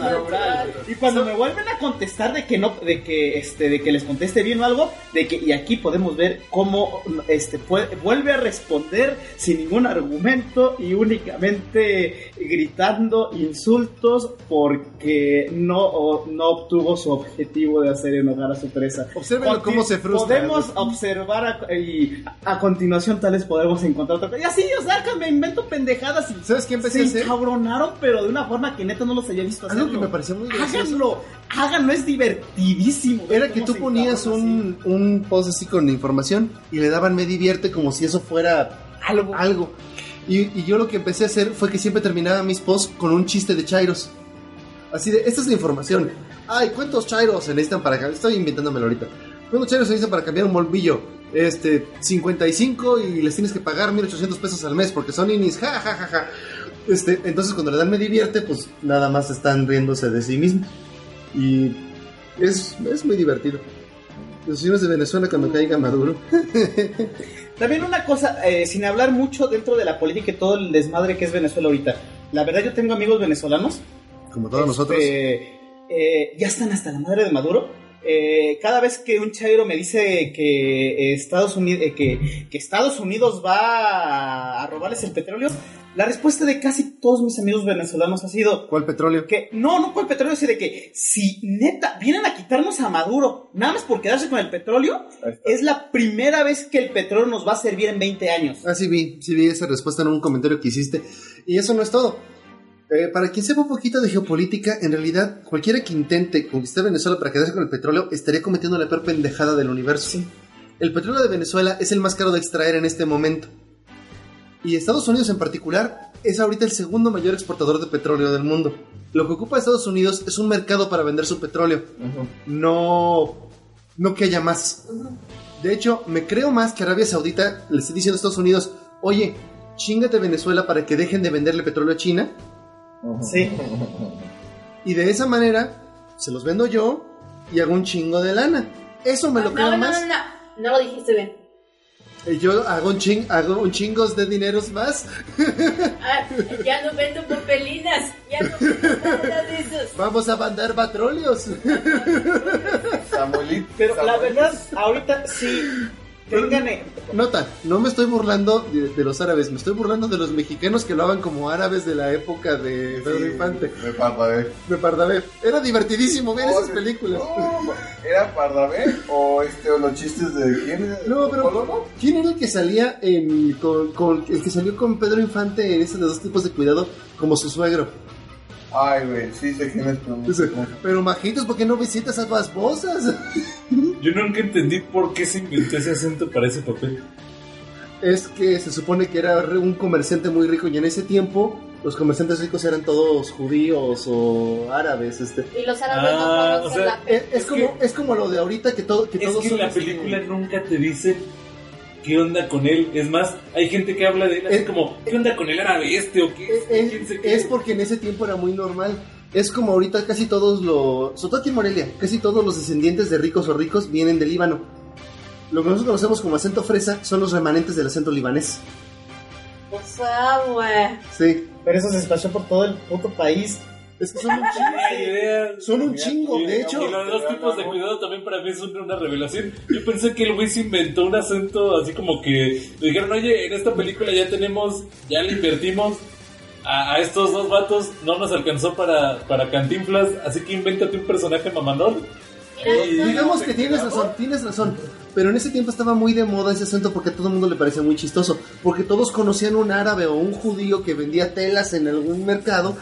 natural. Y cuando me vuelven a contestar de que no, de que este, de que les conteste bien o algo, de que y aquí podemos ver cómo este puede- vuelve a responder sin ningún argumento y únicamente gritando insultos porque no, o- no obtuvo su objetivo de hacer enojar a su presa. Conti- cómo se frustra. Podemos observar a- y a continuación tal vez podemos encontrar otra cosa. Y así, o sea, que me invento pendejadas y ¿Sabes qué empecé a se hacer? encabronaron, pero de una forma que neta no los había visto hacerlo. Algo que me pareció muy gracioso. Háganlo, háganlo, es divertidísimo. Era que tú ponías un, un post así con información y le daban me divierte como si eso fuera algo. algo. Y, y yo lo que empecé a hacer fue que siempre terminaba mis posts con un chiste de Chairos. Así de, esta es la información. Ay, ¿cuántos Chairos se necesitan para cambiar? Estoy inventándomelo ahorita. ¿Cuántos Chairos se necesitan para cambiar un bombillo? Este, 55 y les tienes que pagar 1800 pesos al mes porque son inis, ja, ja, ja, ja. Este, entonces cuando le dan me divierte, pues nada más están riéndose de sí mismo. Y es, es muy divertido. Los señores de Venezuela cuando caiga Maduro. También una cosa, eh, sin hablar mucho dentro de la política y todo el desmadre que es Venezuela ahorita. La verdad, yo tengo amigos venezolanos. Como todos nosotros. este, eh, ya están hasta la madre de Maduro. Eh, cada vez que un chairo me dice que eh, Estados Unidos que, que Estados Unidos va a, robarles el petróleo, la respuesta de casi todos mis amigos venezolanos ha sido ¿Cuál petróleo? que no, no el petróleo, sino de que si neta vienen a quitarnos a Maduro, nada más por quedarse con el petróleo, es la primera vez que el petróleo nos va a servir en 20 años. Ah, sí vi, sí vi esa respuesta en un comentario que hiciste. Y eso no es todo. Eh, para quien sepa un poquito de geopolítica, en realidad cualquiera que intente conquistar Venezuela para quedarse con el petróleo estaría cometiendo la peor pendejada del universo. El petróleo de Venezuela es el más caro de extraer en este momento. Y Estados Unidos en particular es ahorita el segundo mayor exportador de petróleo del mundo. Lo que ocupa Estados Unidos es un mercado para vender su petróleo. No, no que haya más. De hecho, me creo más que Arabia Saudita le esté diciendo a Estados Unidos, oye, chingate Venezuela para que dejen de venderle petróleo a China. Sí. Y de esa manera, se los vendo yo y hago un chingo de lana. Eso me lo no, creo no, más. no, no, no lo dijiste bien. Eh, Yo hago un, ching, hago un chingos de dineros más. Ah, ya no vendo papelinas, ya no vendo nada de esos. Vamos a mandar petróleos. Samuelito. Pero la verdad, ahorita sí. Tengan. Nota, no me estoy burlando de, de los árabes, me estoy burlando de los mexicanos que hablaban como árabes de la época de Pedro Infante, Me pardavé. de Pardavé. Era divertidísimo ver Oh, esas sí. películas. No, ¿Era Pardavé o este o los chistes de quién? No, pero. ¿quién era el que salía en, con, con- el que salió con Pedro Infante en de dos tipos de cuidado como su suegro? Ay, güey, sí sé quién es. cómo. Pero majitos, ¿por qué no visitas a las bosas? Yo nunca entendí por qué se inventó ese acento para ese papel. Es que se supone que era un comerciante muy rico y en ese tiempo los comerciantes ricos eran todos judíos o árabes, este. Y los árabes Ah, no o conocen sea, la Es, es Es como, es como lo de ahorita que, todo, que Es todos que son, la película nunca te dice qué onda con él. Es más, hay gente que habla de él así Eh, como, ¿qué onda con el árabe este o qué? Es, es- ¿Quién se cree? es porque en ese tiempo era muy normal. Es como ahorita casi todos los, sobre todo aquí en Morelia, casi todos los descendientes de ricos o ricos vienen del Líbano. Lo que nosotros conocemos como acento fresa son los remanentes del acento libanés. O sea, güey. Sí, Pero eso se esparció por todo el puto país. Es que son un chingo. idea. Son un chingo, de hecho. Y los dos tipos de cuidado también para mí son una revelación. Yo pensé que el güey se inventó un acento así como que le dijeron, oye, en esta película ya tenemos, ya le invertimos a, a estos dos vatos, no nos alcanzó para, para cantinflas, así que invéntate un personaje mamador. Eh, digamos que tienes razón, tienes razón. Pero en ese tiempo estaba muy de moda ese acento porque a todo el mundo le parecía muy chistoso. Porque todos conocían un árabe o un judío que vendía telas en algún mercado.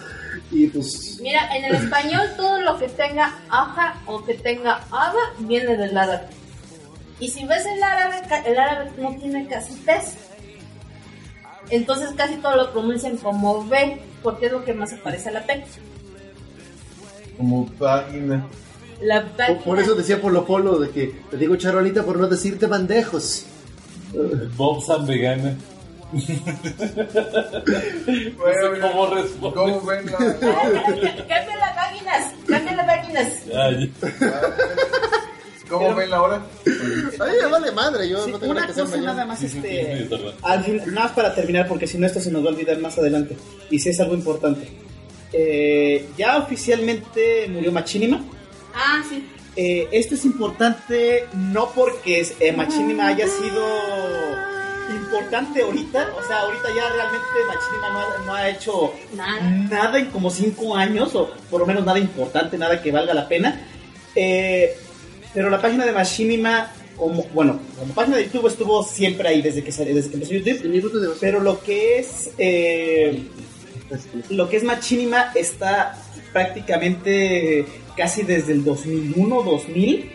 Y pues. Mira, en el español todo lo que tenga aja o que tenga aba viene del árabe. Y si ves el árabe, ca- el árabe no tiene casi pez. Entonces casi todo lo pronuncian como B, porque es lo que más se parece a la P. Como página. La página. por eso decía Polo Polo de que te digo charolita por no decirte bandejos. Bob San Vegana. No sé cómo responde. ¿Cómo ven la.? Cambia las páginas, cambia las páginas. Ay, ¿Cómo ven la hora? Ay, ya vale madre, yo Sí, no tengo una que cosa nada más, este. Al fin, nada más para terminar, porque si no, esto se nos va a olvidar más adelante. Y si es algo importante. Eh, ya oficialmente murió Machinima. Ah, sí. Eh, esto es importante no porque eh, Machinima haya sido importante ahorita, o sea, ahorita ya realmente Machinima no ha, no ha hecho Nada. nada en como 5 años, o por lo menos nada importante, nada que valga la pena. Eh, pero la página de Machinima, como, bueno, como página de YouTube estuvo siempre ahí desde que, salió- desde que empezó YouTube. Pero lo que es eh, lo que es Machinima está prácticamente casi desde el 2001 2000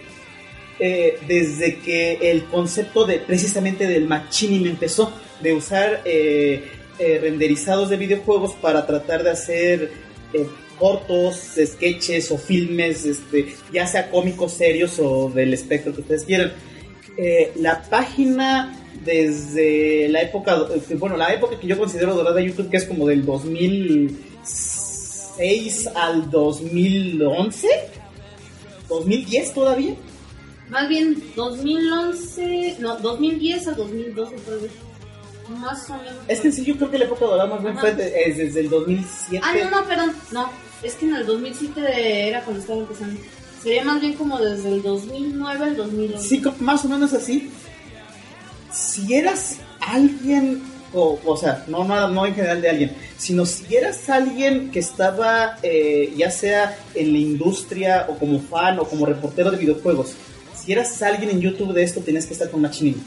eh, desde que el concepto de precisamente del Machinima empezó de usar eh, eh, renderizados de videojuegos para tratar de hacer eh, cortos, sketches o filmes, este, ya sea cómicos serios o del espectro que ustedes quieran. La página desde la época, bueno, la época que yo considero dorada de YouTube, que es como del 2006 al 2011, 2010 todavía. Más bien 2011, no, 2010 a 2012 tal vez. Más o menos. Es que sí yo creo que la época dorada más bien fue de- es desde el 2007. Ah, no, no, perdón. No, es que en el 2007 era cuando estaba empezando. Sería más bien como desde el 2009 al 2011. Sí, co- más o menos así. Si eras alguien, o, o sea, no, no, no en general de alguien, sino si eras alguien que estaba, eh, ya sea en la industria, o como fan, o como reportero de videojuegos, si eras alguien en YouTube de esto, tenías que estar con Machinima.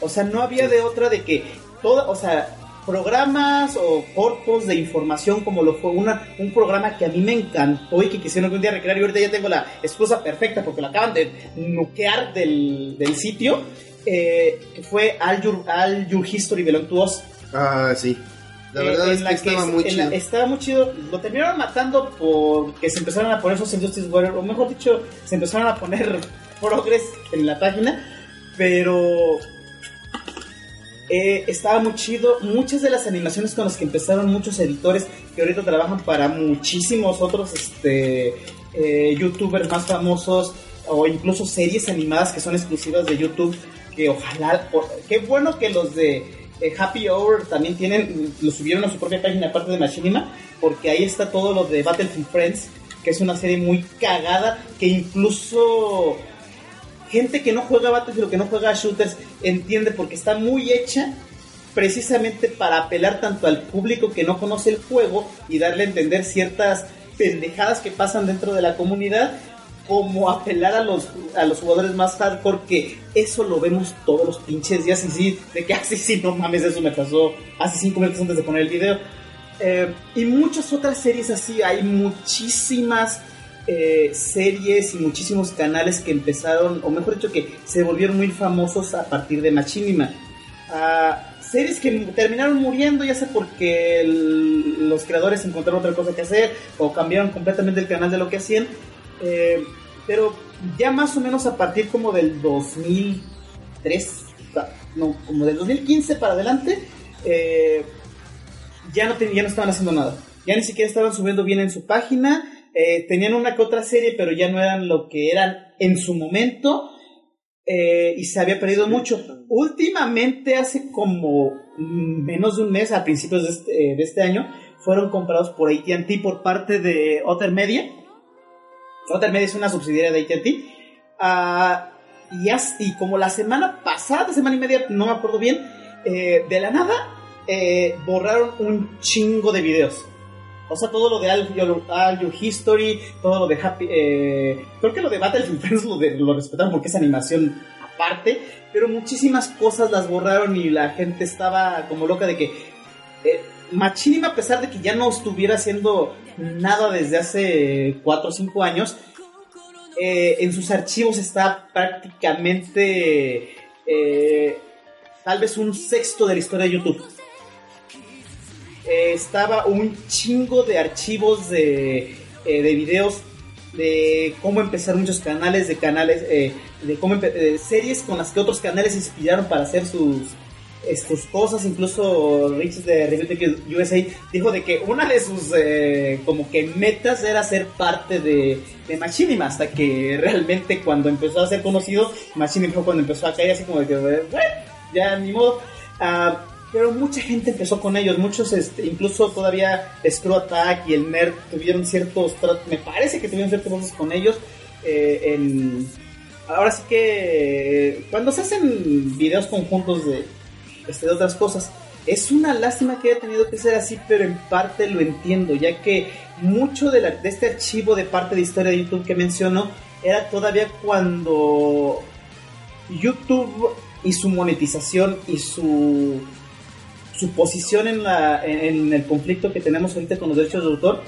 O sea, no había de otra de que toda, o sea, programas o cortos de información como lo fue una, un programa que a mí me encantó y que quisieron algún día recrear y ahorita ya tengo la excusa perfecta porque lo acaban de nuquear del, del sitio, eh, que fue All Your, All Your History Belong to Us. Ah, sí. La verdad Eh, es que estaba es- muy en la- chido. estaba muy chido. Lo terminaron matando porque se empezaron a poner esos Injustice Warriors, o mejor dicho, se empezaron a poner progress en la página, pero eh, estaba muy chido. Muchas de las animaciones con las que empezaron muchos editores que ahorita trabajan para muchísimos otros este, eh, youtubers más famosos o incluso series animadas que son exclusivas de YouTube, que ojalá, o- qué bueno que los de eh, Happy Hour también tienen, lo subieron a su propia página aparte de Machinima, porque ahí está todo lo de Battlefield Friends, que es una serie muy cagada, que incluso gente que no juega Battlefield que no juega shooters entiende porque está muy hecha precisamente para apelar tanto al público que no conoce el juego y darle a entender ciertas pendejadas que pasan dentro de la comunidad como apelar a los, a los jugadores más hardcore que eso lo vemos todos los pinches días y sí, de que así sí, no mames, eso me pasó hace cinco minutos antes de poner el video. Eh, y muchas otras series así, hay muchísimas eh, series y muchísimos canales que empezaron, o mejor dicho, que se volvieron muy famosos a partir de Machinima. Ah, series que terminaron muriendo, ya sea porque los creadores encontraron otra cosa que hacer o cambiaron completamente el canal de lo que hacían. Eh, pero ya más o menos a partir como del 2003, ta- no, como del 2015 para adelante, eh, ya, no ya no estaban haciendo nada. Ya ni siquiera estaban subiendo bien en su página. Eh, tenían una que otra serie, pero ya no eran lo que eran en su momento. eh, y se había perdido mucho. Últimamente, hace como mm, menos de un mes, a principios de este, eh, de este año, fueron comprados por ATT por parte de Otter Media. Otter Media es una subsidiaria de ATT. Ah, y, y como la semana pasada, semana y media, no me acuerdo bien, eh, de la nada eh, borraron un chingo de videos. O sea, todo lo de All Your, History, todo lo de Happy... eh, creo que lo de Battlefield Friends lo, lo respetaron porque es animación aparte, pero muchísimas cosas las borraron y la gente estaba como loca de que... Eh, Machinima, a pesar de que ya no estuviera haciendo nada desde hace 4 o 5 años, eh, en sus archivos está prácticamente eh, tal vez un sexto de la historia de YouTube. Eh, estaba un chingo de archivos de, eh, de videos de cómo empezar muchos canales, de canales, eh, de cómo series con las que otros canales se inspiraron para hacer sus, sus cosas, incluso Rich de Review USA dijo de que una de sus como que metas era ser parte de, de Machinima, hasta que realmente cuando empezó a ser conocido, Machinima fue cuando empezó a caer así como de que, "Bueno, ya ni modo. Ah, pero mucha gente empezó con ellos, muchos, este, incluso todavía Screw Attack y el Nerd tuvieron ciertos, tra- me parece que tuvieron ciertos cosas con ellos. eh, en, ahora sí que cuando se hacen videos conjuntos de, este, de otras cosas, es una lástima que haya tenido que ser así, pero en parte lo entiendo, ya que mucho de, la- de este archivo de parte de historia de YouTube que menciono era todavía cuando YouTube y su monetización y su su posición en, la, en, el conflicto que tenemos ahorita con los derechos de autor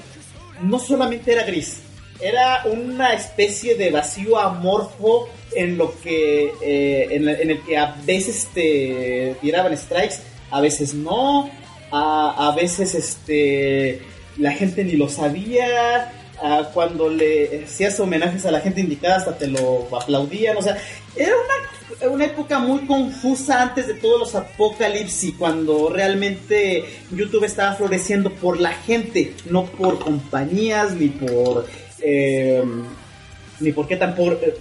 no solamente era gris, era una especie de vacío amorfo en lo que eh, en el que a veces te tiraban strikes, a veces no, a, a veces este la gente ni lo sabía, a cuando le hacías homenajes a la gente indicada hasta te lo aplaudían, o sea, era una, una época muy confusa antes de todos los apocalipsis, cuando realmente YouTube estaba floreciendo por la gente, no por compañías, ni por... eh, ni por qué tan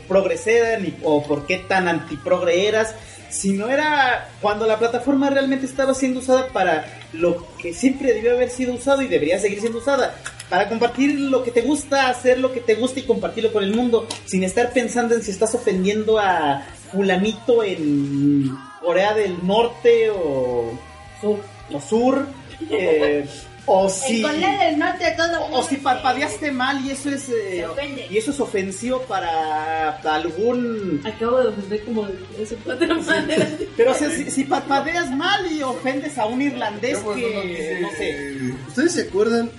progresera, ni o por qué tan antiprogre eras, sino era cuando la plataforma realmente estaba siendo usada para lo que siempre debió haber sido usado y debería seguir siendo usada, para compartir lo que te gusta, hacer lo que te gusta y compartirlo con el mundo, sin estar pensando en si estás ofendiendo a fulanito en Corea del Norte o sur, o sur Eh, o si En Corea del Norte todo o si parpadeaste mal y eso es eh, y eso es ofensivo para algún Acabo de ofender como de tres o cuatro maneras. pero o sea, si, si parpadeas mal y ofendes a un irlandés que no sé. ¿Ustedes se acuerdan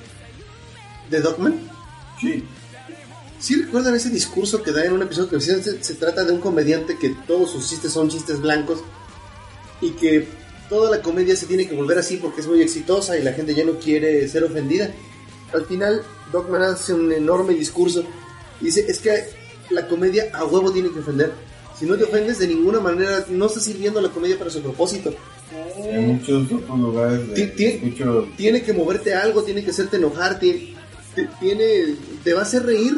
de Dogman? Sí. ¿Sí recuerdan ese discurso que da en un episodio que se, se trata de un comediante que todos sus chistes son chistes blancos y que toda la comedia se tiene que volver así porque es muy exitosa y la gente ya no quiere ser ofendida? Al final, Dogman hace un enorme discurso y dice, es que la comedia a huevo tiene que ofender. Si no te ofendes de ninguna manera, no está sirviendo la comedia para su propósito. En muchos otros lugares de, Ti- ti- escucho Tiene que moverte a algo, tiene que hacerte enojar, ti- tiene, te va a hacer reír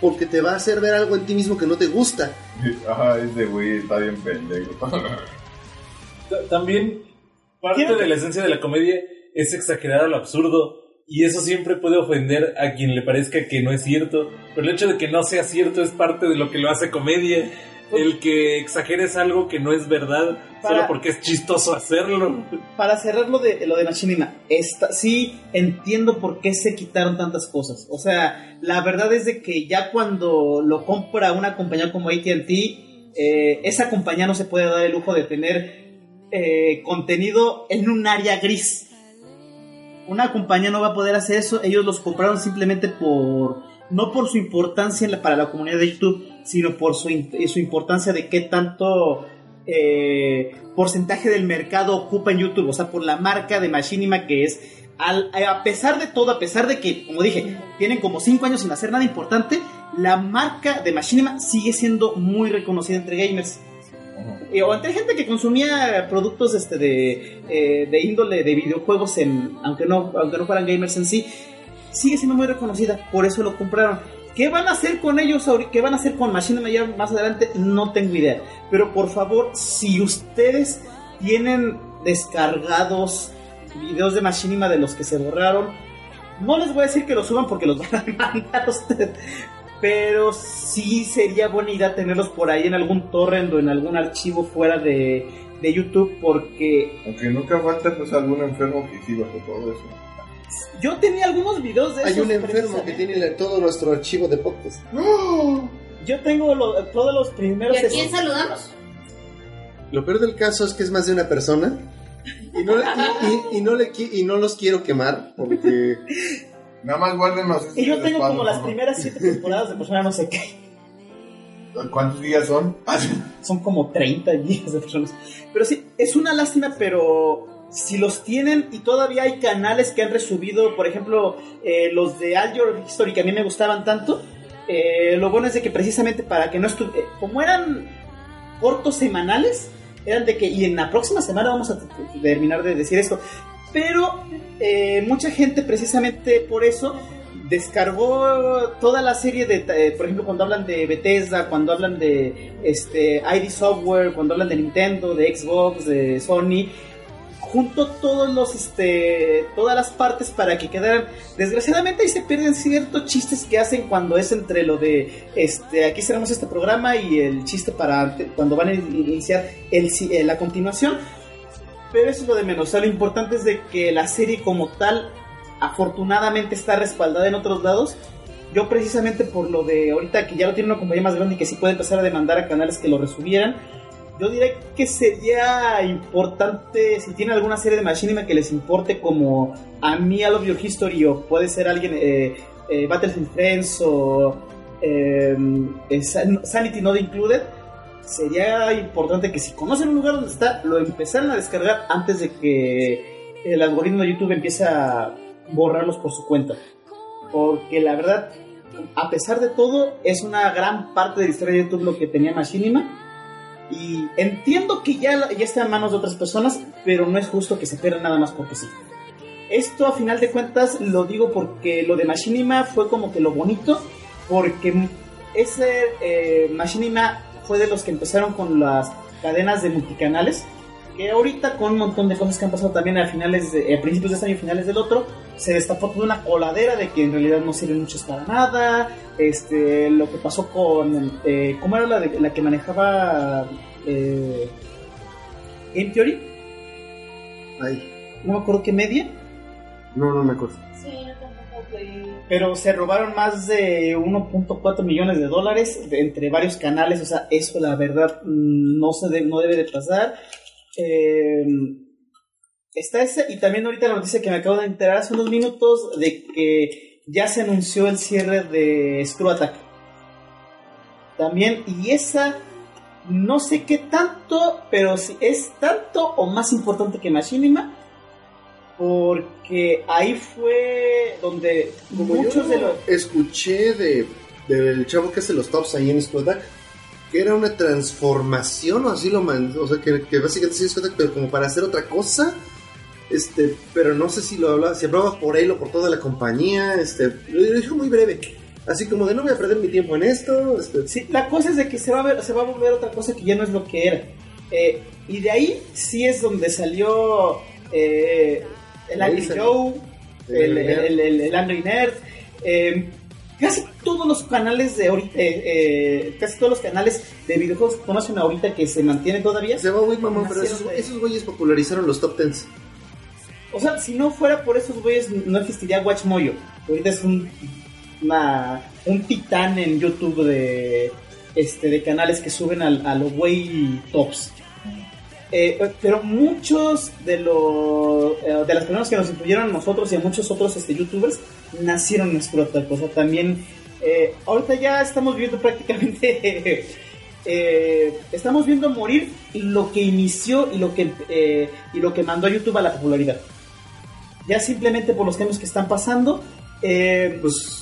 porque te va a hacer ver algo en ti mismo que no te gusta. Ajá, ese güey está bien pendejo. Ta- También parte de la esencia de la comedia es exagerar a lo absurdo. Y eso siempre puede ofender a quien le parezca que no es cierto. Pero el hecho de que no sea cierto es parte de lo que lo hace comedia. El que exageres algo que no es verdad Para- solo porque es chistoso hacerlo. para cerrar lo de lo de Machinima, esta, sí entiendo por qué se quitaron tantas cosas. O sea, la verdad es de que ya cuando lo compra una compañía como ATT, eh, esa compañía no se puede dar el lujo de tener eh, contenido en un área gris. Una compañía no va a poder hacer eso. Ellos los compraron simplemente por no por su importancia para la comunidad de YouTube, sino por su, in- su importancia de qué tanto eh, porcentaje del mercado ocupa en YouTube, o sea, por la marca de Machinima que es, al- a pesar de todo, a pesar de que, como dije, tienen como 5 años sin hacer nada importante, la marca de Machinima sigue siendo muy reconocida entre gamers. Eh, o entre gente que consumía productos este de, eh, de índole de videojuegos en aunque no aunque no fueran gamers en sí sigue siendo muy reconocida por eso lo compraron ¿Qué van a hacer con ellos ahorita? ¿Qué van a hacer con Machinima ya más adelante? No tengo idea. Pero por favor, si ustedes tienen descargados videos de Machinima de los que se borraron, no les voy a decir que los suban porque los van a mandar a usted. Pero sí sería buena idea tenerlos por ahí en algún torrent o en algún archivo fuera de, de YouTube porque Aunque nunca falta pues algún enfermo que sí bajo todo eso. Yo tenía algunos videos de Hay esos un enfermo que tiene la- todo nuestro archivo de podcast. Yo tengo lo- todos los primeros... ¿Y a quién saludamos? Lo peor del caso es que es más de una persona. Y no, le- y, y- y no, le, qui- y no los quiero quemar porque Nada más guárdenos. Y yo tengo como las primeras siete temporadas de Persona no sé qué. ¿Cuántos días son? Son como 30 días de personas. Pero sí, es una lástima, pero si los tienen y todavía hay canales que han resubido, por ejemplo, eh, los de All Your History que a mí me gustaban tanto, eh, lo bueno es de que precisamente para que no estu eh, como eran cortos semanales, eran de que, y en la próxima semana vamos a terminar de decir esto, pero mucha gente precisamente por eso descargó toda la serie de, por ejemplo, cuando hablan de Bethesda, cuando hablan de este ID Software, cuando hablan de Nintendo, de Xbox, de Sony, junto todos los este todas las partes para que quedaran. Desgraciadamente ahí se pierden ciertos chistes que hacen cuando es entre lo de este aquí cerramos este programa y el chiste para cuando van a iniciar el, eh, la continuación. Pero eso es lo de menos. O sea, lo importante es de que la serie como tal afortunadamente está respaldada en otros lados. Yo precisamente por lo de ahorita que ya lo tiene una compañía más grande y que sí puede empezar a demandar a canales que lo resubieran yo diré que sería importante, si tienen alguna serie de Machinima que les importe, como a mí I Love Your History, o puede ser alguien, eh, eh, Battlefield Friends, o eh, San- Sanity Not Included, sería importante que si conocen un lugar donde está, lo empezaran a descargar antes de que el algoritmo de YouTube empiece a borrarlos por su cuenta. Porque la verdad, a pesar de todo, es una gran parte de la historia de YouTube lo que tenía Machinima. Y entiendo que ya, ya está en manos de otras personas, pero no es justo que se pierda nada más porque sí. Esto a final de cuentas lo digo porque lo de Machinima fue como que lo bonito, porque ese eh, Machinima fue de los que empezaron con las cadenas de multicanales, que ahorita con un montón de cosas que han pasado también a finales de, a principios de este año y finales del otro, se destapó toda una coladera de que en realidad no sirven muchos para nada. Este, lo que pasó con, eh, ¿cómo era la, de- la que manejaba eh, Game Theory? ay, No me acuerdo qué media. No, no me acuerdo. Sí, yo tampoco fui. Pero se robaron más de 1.4 millones de dólares de- entre varios canales. O sea, eso la verdad mm, no, se de- no debe de pasar. Eh, está ese, y también ahorita la noticia que me acabo de enterar hace unos minutos de que ya se anunció el cierre de Screw Attack. También, y esa no sé qué tanto, pero si es tanto o más importante que Machinima. Porque ahí fue donde Como muchos yo de los escuché de del chavo que hace los tops ahí en Skodak, que era una transformación o así lo man, o sea que, que básicamente sí es Skodak, pero como para hacer otra cosa. Este, pero no sé si lo hablaba, si hablaba por él o por toda la compañía, este, lo dijo muy breve. Así como de no voy a perder mi tiempo en esto, este, Sí, la cosa es de que se va a ver, se va a volver otra cosa que ya no es lo que era. Eh, y de ahí sí es donde salió eh, el Angry. Joe, el, El Nerd. el- el- el Angry Nerd. eh, casi todos los canales de ahorita, eh, eh, casi todos los canales de videojuegos conocen ahorita que se mantienen todavía. se va muy mamón, pero esos, de- esos güeyes popularizaron los top tens. O sea, si no fuera por esos güeyes, no existiría Watch Moyo. Ahorita es un, una- un titán en YouTube de, este, de canales que suben al- a, los güey tops. Eh, pero muchos de los eh, de las personas que nos incluyeron a nosotros y a muchos otros este, youtubers nacieron Scrotal. O sea, también eh, ahorita ya estamos viendo prácticamente eh, estamos viendo morir lo que inició y lo que eh, y lo que mandó a YouTube a la popularidad. Ya simplemente por los cambios que están pasando. eh, Pues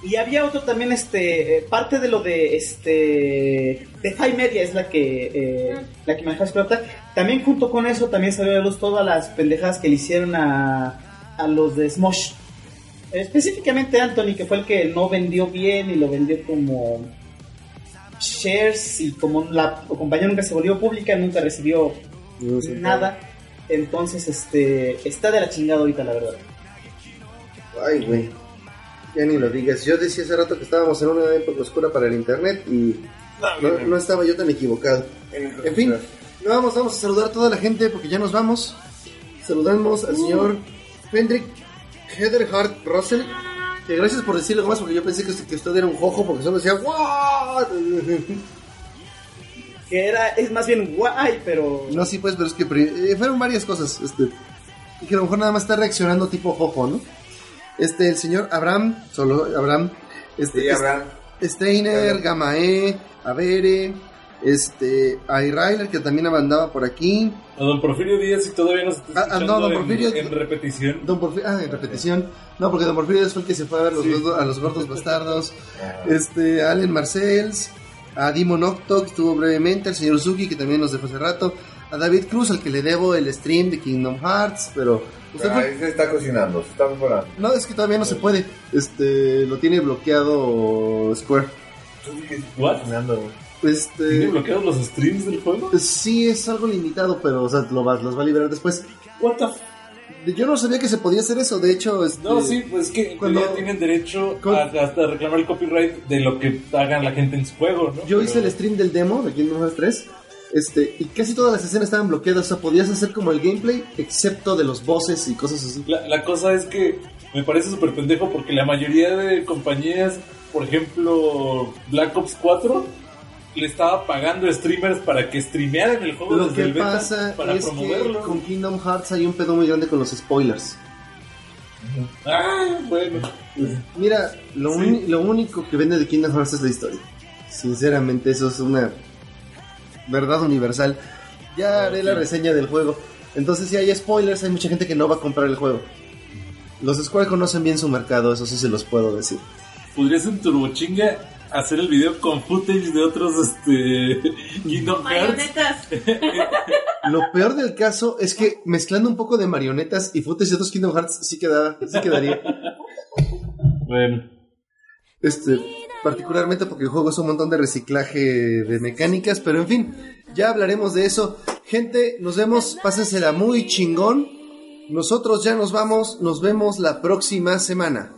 y había otro también, este, eh, parte de lo de, este, de High Media es la que, eh, la que maneja Scrotal. También junto con eso también salió a la luz todas las pendejadas que le hicieron a, a los de Smosh. Específicamente Anthony, que fue el que no vendió bien y lo vendió como shares y como la compañía nunca se volvió pública, nunca recibió no sé. nada. Entonces, este, está de la chingada ahorita, la verdad. Ay, güey. Ya ni lo digas. Yo decía hace rato que estábamos en una época oscura para el internet y no, no estaba yo tan equivocado. En fin, no, vamos, vamos a saludar a toda la gente porque ya nos vamos. Saludamos al señor Hendrik Heatherhart Russell. Que gracias por decir algo más porque yo pensé que, que usted era un jojo porque solo decía "What?". Que era, es más bien guay, pero... No, sí, pues, pero es que eh, fueron varias cosas. Este, y que a lo mejor nada más está reaccionando tipo jojo, ¿no? Este, el señor Abraham, solo Abraham. Este, Sí, Abraham. Steiner, Gamae, Avere, este, a Ryler que también andaba por aquí. A don Porfirio Díaz y todavía nos está Ah, ah, no, escuchando don en- Porfirio- en, repetición. Don Porfi- ah, en repetición. No, porque Don Porfirio fue el que se fue a ver los Sí. gordos- a los gordos bastardos. Este, a Allen Marcells, a Dimon Octo, que estuvo brevemente, al señor Suki, que también nos dejó hace rato, a David Cruz, al que le debo el stream de Kingdom Hearts, pero usted Ahí se está cocinando, se está mejorando. No, es que todavía no se puede. Este, lo tiene bloqueado Square. ¿What? Cocinando. ¿Tiene Este, bloqueados los streams del juego? sí es algo limitado, pero o sea, lo va- los va a liberar después. What the f- Yo no sabía que se podía hacer eso, de hecho, este, No, sí, pues que Cuando- tienen derecho Con- a, hasta reclamar el copyright de lo que hagan la gente en su juego, ¿no? Yo Pero- hice el stream del demo de Kingdom Hearts 3. Este, y casi todas las escenas estaban bloqueadas, o sea, podías hacer como el gameplay, excepto de los bosses y cosas así. La, la cosa es que me parece súper pendejo porque la mayoría de compañías, por ejemplo, Black Ops 4, le estaba pagando streamers para que streamearan el juego Lo desde que el beta pasa para es promoverlo. que con Kingdom Hearts hay un pedo muy grande con los spoilers. Ah, bueno. Mira, lo, Sí. lo único que vende de Kingdom Hearts es la historia. Sinceramente, eso es una verdad universal. Ya haré la reseña del juego. Entonces, si hay spoilers, hay mucha gente que no va a comprar el juego. Los Square conocen bien su mercado, eso sí se los puedo decir. Podrías en Turbochinga hacer el video con footage de otros este Kingdom Hearts. Marionetas. Lo peor del caso es que mezclando un poco de marionetas y footage de otros Kingdom Hearts sí quedaba, sí quedaría. Bueno, Este, particularmente porque el juego es un montón de reciclaje de mecánicas, pero en fin, ya hablaremos de eso. Gente, nos vemos, pásensela muy chingón. Nosotros ya nos vamos, nos vemos la próxima semana.